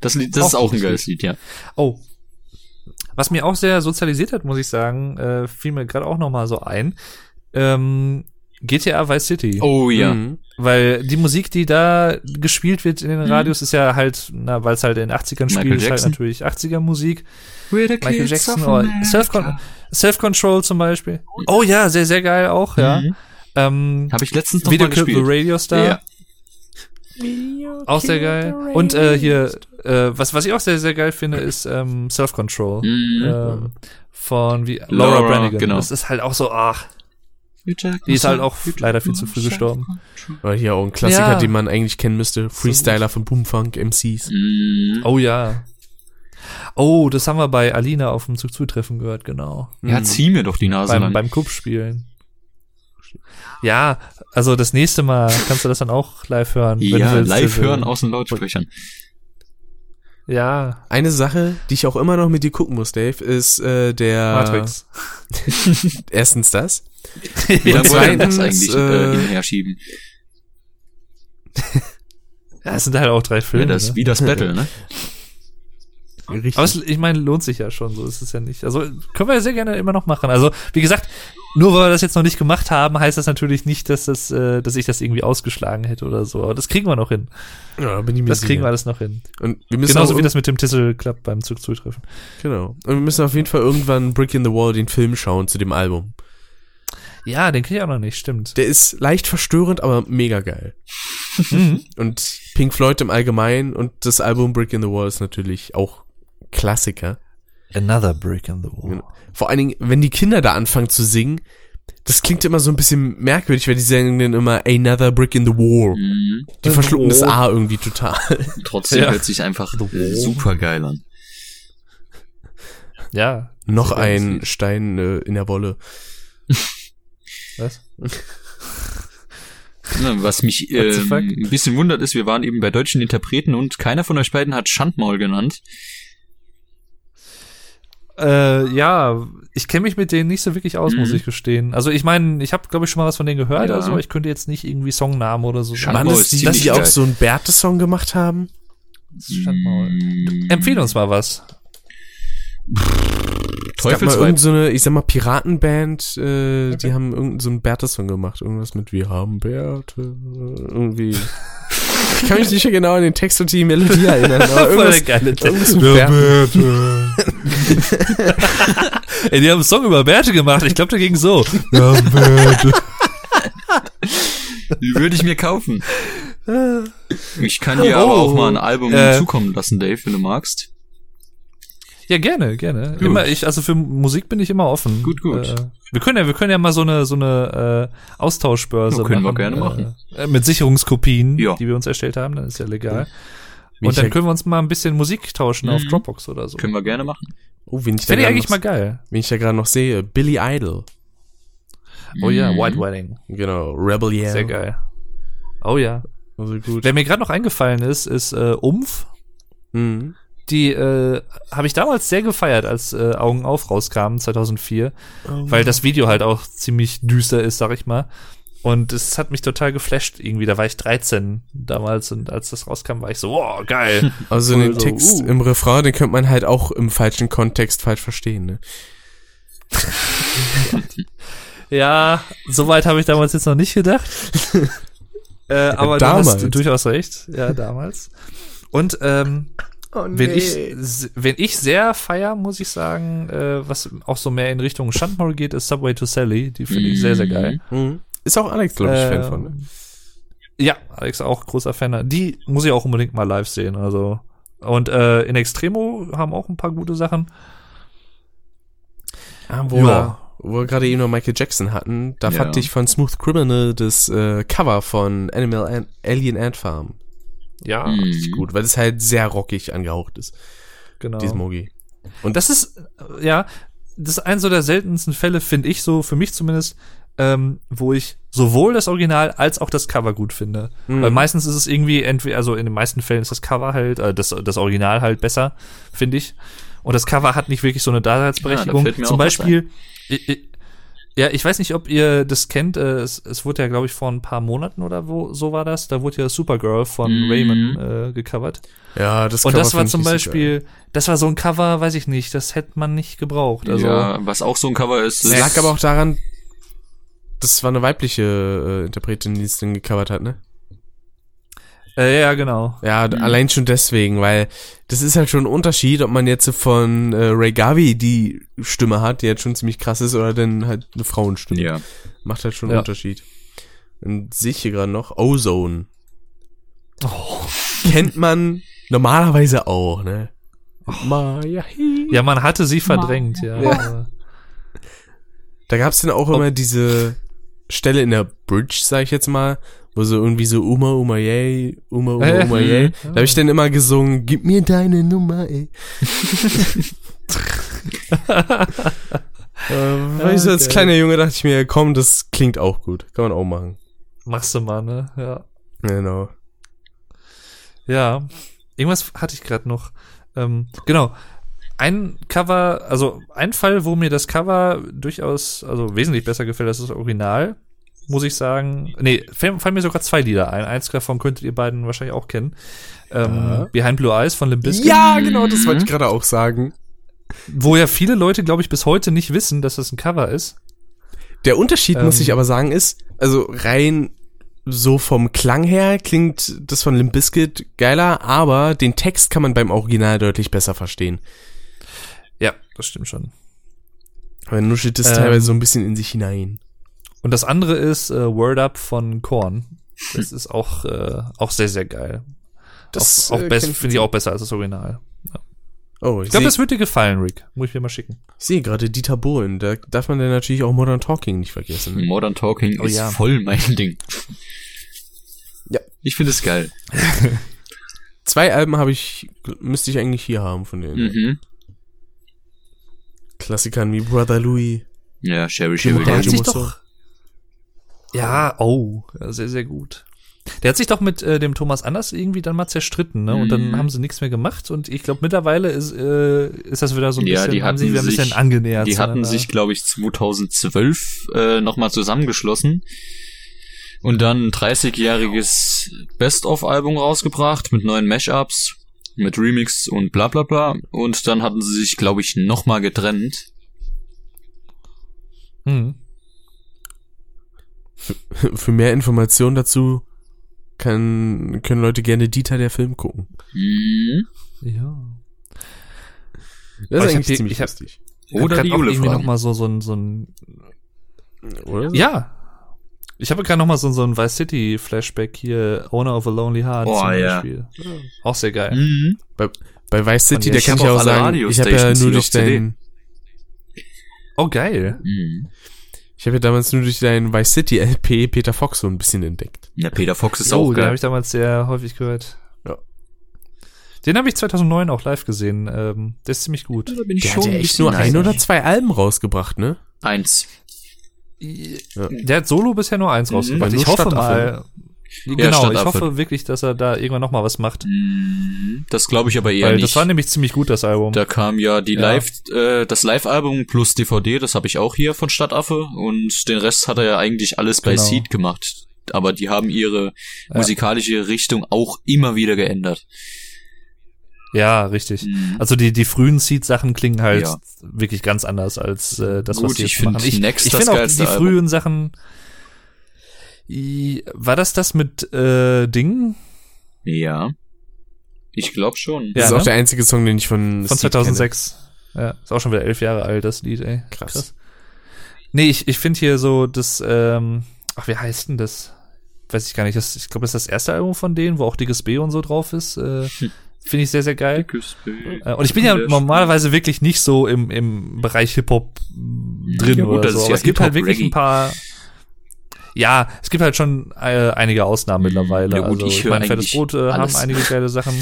Das, Lied, das ist auch ein geiles Lied, ja. Oh. Was mir auch sehr sozialisiert hat, muss ich sagen, äh, fiel mir gerade auch noch mal so ein. Ähm, GTA Vice City. Oh ja. Mhm. Weil die Musik, die da gespielt wird in den Mhm. Radios, ist ja halt, na, weil es halt in den 80ern Michael spielt, ist halt natürlich 80er Musik. We're the Michael kids Jackson oder. Self-Con Self-Control zum Beispiel. Oh ja, sehr, sehr geil auch, ja. Mhm. Ähm, Habe ich letztens noch mal Videoclip The gespielt. Radio Star. Ja. Auch sehr geil. Und äh, hier, äh, was, was ich auch sehr, sehr geil finde, ist ähm, Self-Control. Mhm. Ähm, von wie Laura, Laura, Branigan. genau. Das ist halt auch so, ach, die ist halt auch leider viel zu früh gestorben. Oder hier auch ein Klassiker, Ja. den man eigentlich kennen müsste. Freestyler von Boomfunk MCs. Mhm. Oh ja. Oh, das haben wir bei Alina auf dem Zug zutreffen gehört, genau. Ja, zieh mir doch die Nase beim, lang. beim Cup spielen. Ja, also das nächste Mal kannst du das dann auch live hören. ja, live Also, hören aus den Lautsprechern. Ja, Eine Sache, die ich auch immer noch mit dir gucken muss, Dave, ist äh, der Matrix. (laughs) erstens das. (laughs) Wie lange wollen wir das zweitens, eigentlich äh, äh, hinterher schieben? (laughs) Ja, es sind halt auch drei Ja, Filme. das, ne? wie das Battle, ne? Richtig. Aber es, ich meine, lohnt sich ja schon, so ist es ja nicht. Also können wir ja sehr gerne immer noch machen. Also, wie gesagt, nur weil wir das jetzt noch nicht gemacht haben, heißt das natürlich nicht, dass das, äh, dass ich das irgendwie ausgeschlagen hätte oder so. Aber das kriegen wir noch hin. ja, bin ich mir Das kriegen sicher. wir alles noch hin. Und wir müssen Genauso wie das mit dem Tissel klappt beim Zug zutreffen. Genau. Und wir müssen auf jeden Fall irgendwann Brick in the Wall den Film schauen zu dem Album. Ja, den kenn ich auch noch nicht, stimmt. Der ist leicht verstörend, aber mega geil. Mhm. Und Pink Floyd im Allgemeinen und das Album Brick in the Wall ist natürlich auch Klassiker. Another brick in the wall. Vor allen Dingen, wenn die Kinder da anfangen zu singen, das klingt immer so ein bisschen merkwürdig, weil die sagen dann immer Another Brick in the Wall. Mhm. Die verschlucken das Wall. A irgendwie total. (laughs) Trotzdem Ja. hört sich einfach super geil an. Ja. Noch ein. Stein äh, in der Wolle. (laughs) Was? Was mich fuck? ein bisschen wundert ist, wir waren eben bei deutschen Interpreten und keiner von euch beiden hat Schandmaul genannt. Äh, ja, ich kenne mich mit denen nicht so wirklich aus, Mhm. muss ich gestehen. Also ich meine, ich habe glaube ich schon mal was von denen gehört Ja. oder so, ich könnte jetzt nicht irgendwie Songnamen oder so. Schand- Waren Maul das ist die, ziemlich die auch geil. so einen Bärte-Song gemacht haben? Schandmaul. Empfehl uns mal was. Irgend so eine, ich sag mal, Piratenband, äh, die haben irgendeinen so einen Bärte-Song gemacht. Irgendwas mit Wir haben Bärte. Irgendwie. (laughs) ich kann mich nicht mehr genau an den Text und die Melodie erinnern, aber (laughs) irgendwas, geile irgendwas Bärten. (laughs) Ey, die haben einen Song über Bärte gemacht. Ich glaube, der ging so. Die würde ich mir kaufen. Ich kann dir aber auch mal ein Album Äh. zukommen lassen, Dave, wenn du magst. Ja, gerne, gerne. Gut. Immer, ich, also für Musik bin ich immer offen. Gut, gut. Äh, wir können ja, wir können ja mal so eine, so eine äh, Austauschbörse Ja, können wir machen. gerne machen. Äh, mit Sicherungskopien, Ja. die wir uns erstellt haben, dann ist ja legal. Wie Und dann können wir uns mal ein bisschen Musik tauschen auf Mhm. Dropbox oder so. Können wir gerne machen. Oh, wen ich da Fände ich gerade eigentlich noch, mal geil. wen ich da gerade noch sehe, Billy Idol. Oh ja, Mhm. White Wedding. Genau, Rebel Yell. Sehr geil. Oh ja. Also gut. Wer mir gerade noch eingefallen ist, ist äh, Umf. Mhm. Die äh, habe ich damals sehr gefeiert, als äh, Augen auf rauskam 2004, weil das Video halt auch ziemlich düster ist, sag ich mal. Und es hat mich total geflasht irgendwie. Da war ich 13 damals und als das rauskam, war ich so, wow, geil. (laughs) Also den so, Text uh. im Refrain, den könnte man halt auch im falschen Kontext falsch verstehen, ne? (laughs) ja, soweit habe ich damals jetzt noch nicht gedacht. (laughs) äh, aber du damals. hast durchaus recht. Ja, damals. Und ähm, Oh, Wenn ich, wenn ich sehr feier, muss ich sagen, äh, was auch so mehr in Richtung Schandmaul geht, ist Subway to Sally. Die finde ich sehr, sehr geil. Mhm. Ist auch Alex, glaube ich, Fan Ähm, von. Ne? Ja, Alex auch großer Fan. Die muss ich auch unbedingt mal live sehen. Also und äh, in Extremo haben auch ein paar gute Sachen. Ah, wo, Ja. wir, wo wir gerade eben noch Michael Jackson hatten, da Ja. fand ich von Smooth Criminal das äh, Cover von Animal Ant, Alien Ant Farm Ja, Mhm. richtig gut, weil es halt sehr rockig angehaucht ist, genau. dieses Mogi. Und das ist, äh, ja, das ist ein so der seltensten Fälle, finde ich so, für mich zumindest, ähm, wo ich sowohl das Original als auch das Cover gut finde. Mhm. Weil meistens ist es irgendwie, entweder, also in den meisten Fällen ist das Cover halt, äh, das, das Original halt besser, finde ich. Und das Cover hat nicht wirklich so eine Daseinsberechtigung. Ja, da Zum Beispiel, ich, ich, ja, ich weiß nicht, ob ihr das kennt, äh, es, es wurde ja, glaube ich, vor ein paar Monaten oder wo, so war das, da wurde ja Supergirl von Mhm. Raymond äh, gecovert. Ja, das Und Cover das war zum Beispiel, das war so ein Cover, weiß ich nicht, das hätte man nicht gebraucht. Also, ja, was auch so ein Cover ist, Das lag aber auch daran, das war eine weibliche äh, Interpretin, die es dann gecovert hat, ne? Äh, ja, genau. Ja, Mhm. allein schon deswegen, weil das ist halt schon ein Unterschied, ob man jetzt von äh, Ray Gavi die Stimme hat, die jetzt schon ziemlich krass ist, oder dann halt eine Frauenstimme. ja. Macht halt schon Ja. einen Unterschied. Und sehe ich hier gerade noch Ozone. kennt man normalerweise auch, ne? Maya, Ja, man hatte sie verdrängt, ja. Ja. Da gab's dann auch immer diese Stelle in der Bridge, sag ich jetzt mal, wo so irgendwie so Uma Uma yay, Uma Uma Uma yay. (laughs) Da habe ich dann immer gesungen, gib mir deine Nummer, ey. (laughs) äh, weil ich so als Okay. kleiner Junge dachte ich mir, komm, das klingt auch gut. Kann man auch machen. Machst du mal, ne? Ja. Genau. Ja. Irgendwas hatte ich gerade noch. Ähm, genau. Ein Cover, also ein Fall, wo mir das Cover durchaus, also wesentlich besser gefällt als das Original, muss ich sagen. Nee, fallen, mir sogar zwei Lieder ein. Eins davon könntet ihr beiden wahrscheinlich auch kennen. Ähm. Behind Blue Eyes von Limp Bizkit. Ja, genau, das wollte ich gerade auch sagen. Wo ja viele Leute, glaube ich, bis heute nicht wissen, dass das ein Cover ist. Der Unterschied, muss Ähm. ich aber sagen, ist, also rein so vom Klang her klingt das von Limp Bizkit geiler, aber den Text kann man beim Original deutlich besser verstehen. Ja, das stimmt schon. Weil nuschelt es Ähm. teilweise so ein bisschen in sich hinein. Und das andere ist äh, Word Up von Korn. (laughs) Das ist auch, äh, auch sehr, sehr geil. Das auch, auch äh, besser, kenn finde ich auch besser als das Original. Oh, ich, Ich glaube, das wird dir gefallen, Rick. Muss ich mir mal schicken. ich sehe gerade Dieter Bohlen. Da darf man dann natürlich auch Modern Talking nicht vergessen. Modern Talking Oh ist ja. voll mein Ding. Ja. Ich finde es geil. (laughs) Zwei Alben habe ich, müsste ich eigentlich hier haben von den Mhm. Klassikern wie Brother Louis. Ja, Sherry Sherry. Der hat sich doch. Ja, oh, sehr, sehr gut. Der hat sich doch mit äh, dem Thomas Anders irgendwie dann mal zerstritten, ne? Und dann Mhm. haben sie nichts mehr gemacht. Und ich glaube, mittlerweile ist, äh, ist das wieder so ein Ja, bisschen, die haben sich hatten wieder ein bisschen angenähert. Die hatten zueinander. sich, glaube ich, 2012 äh, nochmal zusammengeschlossen und dann ein 30-jähriges Best-of-Album rausgebracht mit neuen Mashups, mit Remix und bla bla bla. Und dann hatten sie sich, glaube ich, nochmal getrennt. Mhm. Für mehr Informationen dazu kann, können Leute gerne Dieter der Film gucken. Mhm. Ja. Das ist eigentlich ziemlich lustig. Oder die Jule irgendwie noch fragen. mal so, so ein, so ein, Oder? ja. Ich habe gerade noch mal so, so ein Vice City Flashback hier, Owner of a Lonely Heart Oh, zum ja. Beispiel. Auch sehr geil. Mhm. Bei, bei Vice City, da ich kann ich auch sagen, ich habe ja nur durch dein, Oh, geil. Mhm. Ich habe ja damals nur durch dein Vice City LP Peter Fox so ein bisschen entdeckt. Ja, Peter Fox ist oh, auch den habe geil. ich damals sehr häufig gehört. Ja. Den habe ich 2009 auch live gesehen. Ähm, der ist ziemlich gut. Da bin ich Der schon hat ja ein echt nur ein oder zwei Alben rausgebracht, ne? Eins. Der hat solo bisher nur eins Mhm. rausgebracht. Ich hoffe Stadtaffe. Genau, ich hoffe wirklich, dass er da irgendwann noch mal was macht. Mhm. Das glaube ich aber eher Weil nicht. das war nämlich ziemlich gut, das Album. Da kam ja die Ja. Live, äh, das Live-Album plus DVD, das habe ich auch hier von Stadtaffe und den Rest hat er ja eigentlich alles bei Genau. Seed gemacht. Aber die haben ihre Ja. musikalische Richtung auch immer wieder geändert. Ja, richtig. Mhm. Also die, die frühen Seed-Sachen klingen halt wirklich ganz anders als äh, das, was Gut, sie ich jetzt find machen. Ich, Next ich finde auch die Album. frühen Sachen. War das das mit äh, Ding Ja. Ich glaube schon. Ja, das ist ne? auch der einzige Song, den ich von von Seed 2006? Ja, ist auch schon wieder elf Jahre alt, das Lied, ey. Krass. Nee, ich, ich finde hier so das, ähm, ach, wie heißt denn das? Weiß ich gar nicht. Das, ich glaube, das ist das erste Album von denen, wo auch Dickes B und so drauf ist. Äh, (laughs) finde ich sehr, sehr geil. Äh, Und ich bin ja normalerweise wirklich nicht so im, im Bereich Hip-Hop mm, drin Ja, gut, oder das so. ist Aber ja es gibt halt wirklich Reggae. ein paar. Ja, es gibt halt schon äh, einige Ausnahmen mittlerweile. Ja, gut, also, ich ich höre meine, Fettes Brot äh, haben einige geile Sachen.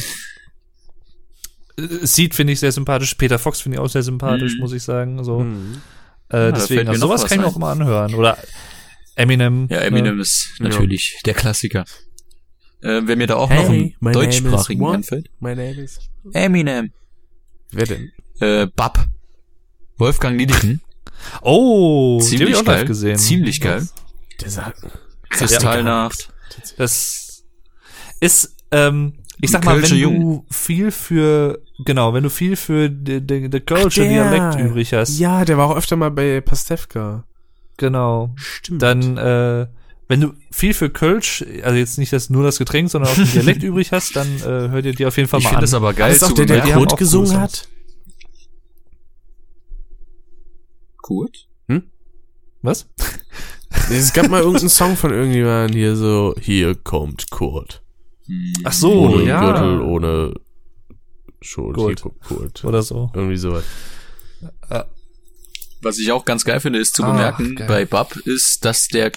Seed finde ich sehr sympathisch. Peter Fox finde ich auch sehr sympathisch, Mhm. muss ich sagen. So. Mhm. Äh, da deswegen, also noch sowas was kann ich mir auch immer anhören. Oder Eminem. Ja, Eminem ist natürlich der Klassiker. Äh, wer mir da auch noch Hey, my einen deutschsprachigen einfällt. My name is. Eminem. Wer denn? Äh, Bab. Wolfgang Niedecken. Ja. Oh, hab Ziemlich ich auch geil. gesehen. Ziemlich geil. Der sagt. Kristallnacht. Das ist, ähm, ich sag mal, wenn du Jung. viel für, genau, wenn du viel für den de, de Kölsche der. Dialekt übrig hast, Ja, der war auch öfter mal bei Pastewka. genau, Stimmt. dann, äh, wenn du viel für Kölsch, also jetzt nicht das, nur das Getränk, sondern auch den Dialekt (laughs) übrig hast, dann äh, hört ihr die auf jeden Fall Ich mal finde an. es aber geil das ist auch der, der Kurt gesungen hat? Kurt? Was? Es gab mal irgendeinen Song von irgendjemandem hier so, hier kommt Kurt. Ach so, ohne ja. Gürtel, ohne Schuld, hier, Gurt. Oder so. Irgendwie sowas. Was ich auch ganz geil finde, ist zu bemerken geil. bei Bab, ist, dass der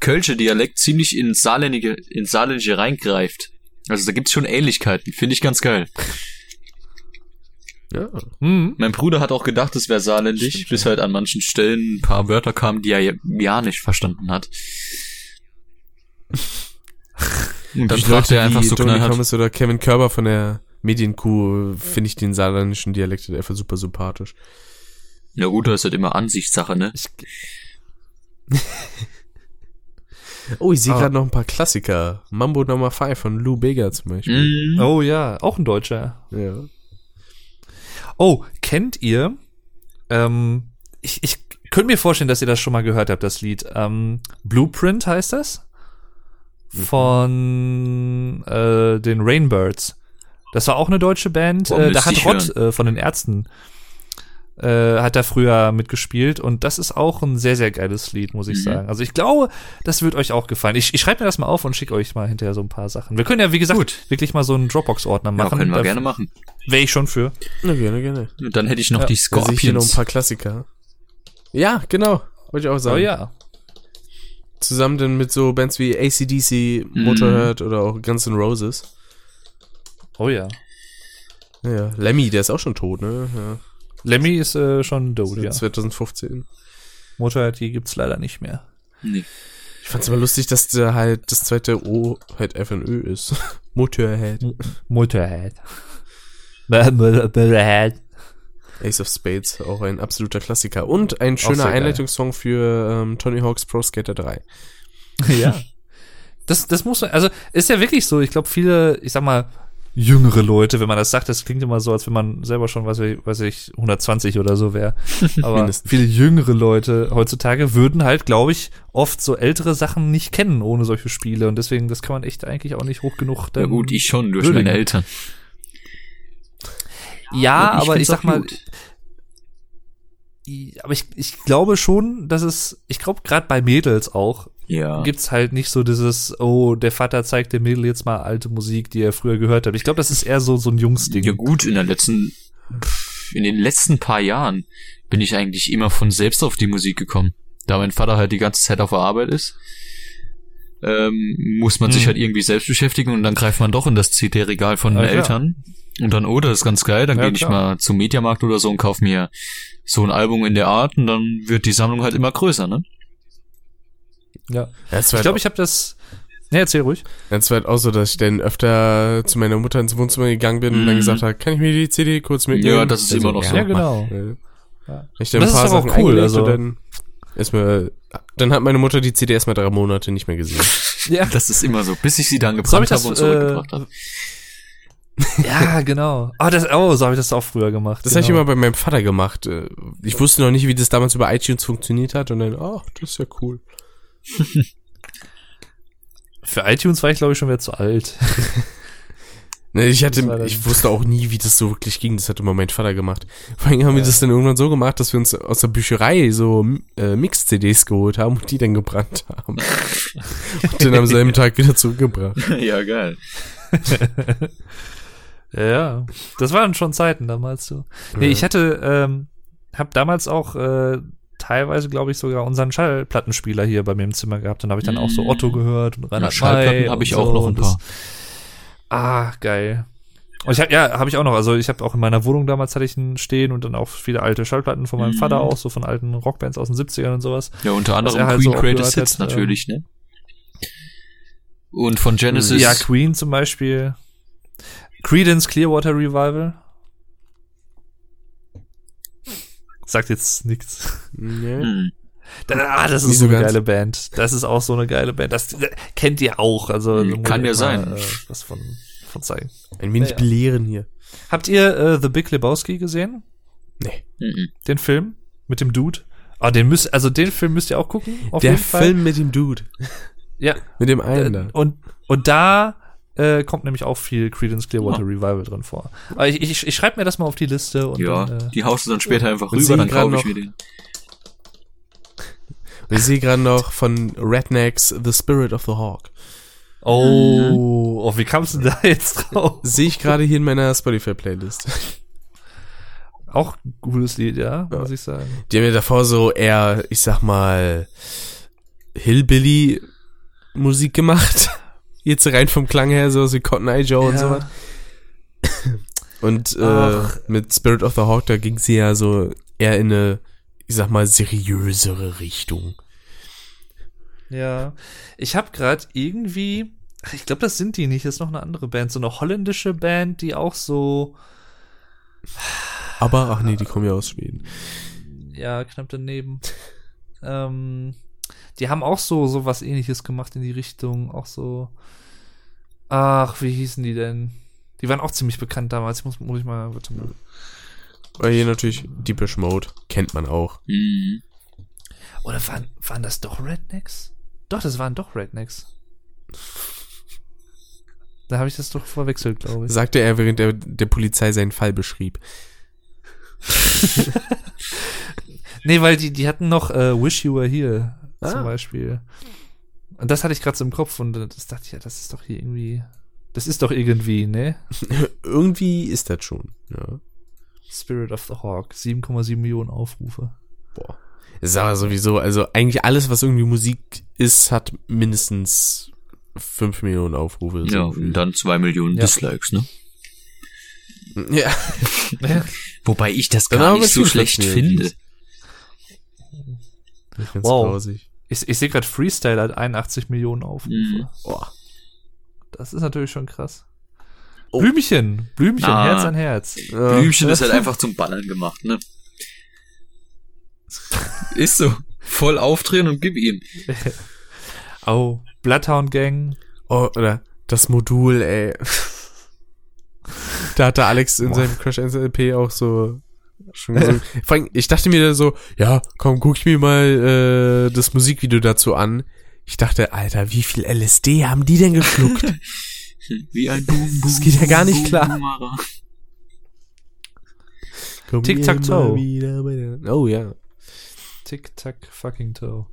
Kölsche Dialekt ziemlich ins Saarländige, ins Saarländische reingreift. Also da gibt's schon Ähnlichkeiten. Finde ich ganz geil. Ja. Hm. Mein Bruder hat auch gedacht, es wäre saarländisch, bis halt an manchen Stellen ein paar Wörter kamen, die er ja, nicht verstanden hat. Und (laughs) dann fragt er einfach so Tony knallhart. Thomas oder Kevin Körber von der Medienkuh finde ich den saarländischen Dialekt einfach super sympathisch. Ja gut, das ist halt immer Ansichtssache, ne? Ich, (laughs) Oh, ich sehe Ah. gerade noch ein paar Klassiker. Mambo Number 5 von Lou Bega zum Beispiel. Mhm. oh ja, auch ein Deutscher. Ja. Oh, kennt ihr? Ähm, ich, ich könnte mir vorstellen, dass ihr das schon mal gehört habt, das Lied. Ähm, Blueprint heißt das? Von äh, den Rainbirds. Das war auch eine deutsche Band. Äh, da hat Rott äh, von den Ärzten äh, hat da früher mitgespielt und das ist auch ein sehr, sehr geiles Lied, muss ich Mhm. sagen. Also ich glaube, das wird euch auch gefallen. Ich, ich schreibe mir das mal auf und schicke euch mal hinterher so ein paar Sachen. Wir können ja, wie gesagt, Gut. wirklich mal so einen Dropbox-Ordner Ja, machen. können wir Da gerne machen. Wäre ich schon für. Na, gerne, gerne. Und dann hätte ich noch Ja, die sehe ich hier noch ein Scorpions. paar Klassiker. Ja, genau. Wollte ich auch sagen. Oh ja. Zusammen dann mit so Bands wie ACDC, Mhm. Motorhead oder auch Guns N' Roses. Oh ja. Ja, ja. Lemmy, der ist auch schon tot, ne? Ja. Lemmy ist äh, schon tot, ja. 2015. Motorhead, die gibt's leider nicht mehr. Nee. Ich fand's immer lustig, dass der halt das zweite O halt FNÖ ist. Motorhead. Motorhead. Motorhead. Ace of Spades, auch ein absoluter Klassiker. Und ein schöner. Einleitungssong für ähm, Tony Hawk's Pro Skater 3. (laughs) ja. Das, das muss man, also ist ja wirklich so. Ich glaube, viele, ich sag mal, jüngere Leute, wenn man das sagt, das klingt immer so, als wenn man selber schon, weiß ich, weiß ich 120 oder so wäre. (laughs) Aber viele jüngere Leute heutzutage würden halt, glaube ich, oft so ältere Sachen nicht kennen ohne solche Spiele. Und deswegen, das kann man echt eigentlich auch nicht hoch genug. Ja gut, ich schon, durch würdigen. meine Eltern. Ja, Und aber ich sag mal, gut. aber ich, ich glaube schon, dass es, ich glaube gerade bei Mädels auch, Ja. gibt's halt nicht so dieses, oh, der Vater zeigt dem Mädel jetzt mal alte Musik, die er früher gehört hat. Ich glaube, das ist eher so, so ein Jungsding. Ja gut, in der letzten, in den letzten paar Jahren bin ich eigentlich immer von selbst auf die Musik gekommen. Da mein Vater halt die ganze Zeit auf der Arbeit ist, ähm, muss man sich Hm. halt irgendwie selbst beschäftigen und dann greift man doch in das CD-Regal von den Ja. Eltern. Und dann, oh, das ist ganz geil, dann Ja, gehe ich mal zum Mediamarkt oder so und kauf mir so ein Album in der Art und dann wird die Sammlung halt immer größer, ne? Ja. Ja, Ich glaube, ich habe das. Ne, erzähl ruhig. Es war halt auch so, dass ich dann öfter zu meiner Mutter ins Wohnzimmer gegangen bin und dann Mhm. gesagt habe, kann ich mir die CD kurz mitnehmen? Ja, das ist immer noch so. Ja, genau. Ja. Ich dann Das ein ist paar auch Sachen cool, eingelegt also- dann erstmal, dann hat meine Mutter die CD erstmal drei Monate nicht mehr gesehen. (laughs) Ja, Das ist immer so, bis ich sie dann So gebrannt das, habe und zurückgebracht äh, habe. ja genau. Oh, das, oh, so habe ich das auch früher gemacht. Das genau. habe ich immer bei meinem Vater gemacht. Äh, Ich wusste noch nicht, wie das damals über iTunes funktioniert hat und dann, ach, das ist ja cool. (laughs) Für iTunes war ich, glaube ich, schon wieder zu alt. (laughs) Ne, ich hatte, ich wusste auch nie, wie das so wirklich ging. Das hat immer mein Vater gemacht. Vor allem haben wir das dann irgendwann so gemacht, dass wir uns aus der Bücherei so äh, Mix-CDs geholt haben und die dann gebrannt haben. (laughs) und dann am selben Tag wieder zurückgebracht. ja, geil. Ja, ja. Das waren schon Zeiten damals so. Nee, Ja. ich hatte, ähm, hab damals auch äh, teilweise, glaube ich, sogar unseren Schallplattenspieler hier bei mir im Zimmer gehabt. Dann habe ich dann auch so Mm. Otto gehört und Ja, Reinhard Schallplatten May habe ich und auch so noch ein paar. Ah, geil. Und ich hab, ja, habe ich auch noch. Also ich habe auch in meiner Wohnung damals hatte ich einen stehen und dann auch viele alte Schallplatten von meinem Mhm. Vater auch, so von alten Rockbands aus den 70ern und sowas. Ja, unter anderem er halt Queen so Greatest Hits hat, natürlich, ne? Und von Genesis. Ja, Queen zum Beispiel. Credence Clearwater Revival. Sagt jetzt nichts. Ja. Hm. Ah, das ist Nicht so eine ganz. geile Band. Das ist auch so eine geile Band. Das äh, kennt ihr auch. Also kann ja sein. Äh, was von, von zeigen. Ein wenig Ja, ja. belehren hier. Habt ihr äh, The Big Lebowski gesehen? Nee. Mhm. Den Film mit dem Dude? Ah, den müsst, also den Film müsst ihr auch gucken. Auf Der jeden Fall. Film mit dem Dude. Ja. Mit dem einen Äh, da. und und da äh, kommt nämlich auch viel Credence Clearwater Revival drin vor. Aber ich, ich, ich schreibe mir das mal auf die Liste und Ja, dann, äh, die haust du dann später einfach rüber, dann kaufe ich mir den. Ich sehe gerade noch von Rednecks The Spirit of the Hawk. Oh, oh wie kamst du da jetzt drauf? Sehe ich gerade hier in meiner Spotify-Playlist. Auch ein cooles Lied, ja, muss ich sagen. Die haben ja davor so eher, ich sag mal, Hillbilly-Musik gemacht. Jetzt rein vom Klang her, so wie Cotton Eye Joe und Ja. sowas. (coughs) Und äh, mit Spirit of the Hawk, da ging sie ja so eher in eine, ich sag mal, seriösere Richtung. Ja. Ich habe gerade irgendwie, ich glaube, das sind die nicht, das ist noch eine andere Band, so eine holländische Band, die auch so, Aber, ach nee, die kommen ja aus Schweden. ja, knapp daneben. ähm, die haben auch so, so was ähnliches gemacht in die Richtung, auch so, ach, wie hießen die denn? Die waren auch ziemlich bekannt damals, ich muss, muss ich mal, warte mal. Weil hier natürlich Deepish Mode, kennt man auch. Mhm. Oder waren, waren das doch Rednecks? Doch, das waren doch Rednecks. Da habe ich das doch verwechselt, glaube ich. Sagte er, während er der Polizei seinen Fall beschrieb. (laughs) Nee, weil die, die hatten noch äh, Wish You Were Here Ah. zum Beispiel. Und das hatte ich gerade so im Kopf und das dachte ich, ja, das ist doch hier irgendwie. Das ist doch irgendwie, ne? (laughs) Irgendwie ist das schon, ja. Spirit of the Hawk, 7,7 Millionen Aufrufe. Boah. Ist aber sowieso, also eigentlich alles, was irgendwie Musik ist, hat mindestens 5 Millionen Aufrufe. so Ja, und dann zwei Millionen Ja. Dislikes, ne? Ja. (laughs) Wobei ich das gar nicht so 45 schlecht finde. Ich find's Wow. grausig. Ich, ich sehe gerade Freestyle hat 81 Millionen Aufrufe. Mhm. Boah. Das ist natürlich schon krass. Oh. Blümchen, Blümchen, Ah. Herz an Herz. Blümchen ist halt einfach zum Ballern gemacht, ne? (laughs) Ist so. Voll aufdrehen und gib ihm. (laughs) Oh, Bloodhound Gang. Oh, oder das Modul, ey. (laughs) da hatte Alex in Boah. seinem Crash LP auch so schon so. (laughs) Vor allem, ich dachte mir da so, ja, komm, guck ich mir mal äh, das Musikvideo dazu an. Ich dachte, Alter, wie viel LSD haben die denn geschluckt? (laughs) Wie ein Boom, Boom, Das geht ja gar nicht Boom, klar. Wieder bei der- Oh ja. Tick, tack, fucking toe.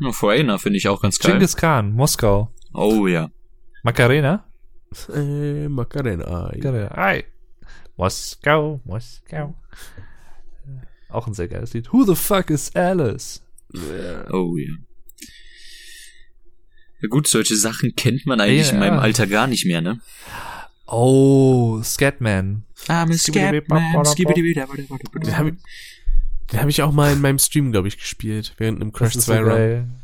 Ja, Foreigner finde ich auch ganz geil. Genghis Khan, Moskau. Oh ja. Macarena? Äh, Macarena. Macarena. Moskau, Moskau. Auch ein sehr geiles Lied. Who the fuck is Alice? Oh ja. Ja gut, solche Sachen kennt man eigentlich Ja. in meinem Alter gar nicht mehr, ne? Oh, Scatman. I'm a Scatman, Den habe ich, den hab ich auch mal in meinem Stream, glaube ich, gespielt. Während einem Crash Das ist so 2 Run.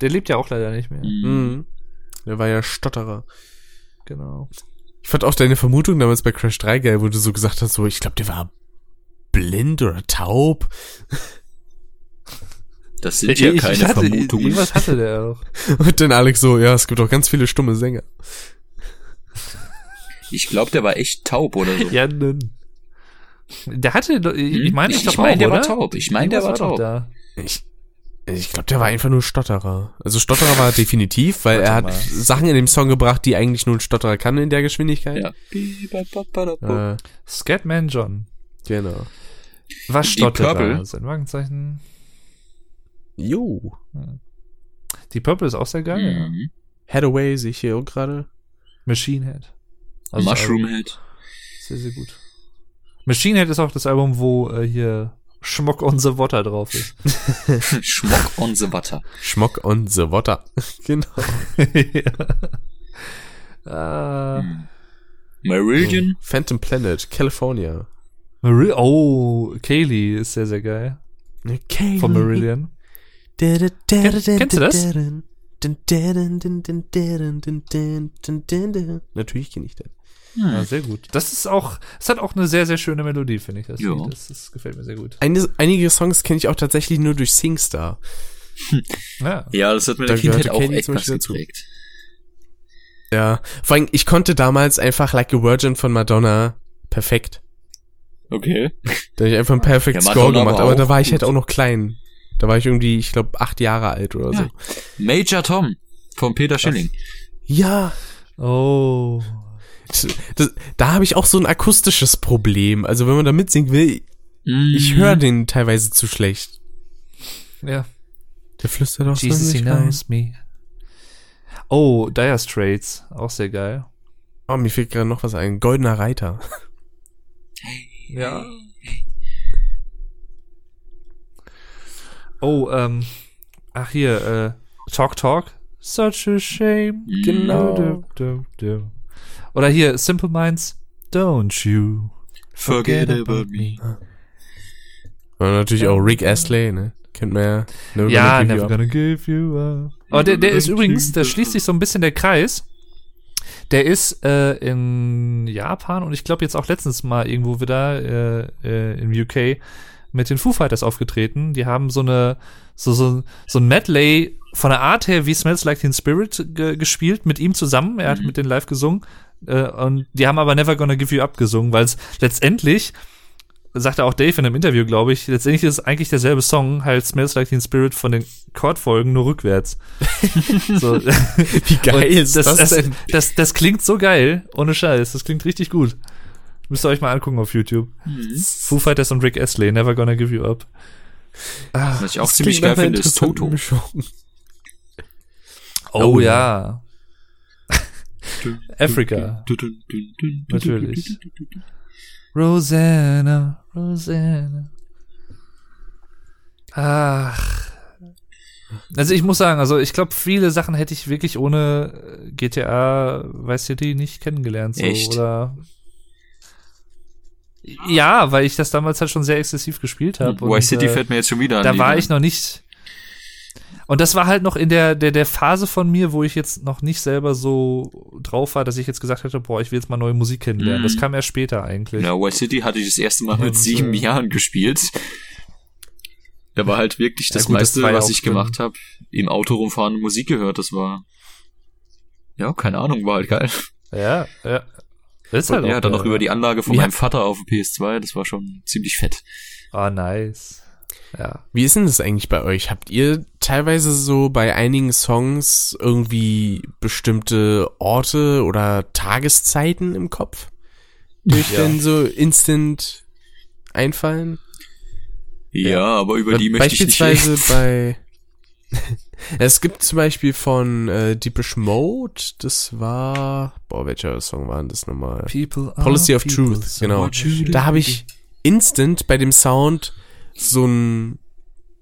Der lebt ja auch leider nicht mehr. Mhm. Mhm. Der war ja Stotterer. Genau. Ich fand auch deine Vermutung damals bei Crash 3 geil, wo du so gesagt hast, so, ich glaube, der war blind oder taub. Das sind ja keine hatte, Vermutungen. Irgendwas hatte der auch. (laughs) Und dann Alex so, ja, es gibt auch ganz viele stumme Sänger. Ich glaube, der war echt taub oder so. Ja, nun. Der hatte, ich Hm? meine, Ich- ich, doch ich mein, auch, der war oder? taub. Ich mein, der war doch taub. Da. Ich, ich glaube, der war einfach nur Stotterer. Also Stotterer war definitiv, weil Warte er hat mal. Sachen in dem Song gebracht, die eigentlich nur ein Stotterer kann in der Geschwindigkeit. Ja. Äh, Scatman John. genau. Was Die Stotterer? Purple. Sein Markenzeichen. Jo. Die Purple ist auch sehr geil. Mhm. Hathaway sehe ich hier auch gerade. Machine Head. Also Mushroom. Head. Sehr, sehr gut. Machine Head ist auch das Album, wo äh, hier Schmock on the Water drauf ist. (laughs) (laughs) Schmock on the Water. Schmock on the Water. (laughs) genau. ja. äh, Mhm. Marillion. Phantom Planet, California. Maril oh, Kaylee ist sehr, sehr geil. Okay. Von Marillion. Kennst kennst du das? Natürlich kenne ich das. Ja, Hm. sehr gut. Das ist auch, es hat auch eine sehr, sehr schöne Melodie, finde ich. Das, Ja. Das, das gefällt mir sehr gut. Eine, einige Songs kenne ich auch tatsächlich nur durch SingStar. Ja. (laughs) Ja, das hat mir Da der Kindheit auch Katie echt zum was Beispiel dazu. geprägt. Ja, vor allem, ich konnte damals einfach Like a Virgin von Madonna perfekt. Okay. (laughs) Da habe ich einfach einen Perfect Ja, Score gemacht, war aber da war ich gut. halt auch noch klein. Da war ich irgendwie, ich glaube, acht Jahre alt oder so. Ja. Major Tom von Peter Schilling. Ja, Oh. das, da habe ich auch so ein akustisches Problem. Also wenn man da mitsingen will, ich Mhm. höre den teilweise zu schlecht. Ja. Der flüstert auch Jesus, so knows me. Oh, Dire Straits, auch sehr geil. Oh, mir fehlt gerade noch was ein. Goldener Reiter. Ja. Oh, ähm, ach hier, äh, Talk Talk. Such a shame. Genau. Du, du, du. Oder hier, Simple Minds. Don't you Forget about me. Und natürlich auch Rick Astley, ne? Kennt man ja. Never Ja, Gonna Give never You Up. gonna give you up. Oh, der, der ist übrigens, da schließt sich so ein bisschen der Kreis. Der ist äh, in Japan und ich glaube jetzt auch letztens mal irgendwo wieder äh, äh, im UK mit den Foo Fighters aufgetreten. Die haben so eine so so so ein Medley von der Art her wie Smells Like Teen Spirit ge gespielt mit ihm zusammen. Er hat mit denen live gesungen äh, und die haben aber Never Gonna Give You Up gesungen, weil es letztendlich sagte auch Dave in einem Interview, glaube ich, letztendlich ist es eigentlich derselbe Song, halt Smells Like Teen Spirit von den Chordfolgen, nur rückwärts. so. Wie geil Und ist das, das, denn? Das, das klingt so geil, ohne Scheiß. Das klingt richtig gut. Müsst ihr euch mal angucken auf YouTube. Foo Fighters und Rick Astley, Never Gonna Give You Up. Was ich auch ziemlich geil finde, ist Toto. Oh, Oh, ja. Africa. Natürlich. Rosanna, Rosanna. Ach. Also ich muss sagen, also ich glaube, viele Sachen hätte ich wirklich ohne äh, GTA Vice City nicht kennengelernt. So, Echt? Oder ja, weil ich das damals halt schon sehr exzessiv gespielt habe. Vice City fällt mir jetzt schon wieder an. da war ich noch nicht. Und das war halt noch in der, der, der Phase von mir, wo ich jetzt noch nicht selber so drauf war, dass ich jetzt gesagt hätte, boah, ich will jetzt mal neue Musik kennenlernen. Mhm. Das kam erst später eigentlich. Ja, Vice City hatte ich das erste Mal mit Und, sieben äh, Jahren gespielt. Da war halt wirklich Ja das gut, das meiste, ja was ich gemacht habe, im Auto rumfahren und Musik gehört. Das war, ja, keine Ahnung, war halt geil. Ja, ja. Das ist halt ja, auch dann noch über die Anlage von Ja. meinem Vater auf dem PS2, das war schon ziemlich fett. Ah, nice. Ja. Wie ist denn das eigentlich bei euch? Habt ihr teilweise so bei einigen Songs irgendwie bestimmte Orte oder Tageszeiten im Kopf? Die euch Ja. denn so instant einfallen? Ja, aber über die möchte ich nicht Beispielsweise bei (laughs) (laughs) es gibt zum Beispiel von äh, Deepish Mode, das war, boah, welcher Song war denn das nochmal? People Policy of people, Truth, so genau. Da habe ich instant bei dem Sound so einen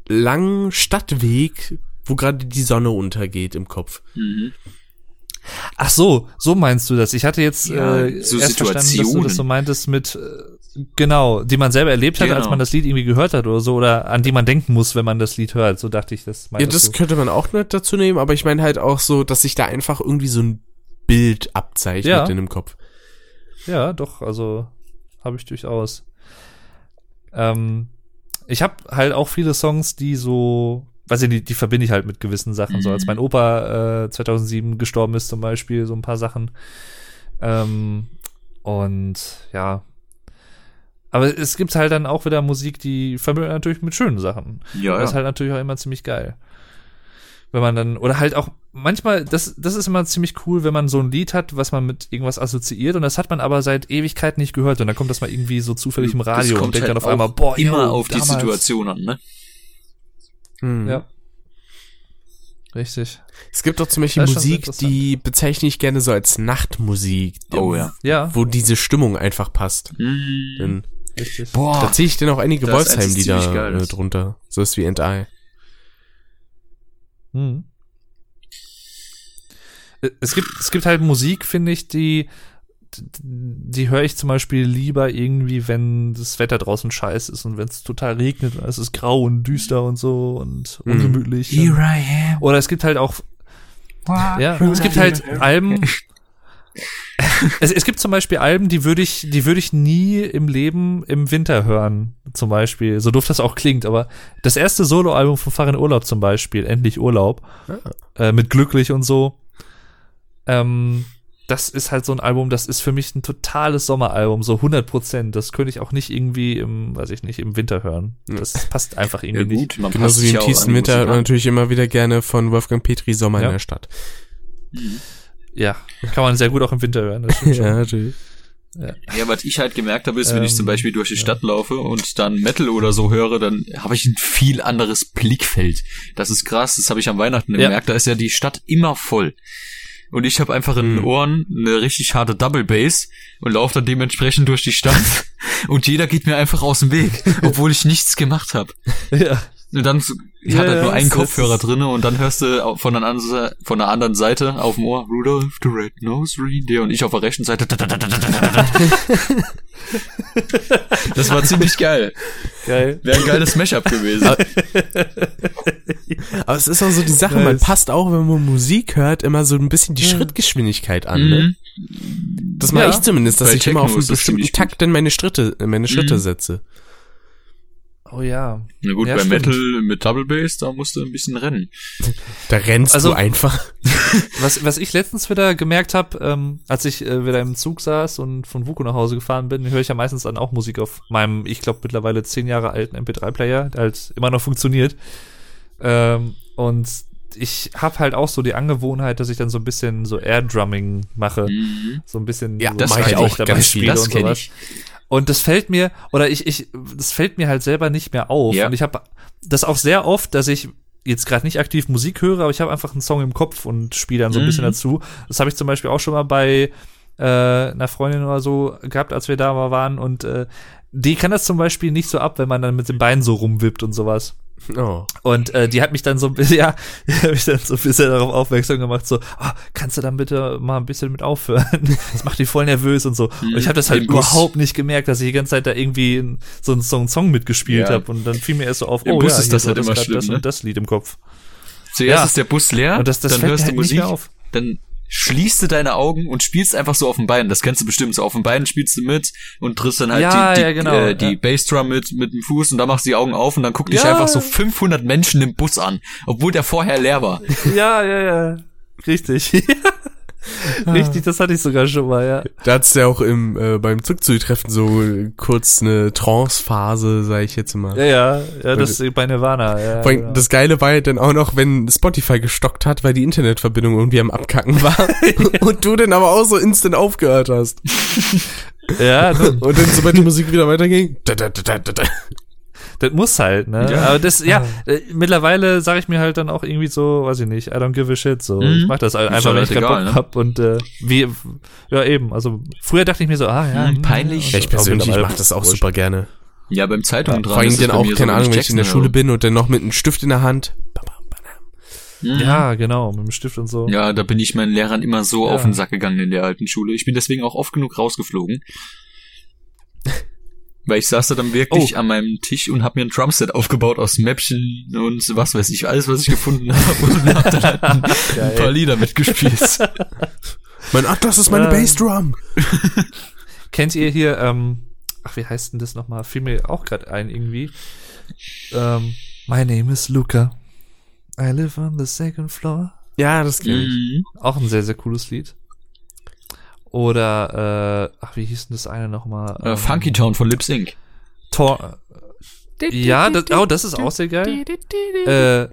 langen Stadtweg, wo gerade die Sonne untergeht im Kopf. Mhm. Ach so, so meinst du das. Ich hatte jetzt Ja, äh, so erst verstanden, dass du Situationen. das so meintest mit äh, genau, die man selber erlebt hat, als Genau. man das Lied irgendwie gehört hat oder so, oder an die man denken muss, wenn man das Lied hört. So dachte ich, das Ja, meintest das du. könnte man auch nicht dazu nehmen, aber ich meine halt auch so, dass sich da einfach irgendwie so ein Bild abzeichnet Ja. in dem Kopf. Ja, doch, also habe ich durchaus. Ähm, ich habe halt auch viele Songs, die so, weiß ich nicht, die verbinde ich halt mit gewissen Sachen. So als mein Opa äh, 2007 gestorben ist zum Beispiel, so ein paar Sachen. Ähm, und ja. Aber es gibt halt dann auch wieder Musik, die verbindet natürlich mit schönen Sachen. Ja, Das ist ja. halt natürlich auch immer ziemlich geil. Wenn man dann, oder halt auch, manchmal, das, das ist immer ziemlich cool, wenn man so ein Lied hat, was man mit irgendwas assoziiert und das hat man aber seit Ewigkeiten nicht gehört und dann kommt das mal irgendwie so zufällig im Radio und kommt denkt halt dann auf einmal, boah, immer yo, auf die damals. Situation an, ne? Hm. Ja. Richtig. Es gibt doch zum Beispiel Musik, die bezeichne ich gerne so als Nachtmusik. Oh ja. Ja, Wo diese Stimmung einfach passt. Mhm. Denn richtig. da Boah, ziehe ich denn auch einige Wolfsheim-Lieder ziemlich geil äh, drunter. So ist wie And I. Hm. Es gibt, es gibt halt Musik, finde ich, die, die höre ich zum Beispiel lieber irgendwie, wenn das Wetter draußen scheiße ist und wenn es total regnet und es ist grau und düster und so und Mhm. ungemütlich. I am. Oder es gibt halt auch, ja, es gibt halt Alben. (laughs) Es, es gibt zum Beispiel Alben, die würde ich, die würde ich nie im Leben im Winter hören, zum Beispiel. So doof das auch klingt, aber das erste Soloalbum von Farin Urlaub zum Beispiel, Endlich Urlaub, äh, mit Glücklich und so. Ähm, das ist halt so ein Album, das ist für mich ein totales Sommeralbum, so 100 Prozent. Das könnte ich auch nicht irgendwie im, weiß ich nicht, im Winter hören. Das passt einfach Ja irgendwie nicht. gut, passt Genauso wie im ja tiefsten Winter hört man natürlich immer wieder gerne von Wolfgang Petri Sommer Ja. in der Stadt. Ja, kann man sehr gut auch im Winter hören. Das (laughs) schon. natürlich. Ja, was ich halt gemerkt habe, ist, wenn ich Ähm, zum Beispiel durch die Stadt laufe und dann Metal oder so höre, dann habe ich ein viel anderes Blickfeld. Das ist krass, das habe ich am Weihnachten Ja. gemerkt, da ist ja die Stadt immer voll. Und ich habe einfach in den Ohren eine richtig harte Double Bass und laufe dann dementsprechend durch die Stadt (laughs) und jeder geht mir einfach aus dem Weg, obwohl ich nichts gemacht habe. Ja. Und dann, so- ich Ja, hatte halt nur einen Kopfhörer drinne und dann hörst du von der, anderen, von der anderen Seite auf dem Ohr Rudolph the Red-Nosed Reindeer und ich auf der rechten Seite. (laughs) Das war ziemlich geil. Geil. Wäre ein geiles Mashup gewesen. Aber es ist auch so die Sache, man passt auch, wenn man Musik hört, immer so ein bisschen die Schrittgeschwindigkeit an. Ne? Mhm. Das mache Ja. ich zumindest, dass Bei ich immer auf einen bestimmten Takt in meine Schritte, meine Schritte Mhm. setze. Oh ja. Na gut, Ja, bei stimmt. Metal mit Double Bass, da musst du ein bisschen rennen. Da rennst Also- du einfach. (laughs) Was, was ich letztens wieder gemerkt habe, ähm, als ich äh, wieder im Zug saß und von Vuko nach Hause gefahren bin, höre ich ja meistens dann auch Musik auf meinem, ich glaube, mittlerweile zehn Jahre alten MP3-Player, der halt immer noch funktioniert. Ähm, und ich habe halt auch so die Angewohnheit, dass ich dann so ein bisschen so Air-Drumming mache. Mhm. So ein bisschen Ja, so das ich auch dabei ganz spiele viel. Das und sowas. ich. Und das fällt mir, oder ich, ich, das fällt mir halt selber nicht mehr auf. Ja. Und ich habe das auch sehr oft, dass ich jetzt gerade nicht aktiv Musik höre, aber ich habe einfach einen Song im Kopf und spiele dann so ein Mhm. bisschen dazu. Das habe ich zum Beispiel auch schon mal bei äh, einer Freundin oder so gehabt, als wir da mal waren. Und äh, die kann das zum Beispiel nicht so ab, wenn man dann mit den Beinen so rumwippt und sowas. Oh. Und äh, die hat mich dann so ein bisschen, (laughs) ja, die hat mich dann so ein bisschen darauf aufmerksam gemacht, so, ah, kannst du dann bitte mal ein bisschen mit aufhören? (laughs) Das macht die voll nervös und so. Und ich habe das halt Im Bus. überhaupt nicht gemerkt, dass ich die ganze Zeit da irgendwie so, einen- so einen Song mitgespielt Ja. habe. Und dann fiel mir erst so auf, Im oh Bus ja, ist das so halt immer grad schlimm, das ne? und das Lied im Kopf. Zuerst Ja. ist der Bus leer, Und das, das dann hörst du halt nicht Musik, dann schließt du deine Augen und spielst einfach so auf dem Bein. Das kennst du bestimmt. So auf dem Bein spielst du mit und triffst dann halt Ja, die, die, ja, genau, äh, die ja. Bassdrum mit, mit dem Fuß und dann machst du die Augen auf und dann guckt dich einfach so 500 Menschen im Bus an, obwohl der vorher leer war. Ja, ja, ja. Richtig. (laughs) Richtig, das hatte ich sogar schon mal, ja. Da hat's ja auch im, äh, beim Zugzutreffen so kurz eine Trance-Phase, sag ich jetzt mal. Ja, ja, ja, das bei Nirvana, ja. Vor allem, genau. Das Geile war ja dann auch noch, wenn Spotify gestockt hat, weil die Internetverbindung irgendwie am Abkacken war. (laughs) (laughs) und du dann aber auch so instant aufgehört hast. ja, Und dann, sobald die Musik wieder weiterging, da, da, da, da, da. Das muss halt, ne? Ja. Aber das, ja, äh, mittlerweile sage ich mir halt dann auch irgendwie so, weiß ich nicht, I don't give a shit, so. Mhm. Ich mach das halt einfach, wenn ich keinen egal, Bock ne? hab und äh, wie, ja eben, also früher dachte ich mir so, ah ja, Hm, hm, peinlich. Ja, ich persönlich mittlerweile mache das auch wurscht. super gerne. Ja, beim Zeitungen dran. Vor allem dann auch, so, keine wenn Ahnung, wenn ich in der Schule bin und dann noch mit einem Stift in der Hand. Mhm. Ja, genau, mit dem Stift und so. Ja, da bin ich meinen Lehrern immer so Ja. auf den Sack gegangen in der alten Schule. Ich bin deswegen auch oft genug rausgeflogen. Weil ich saß da dann wirklich Oh. an meinem Tisch und hab mir ein Drumset aufgebaut aus Mäppchen und was weiß ich, alles, was ich gefunden (laughs) habe und hab dann halt ein, ein paar Lieder mitgespielt. (laughs) Mein Atlas ist meine Ja. Bassdrum. (laughs) Kennt ihr hier, ähm, ach, wie heißt denn das nochmal? Fiel mir auch gerade ein irgendwie. Ähm, My name is Luca. I live on the second floor. Ja, das kenn ich. Mhm. Auch ein sehr, sehr cooles Lied. Oder, äh, ach, wie hieß denn das eine nochmal? Äh, Funky Town von Lip Sync. Tor ja, das, oh, das ist auch sehr geil. Äh,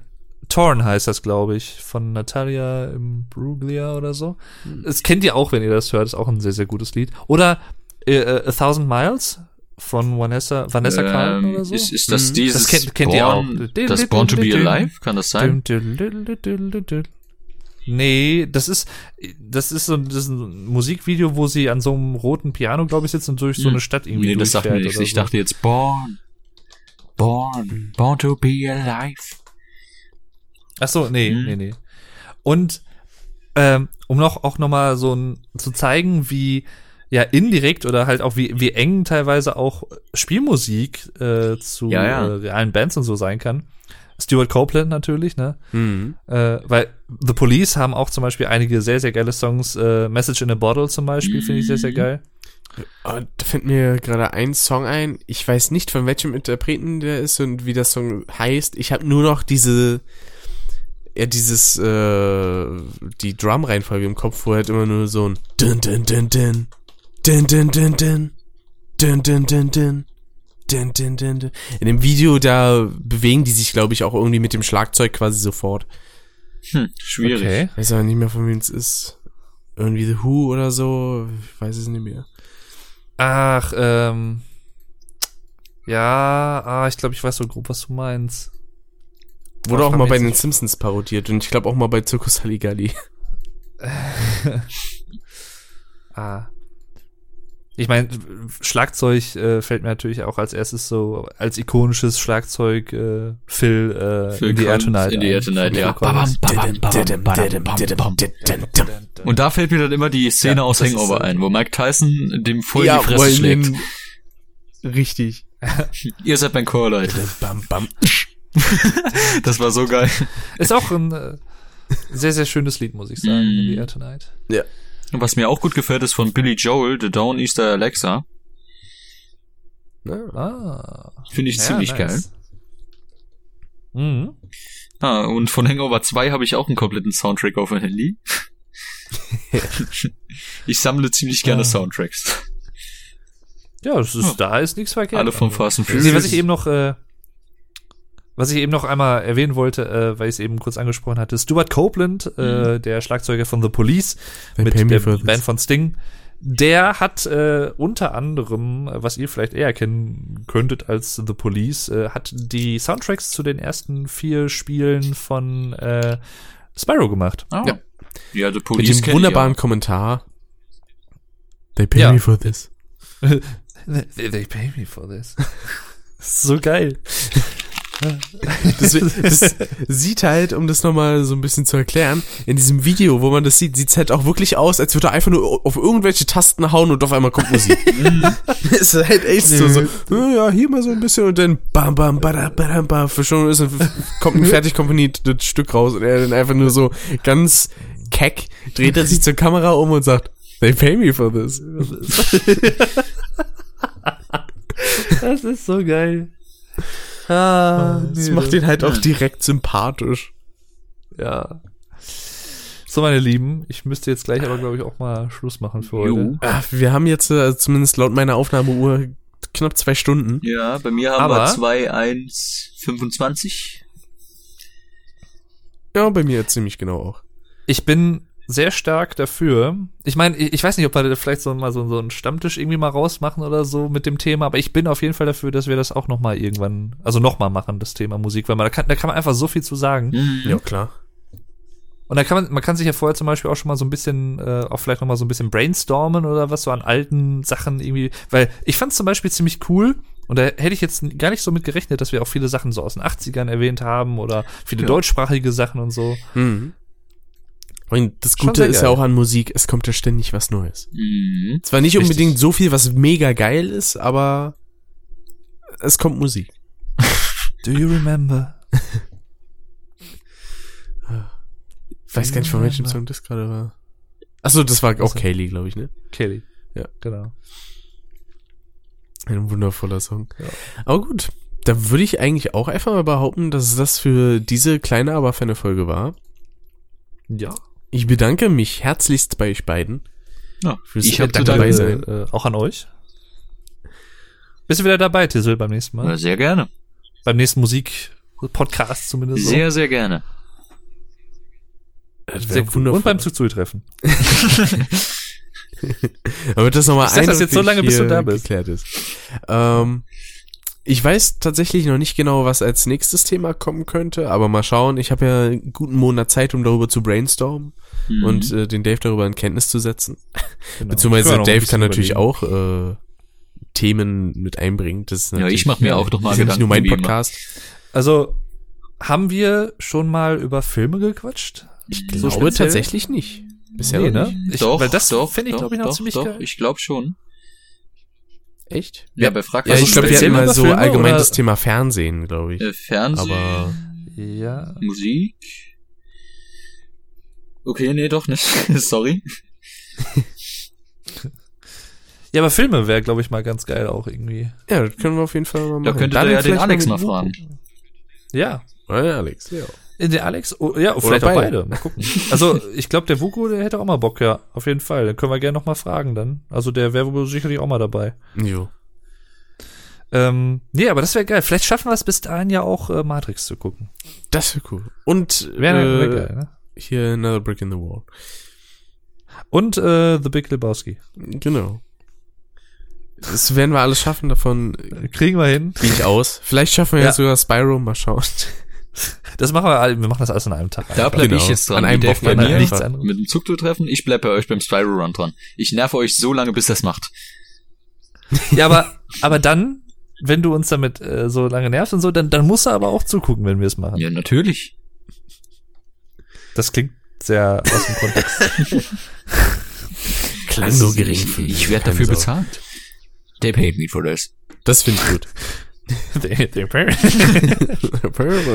Torn heißt das, glaube ich, von Natalia Imbruglia oder so. Das kennt ihr auch, wenn ihr das hört, ist auch ein sehr, sehr gutes Lied. Oder äh, äh, A Thousand Miles von Vanessa, Vanessa Carlton Ähm, oder so. ist, ist das Mhm. dieses Das kennt- kennt ihr Born, auch. das Born to be Alive? Kann das sein? Nee, das ist, das ist so das ist ein Musikvideo, wo sie an so einem roten Piano, glaube ich, sitzt und durch so eine Stadt irgendwie Nee, das sagt mir nichts. Ich so. dachte jetzt Born. Born. Born to be alive. Ach so, nee, Mhm. nee, nee. Und ähm, um noch auch noch mal so ein, zu zeigen, wie ja indirekt oder halt auch wie wie eng teilweise auch Spielmusik äh, zu Ja, ja. Äh, realen Bands und so sein kann. Stuart Copeland natürlich, ne? Mhm. Äh, weil The Police haben auch zum Beispiel einige sehr, sehr geile Songs. Äh, Message in a Bottle zum Beispiel finde ich sehr, sehr geil. Oh, da fällt mir gerade ein Song ein. Ich weiß nicht, von welchem Interpreten der ist und wie der Song heißt. Ich habe nur noch diese, ja, dieses, äh, die Drum-Reihenfolge im Kopf, wo er halt immer nur so ein dun dun dun dun, dun dun dun dun, dun dun dun dun, Dun Dun Dun Dun. In dem Video, da bewegen die sich, glaube ich, auch irgendwie mit dem Schlagzeug quasi sofort. Hm, schwierig. Weiß aber nicht mehr, von wem es ist. Irgendwie The Who oder so. Ich weiß es nicht mehr. Ach, ähm. Ja, ah, ich glaube, ich weiß so grob, was du meinst. Wurde auch mal bei den Simpsons parodiert und ich glaube auch mal bei Zirkus Halligalli. (laughs) Ah. Ich meine, Schlagzeug äh, fällt mir natürlich auch als erstes so als ikonisches Schlagzeug äh, Phil, äh, Phil in the Air Tonight. In the Air. Tonight, ja. Und da fällt mir dann immer die Szene Ja, aus Hangover ein, wo Mike Tyson dem voll in Ja, die Fresse schlägt. den- Richtig. Ihr seid mein Chor, Leute. Bam, bam. (laughs) Das war so geil. Ist auch ein äh, sehr, sehr schönes Lied, muss ich sagen, in the Air Tonight. Ja. Was mir auch gut gefällt, ist von Billy Joel, The Down Easter Alexa. Na, Ah. Finde ich Ja, ziemlich geil. nice. Mhm. Ah, und von Hangover 2 habe ich auch einen kompletten Soundtrack auf dem Handy. (laughs) ich sammle ziemlich gerne Ah. Soundtracks. Ja, das ist, Ja. da ist nichts verkehrt. Alle vom Also, Fast and Nee, was Furious. ich eben noch, äh, was ich eben noch einmal erwähnen wollte, äh, weil ich es eben kurz angesprochen hatte, Stuart Copeland, äh, der Schlagzeuger von The Police, They mit der. Band von Sting, der hat äh, unter anderem, äh, was ihr vielleicht eher kennen könntet als The Police, äh, hat die Soundtracks zu den ersten vier Spielen von äh, Spyro gemacht. Ah. Ja. Ja, The Mit Police dem kenn ich wunderbaren. Kommentar. They pay Ja. me for this. (laughs) They, they pay me for this. (laughs) so geil. Das, das sieht halt, um das nochmal so ein bisschen zu erklären, in diesem Video, wo man das sieht, sieht's halt auch wirklich aus, als würde er einfach nur auf irgendwelche Tasten hauen und auf einmal kommt Musik. (laughs) ist halt echt so, so, "Ja, ja, hier mal so ein bisschen und dann bam, bam, bada, bada, bam, für schon ist ein, kommt ein (laughs) fertig komponiertes Stück raus und er dann einfach nur so ganz keck dreht er sich zur Kamera um und sagt, they pay me for this. (laughs) Das ist so geil. Ah, Das macht ihn halt auch direkt sympathisch. Ja. So, meine Lieben, ich müsste jetzt gleich aber, glaube ich, auch mal Schluss machen für heute. Ah, Wir haben jetzt äh, zumindest laut meiner Aufnahmeuhr knapp zwei Stunden. Ja, bei mir haben Aber- wir 2, 1, 25. Ja, bei mir ziemlich genau auch. Ich bin sehr stark dafür. Ich meine, ich weiß nicht, ob wir da vielleicht so mal so, so einen Stammtisch irgendwie mal rausmachen oder so mit dem Thema, aber ich bin auf jeden Fall dafür, dass wir das auch noch mal irgendwann, also noch mal machen, das Thema Musik, weil man da kann, da kann man einfach so viel zu sagen. Mhm. Ja, klar. Und da kann man, man kann sich ja vorher zum Beispiel auch schon mal so ein bisschen, äh, auch vielleicht noch mal so ein bisschen brainstormen oder was so an alten Sachen irgendwie, weil ich fand zum Beispiel ziemlich cool und da hätte ich jetzt gar nicht so mit gerechnet, dass wir auch viele Sachen so aus den 80ern erwähnt haben oder viele Ja. deutschsprachige Sachen und so. Mhm. Und das Gute ist ja auch an Musik, es kommt ja ständig was Neues. Mhm. Zwar nicht Richtig. unbedingt so viel, was mega geil ist, aber es kommt Musik. (laughs) Do you remember? Ich weiß gar nicht, von welchem Song das gerade war. Achso, das war auch Also- Kaylee, glaube ich, ne? Kelly. Ja. Genau. Ein wundervoller Song. Ja. Aber gut, da würde ich eigentlich auch einfach mal behaupten, dass das für diese kleine, aber feine Folge war. Ja. Ich bedanke mich herzlichst bei euch beiden. Ja, Fürs ich zu dabei sein. Äh, auch an euch. Bist du wieder dabei, Tissel, beim nächsten Mal? Ja, Sehr gerne. Beim nächsten Musik-Podcast zumindest. so. Sehr, sehr gerne. Das sehr cool. Und beim Zuzui-Treffen. (laughs) Damit das nochmal Ich sag das jetzt so lange, bis du hier da bist. geklärt ist. Ähm, ich weiß tatsächlich noch nicht genau, was als nächstes Thema kommen könnte, aber mal schauen. Ich habe ja einen guten Monat Zeit, um darüber zu brainstormen Mhm. und äh, den Dave darüber in Kenntnis zu setzen. (laughs) Genau. Beziehungsweise ein Dave kann natürlich überlegen. auch äh, Themen mit einbringen. Das ist Ja, ich mach mir auch noch mal ist ja nicht nur mein Gedanken. Podcast. Also, haben wir schon mal über Filme gequatscht? Ich So glaube speziell? tatsächlich nicht. Bisher Nee, ne? nicht. Ich, doch, weil das doch, finde ich, doch, glaube ich, noch doch, ziemlich doch, geil. Ich glaube schon. Echt? Ja, bei Frag Ja, was ich glaube, wir speziell hatten mal über so Filme, allgemein oder? das Thema Fernsehen, glaube ich. äh, Fernsehen, Aber Ja. Musik. Okay, nee, doch nicht. (laughs) Sorry. (laughs) Ja, aber Filme wäre, glaube ich, mal ganz geil auch irgendwie. ja, das können wir auf jeden Fall mal machen. Da könntet Dann ihr ja den Alex mal fragen. Ja. Ja, Alex, ja. Äh, Der Alex, oh, ja, vielleicht auch beide. beide. Mal gucken. Also, ich glaube, der Vuko, der hätte auch mal Bock, ja. Auf jeden Fall. Dann können wir gerne noch mal fragen dann. Also, der wäre wohl sicherlich auch mal dabei. Jo. Ähm, nee, aber das wäre geil. Vielleicht schaffen wir es bis dahin ja auch, äh, Matrix zu gucken. Das wäre cool. Und Wäre äh, wär geil, ne? hier Another Brick in the Wall. Und äh, The Big Lebowski. Genau. Das werden wir alles schaffen, davon Kriegen wir hin. gehe ich aus. Vielleicht schaffen wir Ja. ja sogar Spyro, mal schauen. Das machen wir, alle- wir machen das alles an einem Tag. Da bleib Genau. ich jetzt dran. An einem dürft bei Wochenende mir nichts anderes. mit dem Zugtour-Treffen. Ich bleib bei euch beim Spyro Run dran. Ich nerve euch so lange, bis das macht. Ja, aber, aber dann, wenn du uns damit äh, so lange nervst und so, dann, dann musst du aber auch zugucken, wenn wir es machen. Ja, natürlich. Das klingt sehr aus dem Kontext. Klang Also, nur gering. Ich, ich werde dafür bezahlt. They paid me for this. Das finde ich gut. (laughs)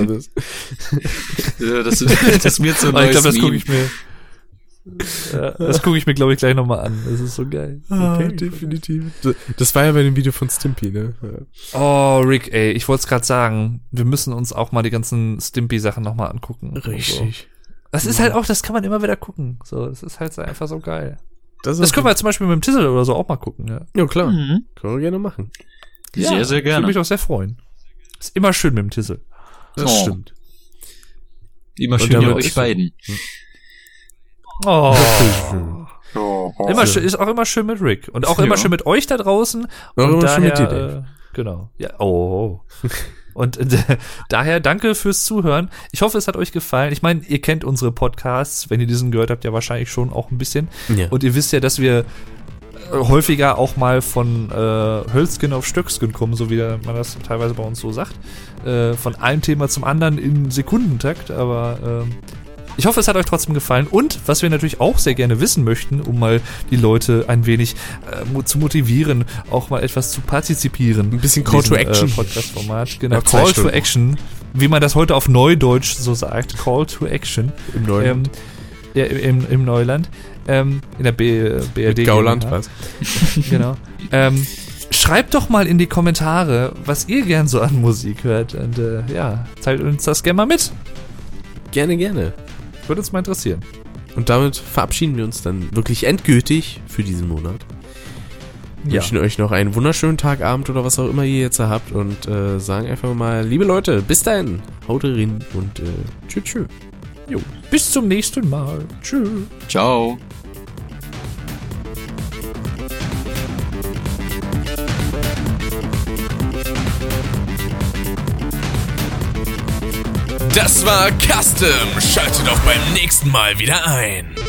das. (laughs) Ja, das, das wird so ein Oh, ich neues glaube, das gucke ich mir. Ja, das gucke ich mir, glaube ich, gleich nochmal an. Das ist so geil. Ah, definitiv. Das war ja bei dem Video von Stimpy, ne? Ja. Oh, Rick, ey, ich wollte es gerade sagen. Wir müssen uns auch mal die ganzen Stimpy-Sachen nochmal angucken. und So. Das ist halt auch, das kann man immer wieder gucken. So, das ist halt so einfach so geil. Das, Das können wir zum Beispiel mit dem Tizzle oder so auch mal gucken, ja. Ja, klar. Mhm. Können wir gerne machen. Sehr, ja, sehr Würde gerne. mich auch sehr freuen. Ist immer schön mit dem Tizzle. Das Oh. stimmt. Immer Und schön mit euch beiden. Oh. Oh, Immer schön, ist auch immer schön mit Rick. Und auch Ja. immer schön mit euch da draußen. Auch und immer schön mit dir, daher, Dave. Genau. Ja, oh. Und äh, daher danke fürs Zuhören. Ich hoffe, es hat euch gefallen. Ich meine, ihr kennt unsere Podcasts. Wenn ihr diesen gehört habt, ja wahrscheinlich schon auch ein bisschen. Ja. Und ihr wisst ja, dass wir häufiger auch mal von äh, Hölzgen auf Stöcksken kommen, so wie man das teilweise bei uns so sagt. Äh, von einem Thema zum anderen in Sekundentakt. Aber ähm, ich hoffe, es hat euch trotzdem gefallen. Und was wir natürlich auch sehr gerne wissen möchten, um mal die Leute ein wenig äh, zu motivieren, auch mal etwas zu partizipieren. Ein bisschen Call to diesem, Action. Äh, Podcast-Format. Genau, Nach Call to. Action. Wie man das heute auf Neudeutsch so sagt. Call to Action. Im neuen Ähm, ja, im, im Neuland. Ähm, in der B, BRD. Gauland, GmbH. was? (laughs) Genau. ähm, schreibt doch mal in die Kommentare, was ihr gern so an Musik hört. Und äh, ja, teilt uns das gerne mal mit. Gerne, gerne. Würde uns mal interessieren. Und damit verabschieden wir uns dann wirklich endgültig für diesen Monat. Ja. Wünschen euch noch einen wunderschönen Tag, Abend oder was auch immer ihr jetzt habt und äh, sagen einfach mal, liebe Leute, bis dahin, haut rein und äh, tschüss, tschüss. Jo. Bis zum nächsten Mal. Tschüss. Ciao. Das war Custom. Schaltet auch beim nächsten Mal wieder ein.